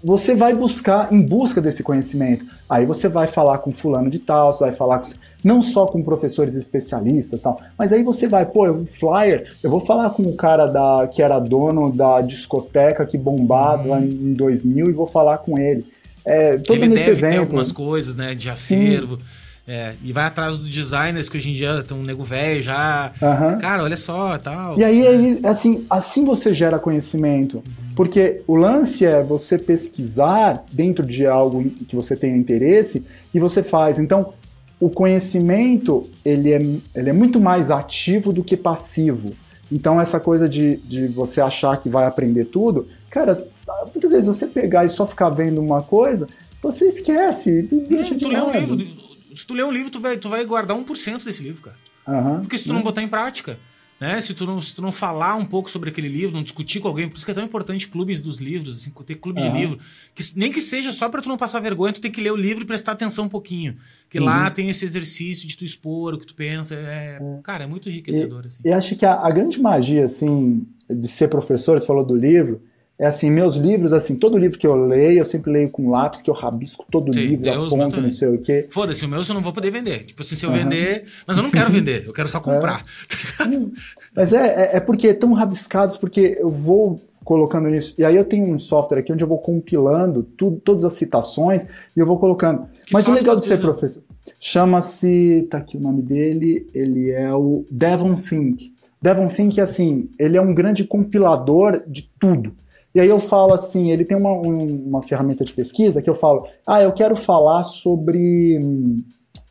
você vai buscar, em busca desse conhecimento. Aí você vai falar com fulano de tal, você vai falar com, não só com professores especialistas tal, mas aí você vai, pô, um flyer, eu vou falar com o cara da, que era dono da discoteca que bombava uhum. em 2000 e vou falar com ele. É, todo ele nesse deve exemplo. Algumas coisas, né, de acervo. É, e vai atrás dos designers que hoje em dia estão um nego velho já. Uhum. Cara, olha só, tal. E aí, assim, assim você gera conhecimento. Porque o lance é você pesquisar dentro de algo que você tenha interesse e você faz. Então, o conhecimento, ele é, ele é muito mais ativo do que passivo. Então, essa coisa de, de você achar que vai aprender tudo, cara, muitas vezes você pegar e só ficar vendo uma coisa, você esquece, deixa não, de lado. Um livro, se tu ler um livro, tu vai, tu vai guardar 1% desse livro, cara. Uhum, Porque se tu não botar em prática, né? Se tu, não, se tu não falar um pouco sobre aquele livro, não discutir com alguém, por isso que é tão importante clubes dos livros, assim, ter clube uhum. de livro. Que, nem que seja só para tu não passar vergonha, tu tem que ler o livro e prestar atenção um pouquinho. Que uhum. lá tem esse exercício de tu expor o que tu pensa. É, é. Cara, é muito enriquecedor, e, assim. E acho que a, a grande magia, assim, de ser professor, você falou do livro, é assim, meus livros, assim, todo livro que eu leio, eu sempre leio com lápis, que eu rabisco todo Sim, livro, Deus, aponto, não sei o quê. Foda-se, o meu eu não vou poder vender. Tipo assim, se eu uhum. vender. Mas eu não quero vender, eu quero só comprar. É. mas é, é, é, porque tão rabiscados, porque eu vou colocando nisso. E aí eu tenho um software aqui onde eu vou compilando tudo, todas as citações e eu vou colocando. Que mas o legal de ser professor chama-se. Tá aqui o nome dele, ele é o Devon Think. Devon Think, assim, ele é um grande compilador de tudo. E aí eu falo assim, ele tem uma, uma ferramenta de pesquisa que eu falo, ah, eu quero falar sobre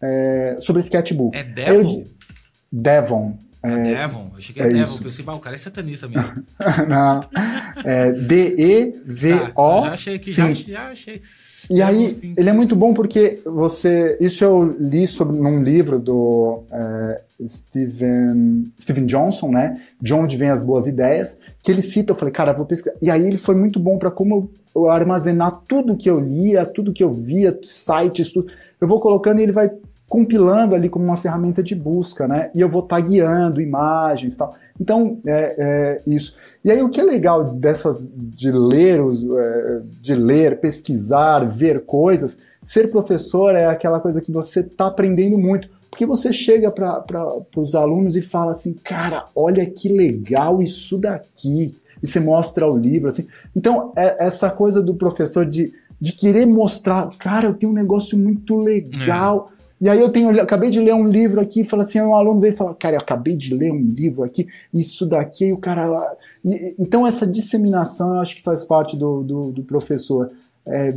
é, sobre sketchbook. É Devon? Eu, Devon. É, é Devon, achei que é, é Devon. Pensei, o cara é satanista mesmo. Não, é D-E-V-O. Tá, já achei aqui, já, já achei. E aí, ele é muito bom porque você. Isso eu li sobre, num livro do é, Steven, Steven Johnson, né? De onde vem as boas ideias, que ele cita. Eu falei, cara, vou pesquisar. E aí ele foi muito bom para como eu armazenar tudo que eu lia, tudo que eu via, sites, tudo. Eu vou colocando e ele vai compilando ali como uma ferramenta de busca, né? E eu vou tagueando imagens e tal. Então, é, é, isso. E aí, o que é legal dessas de ler, é, de ler, pesquisar, ver coisas, ser professor é aquela coisa que você está aprendendo muito. Porque você chega para os alunos e fala assim, cara, olha que legal isso daqui. E você mostra o livro, assim. Então, é essa coisa do professor de, de querer mostrar, cara, eu tenho um negócio muito legal. É. E aí eu tenho, acabei de ler um livro aqui e fala assim, um aluno veio e fala, cara, eu acabei de ler um livro aqui, isso daqui, e o cara. E, então essa disseminação eu acho que faz parte do, do, do professor. É,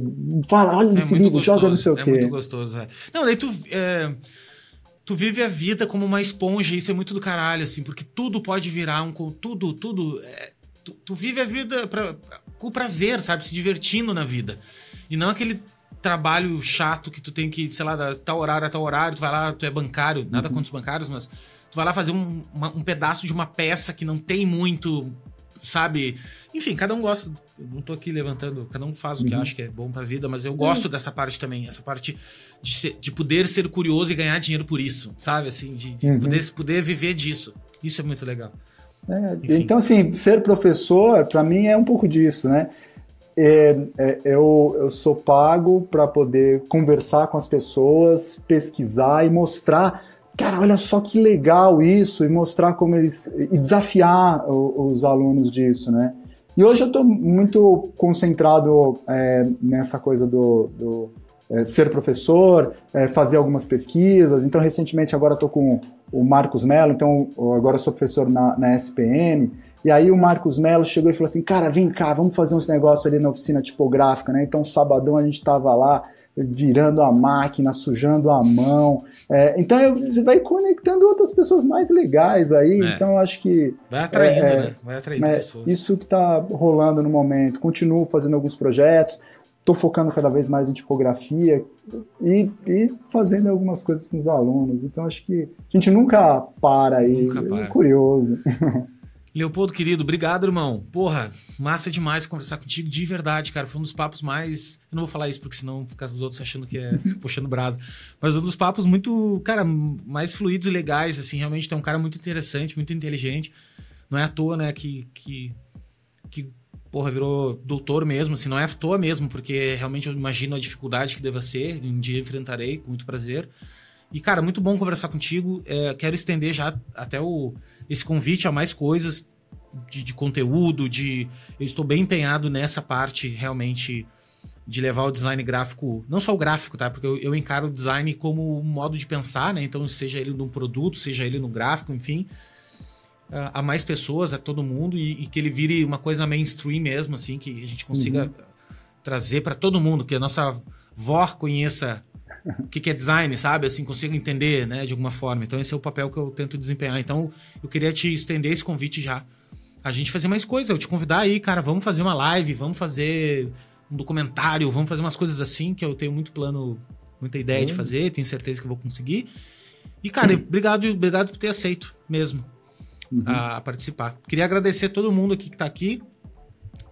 fala, olha é esse livro, gostoso, joga não sei o quê. É muito gostoso, é. Não, daí tu. É, tu vive a vida como uma esponja, isso é muito do caralho, assim, porque tudo pode virar um. Tudo, tudo. É, tu, tu, vive a vida pra, com prazer, sabe? Se divertindo na vida. E não aquele trabalho chato que tu tem que, sei lá, da tal horário a tal horário, tu vai lá, tu é bancário, nada uhum. contra os bancários, mas tu vai lá fazer um, uma, um pedaço de uma peça que não tem muito, sabe? Enfim, cada um gosta. Eu não tô aqui levantando, cada um faz o que uhum. acha que é bom pra vida, mas eu gosto uhum. dessa parte também, essa parte de, ser, de poder ser curioso e ganhar dinheiro por isso, sabe? Assim, de, de uhum. poder, poder viver disso. Isso é muito legal. É, então, assim, ser professor, para mim, é um pouco disso, né? É, é, eu, eu sou pago para poder conversar com as pessoas, pesquisar e mostrar. Cara, olha só que legal isso, e mostrar como eles. e desafiar os, os alunos disso, né? E hoje eu estou muito concentrado é, nessa coisa do, do é, ser professor, é, fazer algumas pesquisas. Então, recentemente, agora estou com o Marcos Mello, então agora sou professor na, na SPM. E aí o Marcos Mello chegou e falou assim, cara, vem cá, vamos fazer uns negócios ali na oficina tipográfica, né? Então, sabadão a gente estava lá, virando a máquina, sujando a mão. É, então eu, você vai conectando outras pessoas mais legais aí. É. Então eu acho que. Vai atraindo, é, né? Vai atraindo é, pessoas. Isso que está rolando no momento. Continuo fazendo alguns projetos. Estou focando cada vez mais em tipografia e, e, fazendo algumas coisas com os alunos. Então acho que a gente nunca para aí. Nunca para. É curioso. Leopoldo, querido, obrigado, irmão. Porra, massa demais conversar contigo, de verdade, cara. Foi um dos papos mais. Eu não vou falar isso porque senão fica os outros achando que é puxando brasa. Mas um dos papos muito, cara, mais fluidos e legais, assim. Realmente tem um cara muito interessante, muito inteligente. Não é à toa, né, que. que, que porra, virou doutor mesmo, assim, não é à toa mesmo, porque realmente eu imagino a dificuldade que deva ser, um dia enfrentarei com muito prazer. E, cara, muito bom conversar contigo. É, quero estender já até o, esse convite a mais coisas de, de, conteúdo, de. Eu estou bem empenhado nessa parte realmente de levar o design gráfico, não só o gráfico, tá? Porque eu, eu encaro o design como um modo de pensar, né? Então, seja ele num produto, seja ele no gráfico, enfim, a, a mais pessoas, a todo mundo, e, e, que ele vire uma coisa mainstream mesmo, assim, que a gente consiga uhum. trazer para todo mundo, que a nossa vó conheça o que, que é design, sabe? Assim, consigo entender, né, de alguma forma. Então, esse é o papel que eu tento desempenhar. Então, eu queria te estender esse convite já. A gente fazer mais coisas, eu te convidar aí, cara, vamos fazer uma live, vamos fazer um documentário, vamos fazer umas coisas assim, que eu tenho muito plano, muita ideia de fazer, tenho certeza que vou conseguir. E, cara, obrigado, obrigado por ter aceito mesmo uhum. a, a, participar. Queria agradecer todo mundo aqui que tá aqui.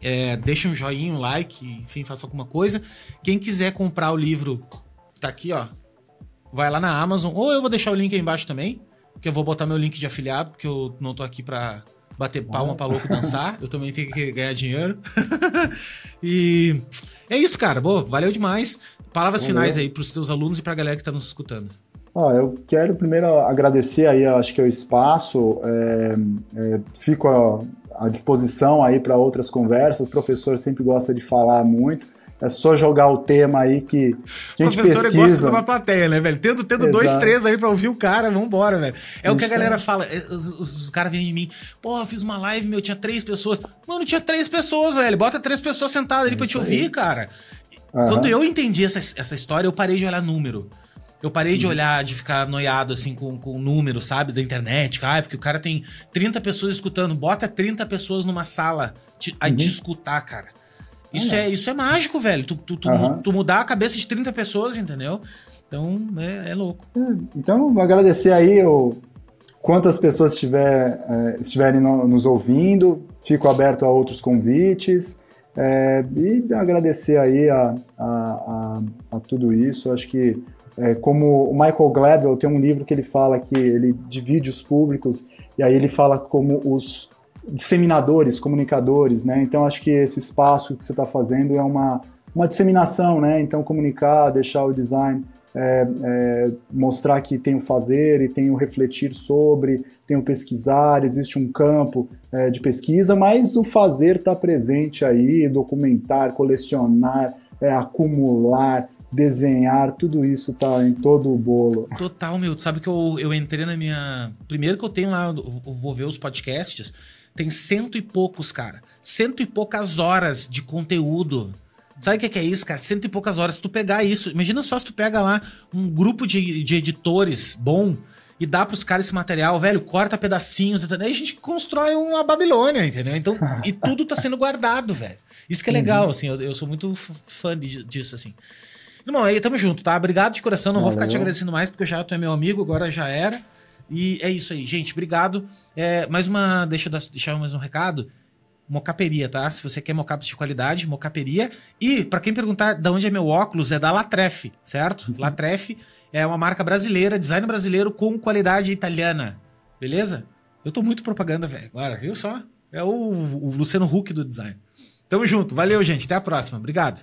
É, deixa um joinha, um like, enfim, faça alguma coisa. Quem quiser comprar o livro tá aqui, ó. Vai lá na Amazon, ou eu vou deixar o link aí embaixo também, que eu vou botar meu link de afiliado, porque eu não tô aqui pra bater palma pra louco dançar, eu também tenho que ganhar dinheiro. e é isso, cara. Boa, valeu demais. Palavras valeu. finais aí pros teus alunos e pra galera que tá nos escutando. Ah, eu quero primeiro agradecer aí, acho que é o espaço, é, é, fico à, à disposição aí para outras conversas, o professor sempre gosta de falar muito, é só jogar o tema aí que a gente Professor pesquisa. gosta de uma plateia, né, velho? Tendo, tendo dois, três aí pra ouvir o cara, vambora, velho. É o que a galera fala. É, os, os, caras vêm de mim, pô, eu fiz uma live, meu, tinha três pessoas. Mano, tinha três pessoas, velho. Bota três pessoas sentadas ali é pra te ouvir, aí. cara. Uhum. Quando eu entendi essa, essa história, eu parei de olhar número. Eu parei de uhum. olhar, de ficar noiado assim com, com o número, sabe, da internet. Ah, porque o cara tem 30 pessoas escutando. Bota 30 pessoas numa sala de, a uhum. de escutar, cara. Isso é, isso é mágico, velho. Tu, tu, tu, uhum. tu, mudar a cabeça de 30 pessoas, entendeu? Então, é, é louco. É, então, agradecer aí o, quantas pessoas estiver, é, estiverem no, nos ouvindo. Fico aberto a outros convites. É, e agradecer aí a, a, a, a tudo isso. Acho que, é, como o Michael Gladwell tem um livro que ele fala que ele divide os públicos, e aí ele fala como os disseminadores, comunicadores, né? Então acho que esse espaço que você está fazendo é uma, uma disseminação, né? Então comunicar, deixar o design é, é, mostrar que tem o fazer e tem o refletir sobre, tem o pesquisar, existe um campo é, de pesquisa, mas o fazer está presente aí, documentar, colecionar, é, acumular, desenhar, tudo isso tá em todo o bolo. Total, meu. Tu sabe que eu, eu entrei na minha. Primeiro que eu tenho lá, eu vou ver os podcasts tem cento e poucos, cara. Cento e poucas horas de conteúdo. Sabe o que, é isso, cara? Cento e poucas horas. Se tu pegar isso, imagina só se tu pega lá um grupo de, de editores bom e dá pros caras esse material, velho, corta pedacinhos, entendeu? Aí a gente constrói uma Babilônia, entendeu? Então, e tudo tá sendo guardado, velho. Isso que é legal, uhum. assim, eu, eu, sou muito fã de, disso, assim. Irmão, aí tamo junto, tá? Obrigado de coração, não Valeu. vou ficar te agradecendo mais, porque já tu é meu amigo, agora já era. E é isso aí, gente. Obrigado. É, mais uma. Deixa eu deixar mais um recado. Mocaperia, tá? Se você quer mocaps de qualidade, mocaperia. E, para quem perguntar de onde é meu óculos, é da Latreff, certo? Uhum. Latreff é uma marca brasileira, design brasileiro com qualidade italiana. Beleza? Eu tô muito propaganda, velho. Agora, viu só? É o, o Luciano Huck do design. Tamo junto. Valeu, gente. Até a próxima. Obrigado.